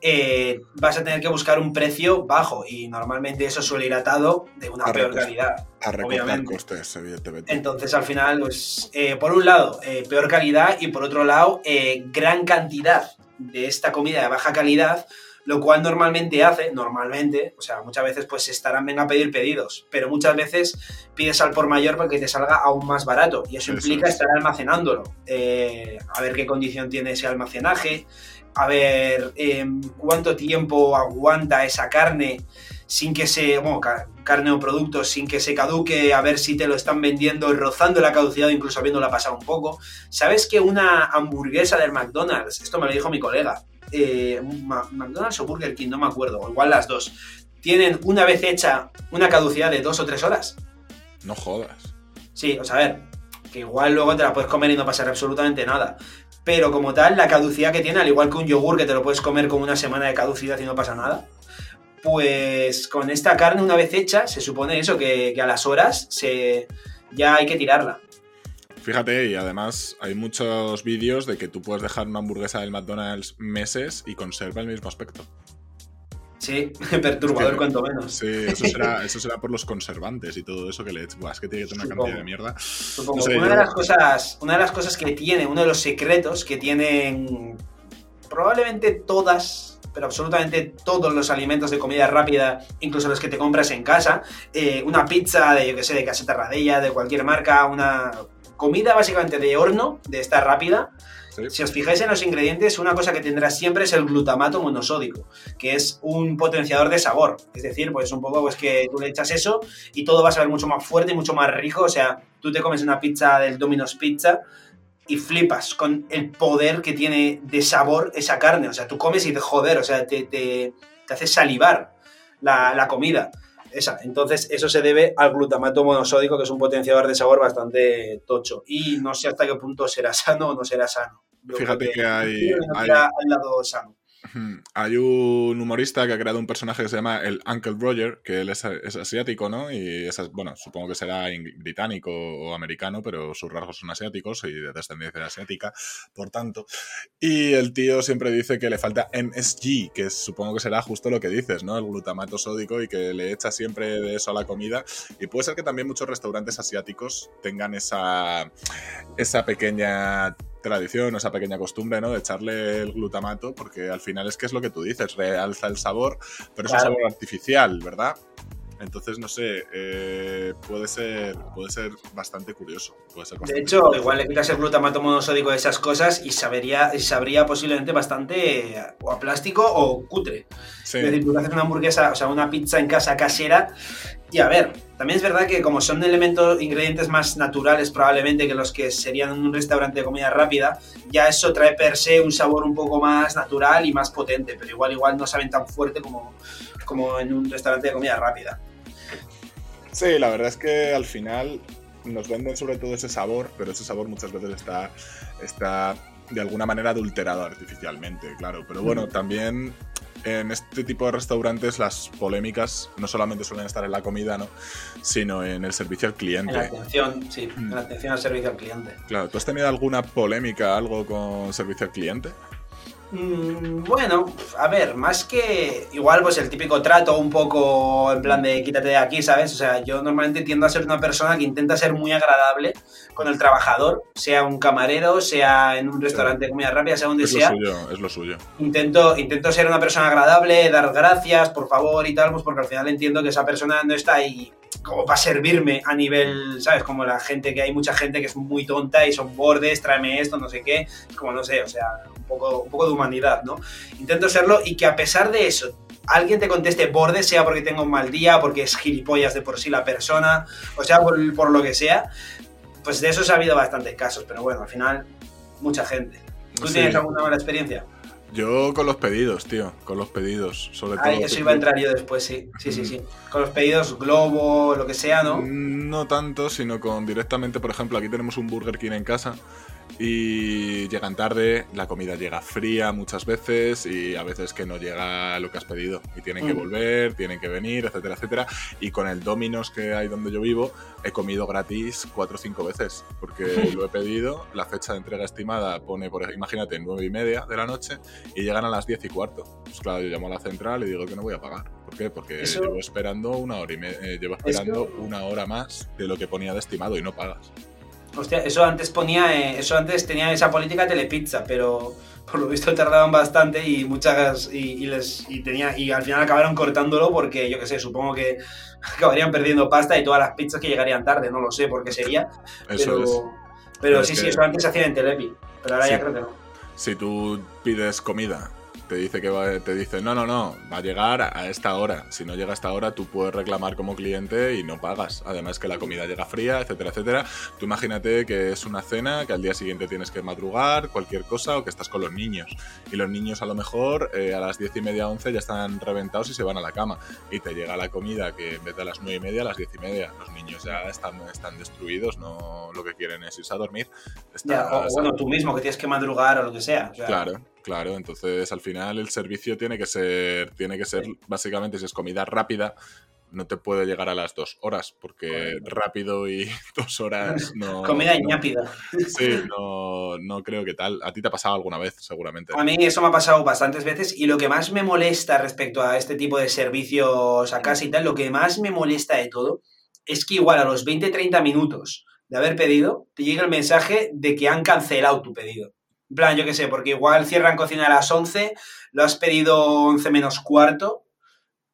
eh, vas a tener que buscar un precio bajo y normalmente eso suele ir atado de una peor calidad. A recortar costes, evidentemente. Entonces al final, pues, eh, por un lado, peor calidad y por otro lado, gran cantidad de esta comida de baja calidad, lo cual normalmente hace, normalmente, o sea, muchas veces pues estarán venga a pedir pedidos, pero muchas veces pides al por mayor para que te salga aún más barato y eso, implica estar almacenándolo, eh, a ver qué condición tiene ese almacenaje, a ver em, cuánto tiempo aguanta esa carne sin que se, bueno, carne o productos sin que se caduque, a ver si te lo están vendiendo rozando la caducidad, incluso habiéndola pasado un poco. ¿Sabes que una hamburguesa del McDonald's, esto me lo dijo mi colega, eh, McDonald's o Burger King, no me acuerdo, o igual las dos, tienen una vez hecha una caducidad de dos o tres horas? No jodas. Sí, o sea, a ver, que igual luego te la puedes comer y no pasar absolutamente nada. Pero como tal, la caducidad que tiene, al igual que un yogur que te lo puedes comer con una semana de caducidad y no pasa nada, pues con esta carne una vez hecha, se supone eso, que, a las horas se, ya hay que tirarla. Fíjate, y además hay muchos vídeos de que tú puedes dejar una hamburguesa del McDonald's meses y conserva el mismo aspecto. Sí, *laughs* perturbador cuanto menos. Sí, eso será, *laughs* eso será por los conservantes y todo eso que le echas. Es que tiene que tener una cantidad de mierda. una, de las cosas, una de las cosas que tiene, uno de los secretos que tienen probablemente todas pero absolutamente todos los alimentos de comida rápida, incluso los que te compras en casa, eh, una pizza de, yo que sé, de caseta radella, de cualquier marca, una comida básicamente de horno, de esta rápida. Si os fijáis en los ingredientes, una cosa que tendrá siempre es el glutamato monosódico, que es un potenciador de sabor. Es decir, pues un poco pues que tú le echas eso y todo va a saber mucho más fuerte y mucho más rico. O sea, tú te comes una pizza del Domino's Pizza y flipas con el poder que tiene de sabor esa carne. O sea, tú comes y te joder, o sea, te, te, hace salivar la, comida. Esa. Entonces, eso se debe al glutamato monosódico, que es un potenciador de sabor bastante tocho. Y no sé hasta qué punto será *laughs* sano o no será sano. Fíjate que, hay, hay... Al lado sano. Hay un humorista que ha creado un personaje que se llama el Uncle Roger, que él es, asiático, ¿no? Y es, bueno, supongo que será británico o americano, pero sus rasgos son asiáticos y de descendencia asiática, por tanto. Y el tío siempre dice que le falta MSG, que supongo que será justo lo que dices, ¿no? El glutamato sódico y que le echa siempre de eso a la comida. Y puede ser que también muchos restaurantes asiáticos tengan esa, esa pequeña tradición o esa pequeña costumbre, ¿no? De echarle el glutamato, porque al final es que es lo que tú dices, realza el sabor, pero es un sabor artificial, ¿verdad? Entonces, no sé, eh, puede, ser, puede ser bastante curioso. Puede ser De hecho, curioso. igual le quitas el glutamato monosódico de esas cosas y sabría, y sabría posiblemente bastante o a plástico o cutre. Sí. Es decir, tú haces una hamburguesa, o sea, una pizza en casa casera. Y a ver, también es verdad que como son elementos, ingredientes más naturales probablemente que los que serían en un restaurante de comida rápida, ya eso trae per se un sabor un poco más natural y más potente, pero igual igual no saben tan fuerte como, como en un restaurante de comida rápida. Sí, la verdad es que al final nos venden sobre todo ese sabor, pero ese sabor muchas veces está, está de alguna manera adulterado artificialmente, claro. Pero bueno, también en este tipo de restaurantes las polémicas no solamente suelen estar en la comida, ¿no? Sino en el servicio al En la cliente. atención, sí, en la atención al servicio al cliente. Claro, ¿tú has tenido alguna polémica, algo con servicio al cliente? Mm, Bueno, a ver, más que igual pues el típico trato un poco en plan de quítate de aquí, ¿sabes? O sea, yo normalmente tiendo a ser una persona que intenta ser muy agradable con el trabajador, sea un camarero, sea en un restaurante de comida rápida, sea donde Es lo sea. suyo, es lo suyo. Intento, intento ser una persona agradable, dar gracias, por favor y tal, pues porque al final entiendo que esa persona no está ahí como para servirme a nivel, ¿sabes? Como la gente que hay mucha gente que es muy tonta y son bordes, tráeme esto, no sé qué, como no sé, o sea, un poco, un poco de humanidad, ¿no? Intento serlo y que a pesar de eso, alguien te conteste borde, sea porque tenga un mal día, porque es gilipollas de por sí la persona, o sea, por, por lo que sea, pues de eso ha habido bastantes casos, pero bueno, al final, mucha gente. ¿Tú Sí. tienes alguna mala experiencia? Yo con los pedidos, tío, con los pedidos, sobre todo. Ay, eso iba a entrar yo después, sí. Sí, sí, sí. Con los pedidos Globo, lo que sea, ¿no? Mm, No tanto, sino con directamente, por ejemplo, aquí tenemos un Burger King en casa y llegan tarde, la comida llega fría muchas veces y a veces que no llega lo que has pedido y tienen que Mm. volver, tienen que venir, etcétera, etcétera. Y con el Domino's que hay donde yo vivo, he comido gratis cuatro o cinco veces porque lo he pedido, la fecha de entrega estimada pone, por imagínate, nueve y media de la noche y llegan a las diez y cuarto. Pues claro, yo llamo a la central y digo que no voy a pagar. ¿Por qué? Porque Eso- llevo esperando una hora y me- eh, llevo esperando una hora más de lo que ponía de estimado y no pagas. Hostia, eso antes ponía, eh, eso antes tenía esa política telepizza, pero por lo visto tardaban bastante y muchas y, y les y tenía y al final acabaron cortándolo porque yo qué sé, supongo que *laughs* acabarían perdiendo pasta y todas las pizzas que llegarían tarde, no lo sé por qué sería, Eso pero es. pero Pero sí, es sí, que- eso antes se hacía en Telepi, pero ahora Sí. ya creo que no. Si tú pides comida, te dice que va- te dice, no, no, no, va a llegar a esta hora. Si no llega a esta hora, tú puedes reclamar como cliente y no pagas. Además que la comida llega fría, etcétera, etcétera. Tú imagínate que es una cena, que al día siguiente tienes que madrugar, cualquier cosa, o que estás con los niños. Y los niños a lo mejor eh, a las diez y media, once ya están reventados y se van a la cama. Y te llega la comida que en vez de a las nueve y media, a las diez y media. Los niños ya están, están destruidos, no lo que quieren es irse a dormir. Ya, o, bueno, tú mismo que tienes que madrugar o lo que sea. o sea, Claro, claro. Entonces, al final, el servicio tiene que ser, tiene que ser, básicamente, si es comida rápida, no te puede llegar a las dos horas, porque Correcto. rápido y *laughs* dos horas *laughs* no. Comida no- ñápida. Sí, no, no creo que tal. A ti te ha pasado alguna vez, seguramente. A mí eso me ha pasado bastantes veces y lo que más me molesta respecto a este tipo de servicios a casa y tal, lo que más me molesta de todo es que igual a los 20-30 minutos de haber pedido, te llega el mensaje de que han cancelado tu pedido. Plan, yo qué sé, porque igual cierran cocina a las 11, lo has pedido 11 menos cuarto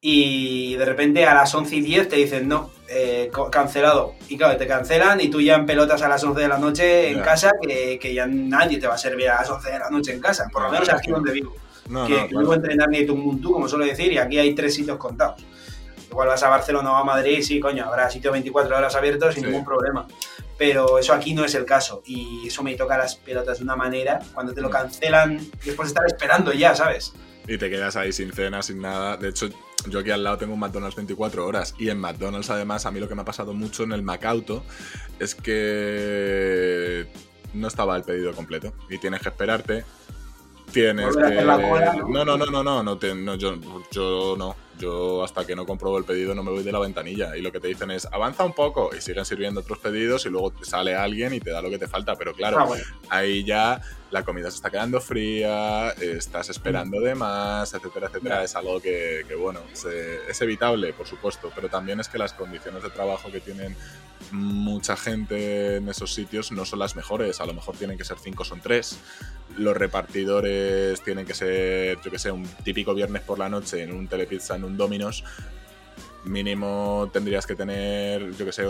y de repente a las 11 y 10 te dicen no, eh, cancelado. Y claro, te cancelan y tú ya en pelotas a las 11 de la noche en casa, que, que ya nadie te va a servir a las 11 de la noche en casa, por lo No, menos aquí donde vivo. No, que no, puedo entrenar ni Tumbuntu, como suelo decir, y aquí hay tres sitios contados. Igual vas a Barcelona o a Madrid, sí, coño, habrá sitio 24 horas abiertos sin Sí. ningún problema. Pero eso aquí no es el caso. Y eso me toca las pelotas de una manera cuando te lo Mm. cancelan después de estar esperando ya, ¿sabes? Y te quedas ahí sin cena, sin nada. De hecho, yo aquí al lado tengo un McDonald's 24 horas. Y en McDonald's, además, a mí lo que me ha pasado mucho en el Macauto es que no estaba el pedido completo. Y tienes que esperarte. Tienes que. hacer la cola, ¿no? no, no, no, no, no, no, te- no, yo, yo no. Yo hasta que no compruebo el pedido no me voy de la ventanilla. Y lo que te dicen es avanza un poco. Y siguen sirviendo otros pedidos y luego te sale alguien y te da lo que te falta. Pero claro, Ah, bueno. ahí ya la comida se está quedando fría, estás esperando de más, etcétera, etcétera. Es algo que, que, bueno, se- es evitable, por supuesto, pero también es que las condiciones de trabajo que tienen mucha gente en esos sitios no son las mejores. A lo mejor tienen que ser cinco, son tres. Los repartidores tienen que ser, yo que sé, un típico viernes por la noche en un telepizza, en un Domino's. mínimo tendrías que tener, yo que sé,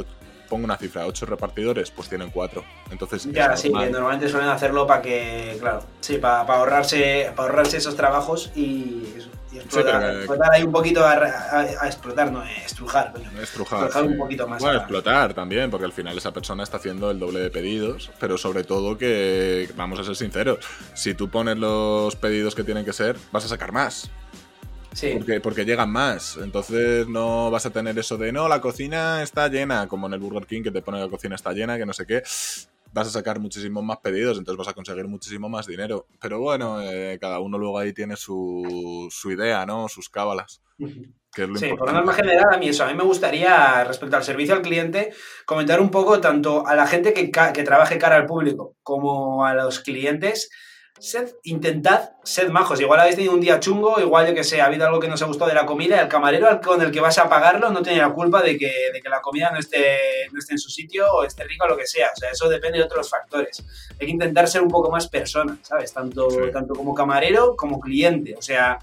pongo una cifra, ocho repartidores, pues tienen cuatro. Entonces, ya, sí, que normalmente suelen hacerlo para que, claro, sí, para, ahorrarse, para ahorrarse esos trabajos y, explotar, ahí un poquito a, explotar, no, estrujar, estrujar, un poquito más. Bueno, explotar también, porque al final esa persona está haciendo el doble de pedidos, pero sobre todo que, vamos a ser sinceros, si tú pones los pedidos que tienen que ser, vas a sacar más. Porque, porque llegan más. Entonces no vas a tener eso de no, la cocina está llena, como en el Burger King que te pone la cocina está llena, que no sé qué. Vas a sacar muchísimos más pedidos, entonces vas a conseguir muchísimo más dinero. Pero bueno, eh, cada uno luego ahí tiene su, su idea, ¿no? Sus cábalas. Que sí, por norma general, a mí eso, a mí me gustaría, respecto al servicio al cliente, comentar un poco tanto a la gente que, que trabaje cara al público como a los clientes sed, intentad, sed majos. Igual habéis tenido un día chungo, igual yo que sé, ha habido algo que no os ha gustado de la comida, el camarero con el que vas a pagarlo no tiene la culpa de que, de que la comida no esté, no esté en su sitio o esté rica o lo que sea. O sea, eso depende de otros factores. Hay que intentar ser un poco más persona, ¿sabes? Tanto, tanto como camarero como cliente. O sea,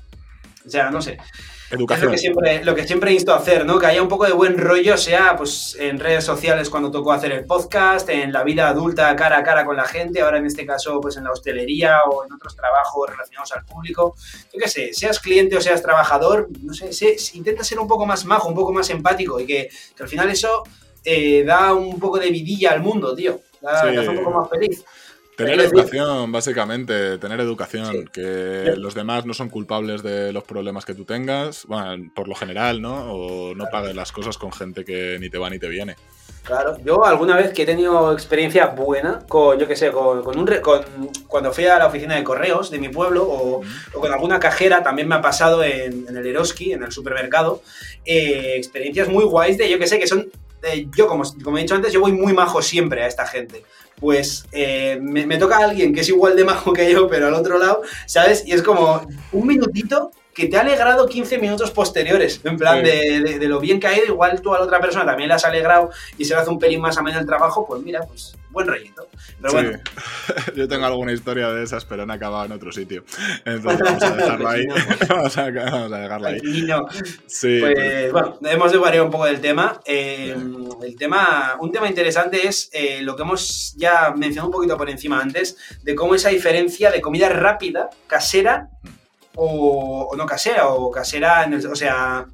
o sea, no sé. Educación. Es lo que, siempre, lo que siempre insto a hacer, ¿no? Que haya un poco de buen rollo, sea pues en redes sociales cuando tocó hacer el podcast, en la vida adulta cara a cara con la gente, ahora en este caso pues en la hostelería o en otros trabajos relacionados al público. Yo qué sé, seas cliente o seas trabajador, no sé, intenta ser un poco más majo, un poco más empático y que, al final eso eh, da un poco de vidilla al mundo, tío. Da, un poco más feliz. Tener educación, básicamente, tener educación, que los demás no son culpables de los problemas que tú tengas, bueno, por lo general, ¿no? O no pagues las cosas con gente que ni te va ni te viene. Claro, yo alguna vez que he tenido experiencia buena con, yo qué sé, con, un con, cuando fui a la oficina de correos de mi pueblo o, con alguna cajera, también me ha pasado en, el Eroski, en el supermercado, eh, experiencias muy guays de, yo que sé, que son yo, como, como, he dicho antes, yo voy muy majo siempre a esta gente. Pues eh, me, toca a alguien que es igual de majo que yo, pero al otro lado, ¿sabes? Y es como un minutito que te ha alegrado 15 minutos posteriores, en plan de, lo bien que ha ido, igual tú a la otra persona también le has alegrado y se le hace un pelín más ameno el trabajo, pues mira, pues buen rollito. Pero bueno. *laughs* Yo tengo alguna historia de esas, pero han acabado en otro sitio. Entonces *laughs* vamos a dejarlo ahí. *laughs* vamos, a, dejarlo ahí. Sí, pues, bueno, hemos de un poco del tema. Eh, el tema. Un tema interesante es eh, lo que hemos ya mencionado un poquito por encima antes, de cómo esa diferencia de comida rápida, casera, mm o, no casera, o casera, en el, o sea,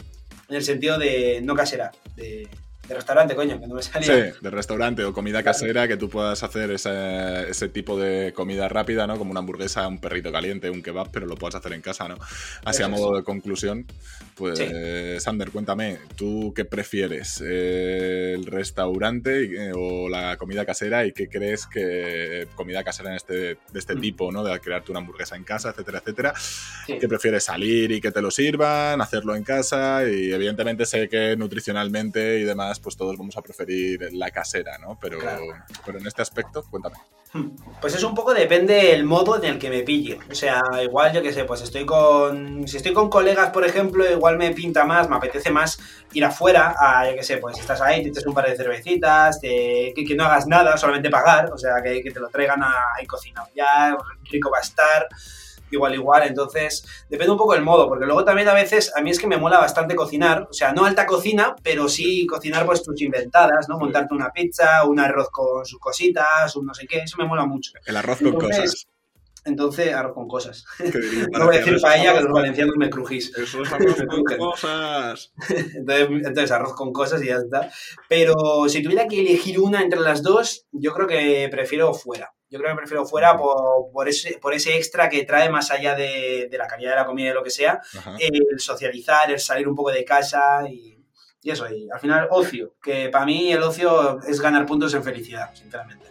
en el sentido de no casera, de de restaurante, coño, que no me salía. Sí, de restaurante o comida casera que tú puedas hacer ese, ese, tipo de comida rápida, ¿no? Como una hamburguesa, un perrito caliente, un kebab, pero lo puedas hacer en casa, ¿no? Así a modo de conclusión, pues, Sander, cuéntame, ¿tú qué prefieres? ¿El restaurante o la comida casera? ¿Y qué crees que comida casera en este, de este mm. tipo, ¿no? De crearte una hamburguesa en casa, etcétera, etcétera. ¿Qué prefieres? ¿Salir y que te lo sirvan? ¿Hacerlo en casa? Y evidentemente sé que nutricionalmente y demás pues todos vamos a preferir la casera, ¿no? Pero, pero en este aspecto, cuéntame. Hmm. Pues eso un poco depende del modo en el que me pille. O sea, igual yo que sé, pues estoy con. Si estoy con colegas, por ejemplo, igual me pinta más, me apetece más ir afuera a, yo que sé, pues estás ahí, te echas un par de cervecitas, que, no hagas nada, solamente pagar, o sea, que, que te lo traigan ahí cocinado ya, rico va a estar igual, igual. Entonces, depende un poco del modo, porque luego también a veces, a mí es que me mola bastante cocinar, o sea, no alta cocina, pero sí cocinar pues tus inventadas, ¿no? Montarte una pizza, un arroz con sus cositas, un no sé qué, eso me mola mucho. El arroz con cosas. Entonces, arroz con cosas. *laughs* no voy a decir paella, que los valencianos me crujís. Eso es arroz *laughs* con cosas. entonces, entonces, arroz con cosas y ya está. Pero si tuviera que elegir una entre las dos, yo creo que prefiero fuera. Yo creo que prefiero fuera por, ese, por ese extra que trae más allá de, la calidad de la comida y lo que sea, el socializar, el salir un poco de casa y, y eso. Y al final, ocio, que para mí el ocio es ganar puntos en felicidad, sinceramente.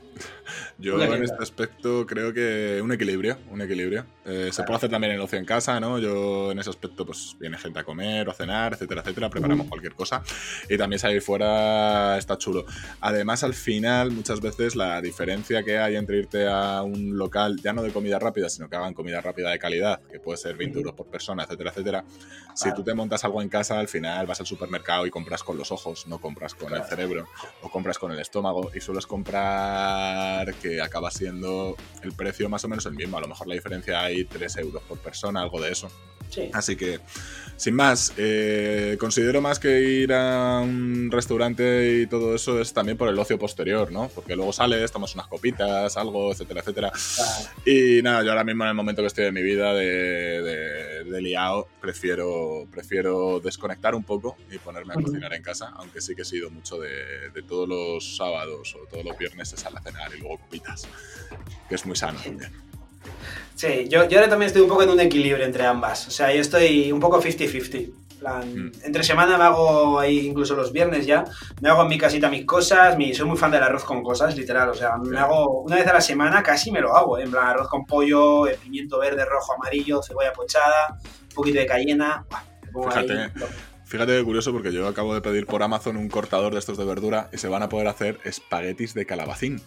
Yo en este aspecto creo que un equilibrio, un equilibrio. Eh, se puede hacer también el ocio en casa, ¿no? Yo en ese aspecto, pues viene gente a comer o a cenar, etcétera, etcétera, preparamos cualquier cosa. Y también salir fuera está chulo. Además, al final, muchas veces la diferencia que hay entre irte a un local, ya no de comida rápida, sino que hagan comida rápida de calidad, que puede ser 20 euros por persona, etcétera, etcétera. Si tú te montas algo en casa, al final vas al supermercado y compras con los ojos, no compras con el cerebro, o compras con el estómago, y sueles comprar que acaba siendo el precio más o menos el mismo. A lo mejor la diferencia hay 3 euros por persona, algo de eso. Sí. Así que, sin más, eh, considero más que ir a un restaurante y todo eso es también por el ocio posterior, ¿no? Porque luego sales, tomas unas copitas, algo, etcétera, etcétera. Y nada, yo ahora mismo en el momento que estoy de mi vida de, de, de liado, prefiero, prefiero desconectar un poco y ponerme a cocinar en casa, aunque sí que he sido mucho de, de todos los sábados o todos los viernes es a la cenar y luego copitas, que es muy sano también. Sí, yo, yo ahora también estoy un poco en un equilibrio entre ambas. O sea, yo estoy un poco 50-50. En plan, Mm. Entre semana me hago ahí, incluso los viernes ya, me hago en mi casita mis cosas, mi, soy muy fan del arroz con cosas, literal. O sea, me hago una vez a la semana, casi me lo hago. ¿eh? En plan, arroz con pollo, pimiento verde, rojo, amarillo, cebolla pochada, un poquito de cayena. Buah, pongo ahí. Fíjate. Fíjate que curioso porque yo acabo de pedir por Amazon un cortador de estos de verdura y se van a poder hacer espaguetis de calabacín.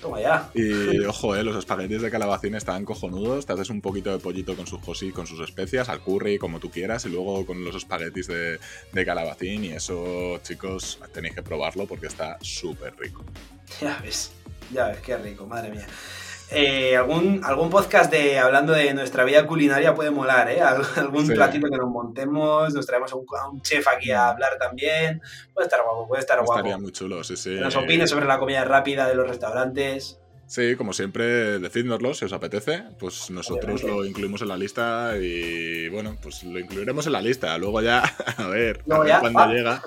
Toma ya. Y ojo, eh, los espaguetis de calabacín están cojonudos. Te haces un poquito de pollito con sus cosi, con sus especias, al curry, como tú quieras, y luego con los espaguetis de, de calabacín. Y eso, chicos, tenéis que probarlo porque está súper rico. Ya ves, ya ves, qué rico, madre mía. Eh, algún, algún podcast de hablando de nuestra vida culinaria puede molar, ¿eh? Al- *laughs* Algún Sí. platito que nos montemos, nos traemos a un, a un chef aquí a hablar también. Puede estar guapo, puede estar guapo. Estaría muy chulo, sí, sí. Que nos opine sobre la comida rápida de los restaurantes. Sí, como siempre, decídnoslo si os apetece. Pues nosotros Obviamente. lo incluimos en la lista y bueno, pues lo incluiremos en la lista. Luego ya, *laughs* a ver, Luego a ver ya, cuándo ah, llega.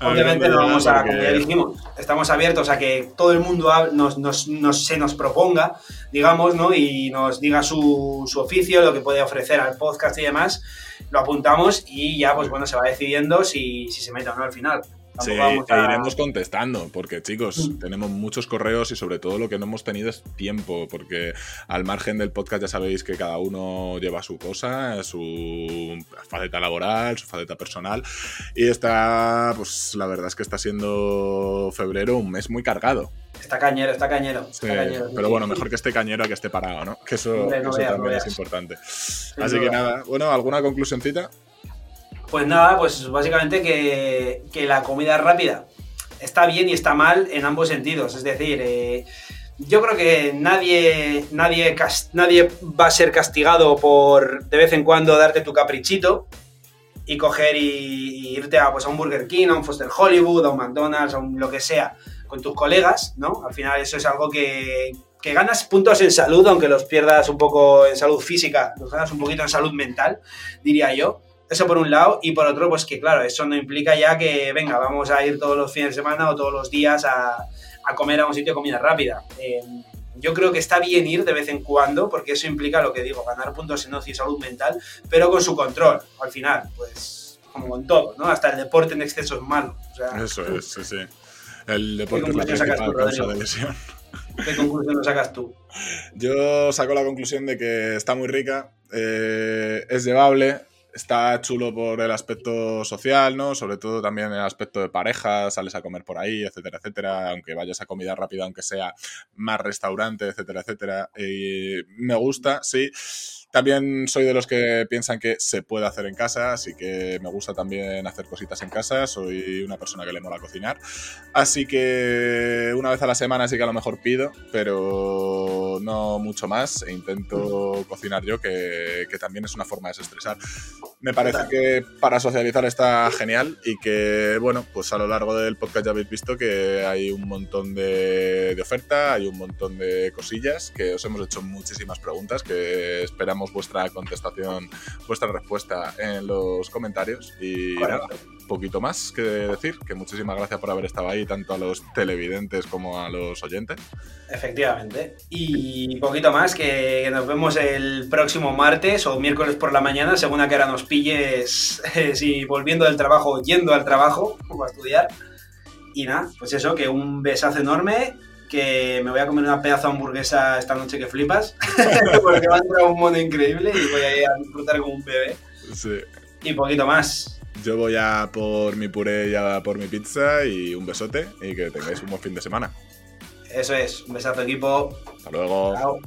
A ver Obviamente no llega, vamos a, porque- como ya dijimos, estamos abiertos a que todo el mundo nos- nos- se nos proponga, digamos, ¿no? Y nos diga su, su oficio, lo que puede ofrecer al podcast y demás. Lo apuntamos y ya, pues bueno, se va decidiendo si, si se mete o no al final. Sí, e a- iremos contestando, porque chicos, Mm. tenemos muchos correos y sobre todo lo que no hemos tenido es tiempo, porque al margen del podcast ya sabéis que cada uno lleva su cosa, su faceta laboral, su faceta personal, y está, pues la verdad es que está siendo febrero un mes muy cargado. Está cañero, está cañero. Sí, está cañero, pero bueno, mejor que esté cañero a que esté parado, ¿no? Que eso, Hombre, no eso veas, no también es importante. Así que nada, bueno, ¿alguna conclusioncita? Pues nada, pues básicamente que, la comida rápida está bien y está mal en ambos sentidos. Es decir, eh, yo creo que nadie, nadie, nadie va a ser castigado por de vez en cuando darte tu caprichito y coger y, irte a, pues, a un Burger King, a un Foster Hollywood, a un McDonald's, a lo que sea, con tus colegas, ¿no? Al final eso es algo que, que ganas puntos en salud, aunque los pierdas un poco en salud física, los ganas un poquito en salud mental, diría yo. Eso por un lado, y por otro, pues que claro, eso no implica ya que, venga, vamos a ir todos los fines de semana o todos los días a, a comer a un sitio de comida rápida. Eh, yo creo que está bien ir de vez en cuando, porque eso implica lo que digo, ganar puntos en ocio y salud mental, pero con su control, al final, pues como con todo, ¿no? Hasta el deporte en exceso es malo. O sea, Eso es, sí, sí. El deporte es la principal causa Rodrigo? de lesión. ¿qué conclusión lo sacas tú? Yo saco la conclusión de que está muy rica, eh, es llevable, está chulo por el aspecto social, ¿no? Sobre todo también el aspecto de pareja, sales a comer por ahí, etcétera, etcétera, aunque vayas a comida rápida, aunque sea más restaurante, etcétera, etcétera. Y me gusta, sí. También soy de los que piensan que se puede hacer en casa, así que me gusta también hacer cositas en casa. Soy una persona que le mola cocinar. Así que una vez a la semana sí que a lo mejor pido, pero no mucho más. E intento cocinar yo, que, que también es una forma de desestresar. Me parece que para socializar está genial y que, bueno, pues a lo largo del podcast ya habéis visto que hay un montón de, de oferta, hay un montón de cosillas, que os hemos hecho muchísimas preguntas, que esperamos vuestra contestación, vuestra respuesta en los comentarios. Y Correcto. nada, poquito más que decir, que muchísimas gracias por haber estado ahí, tanto a los televidentes como a los oyentes. Efectivamente. Y poquito más, que nos vemos el próximo martes o miércoles por la mañana, según a qué hora nos pilles, *laughs* eh, si volviendo del trabajo yendo al trabajo o a estudiar. Y nada, pues eso, que un besazo enorme, que me voy a comer una pedazo de hamburguesa esta noche que flipas, *laughs* porque va a entrar un mono increíble y voy a ir a disfrutar como un bebé. Sí. Y poquito más. Yo voy a por mi puré y a por mi pizza y un besote y que tengáis un buen fin de semana. Eso es, un besazo equipo. Hasta luego. Chao.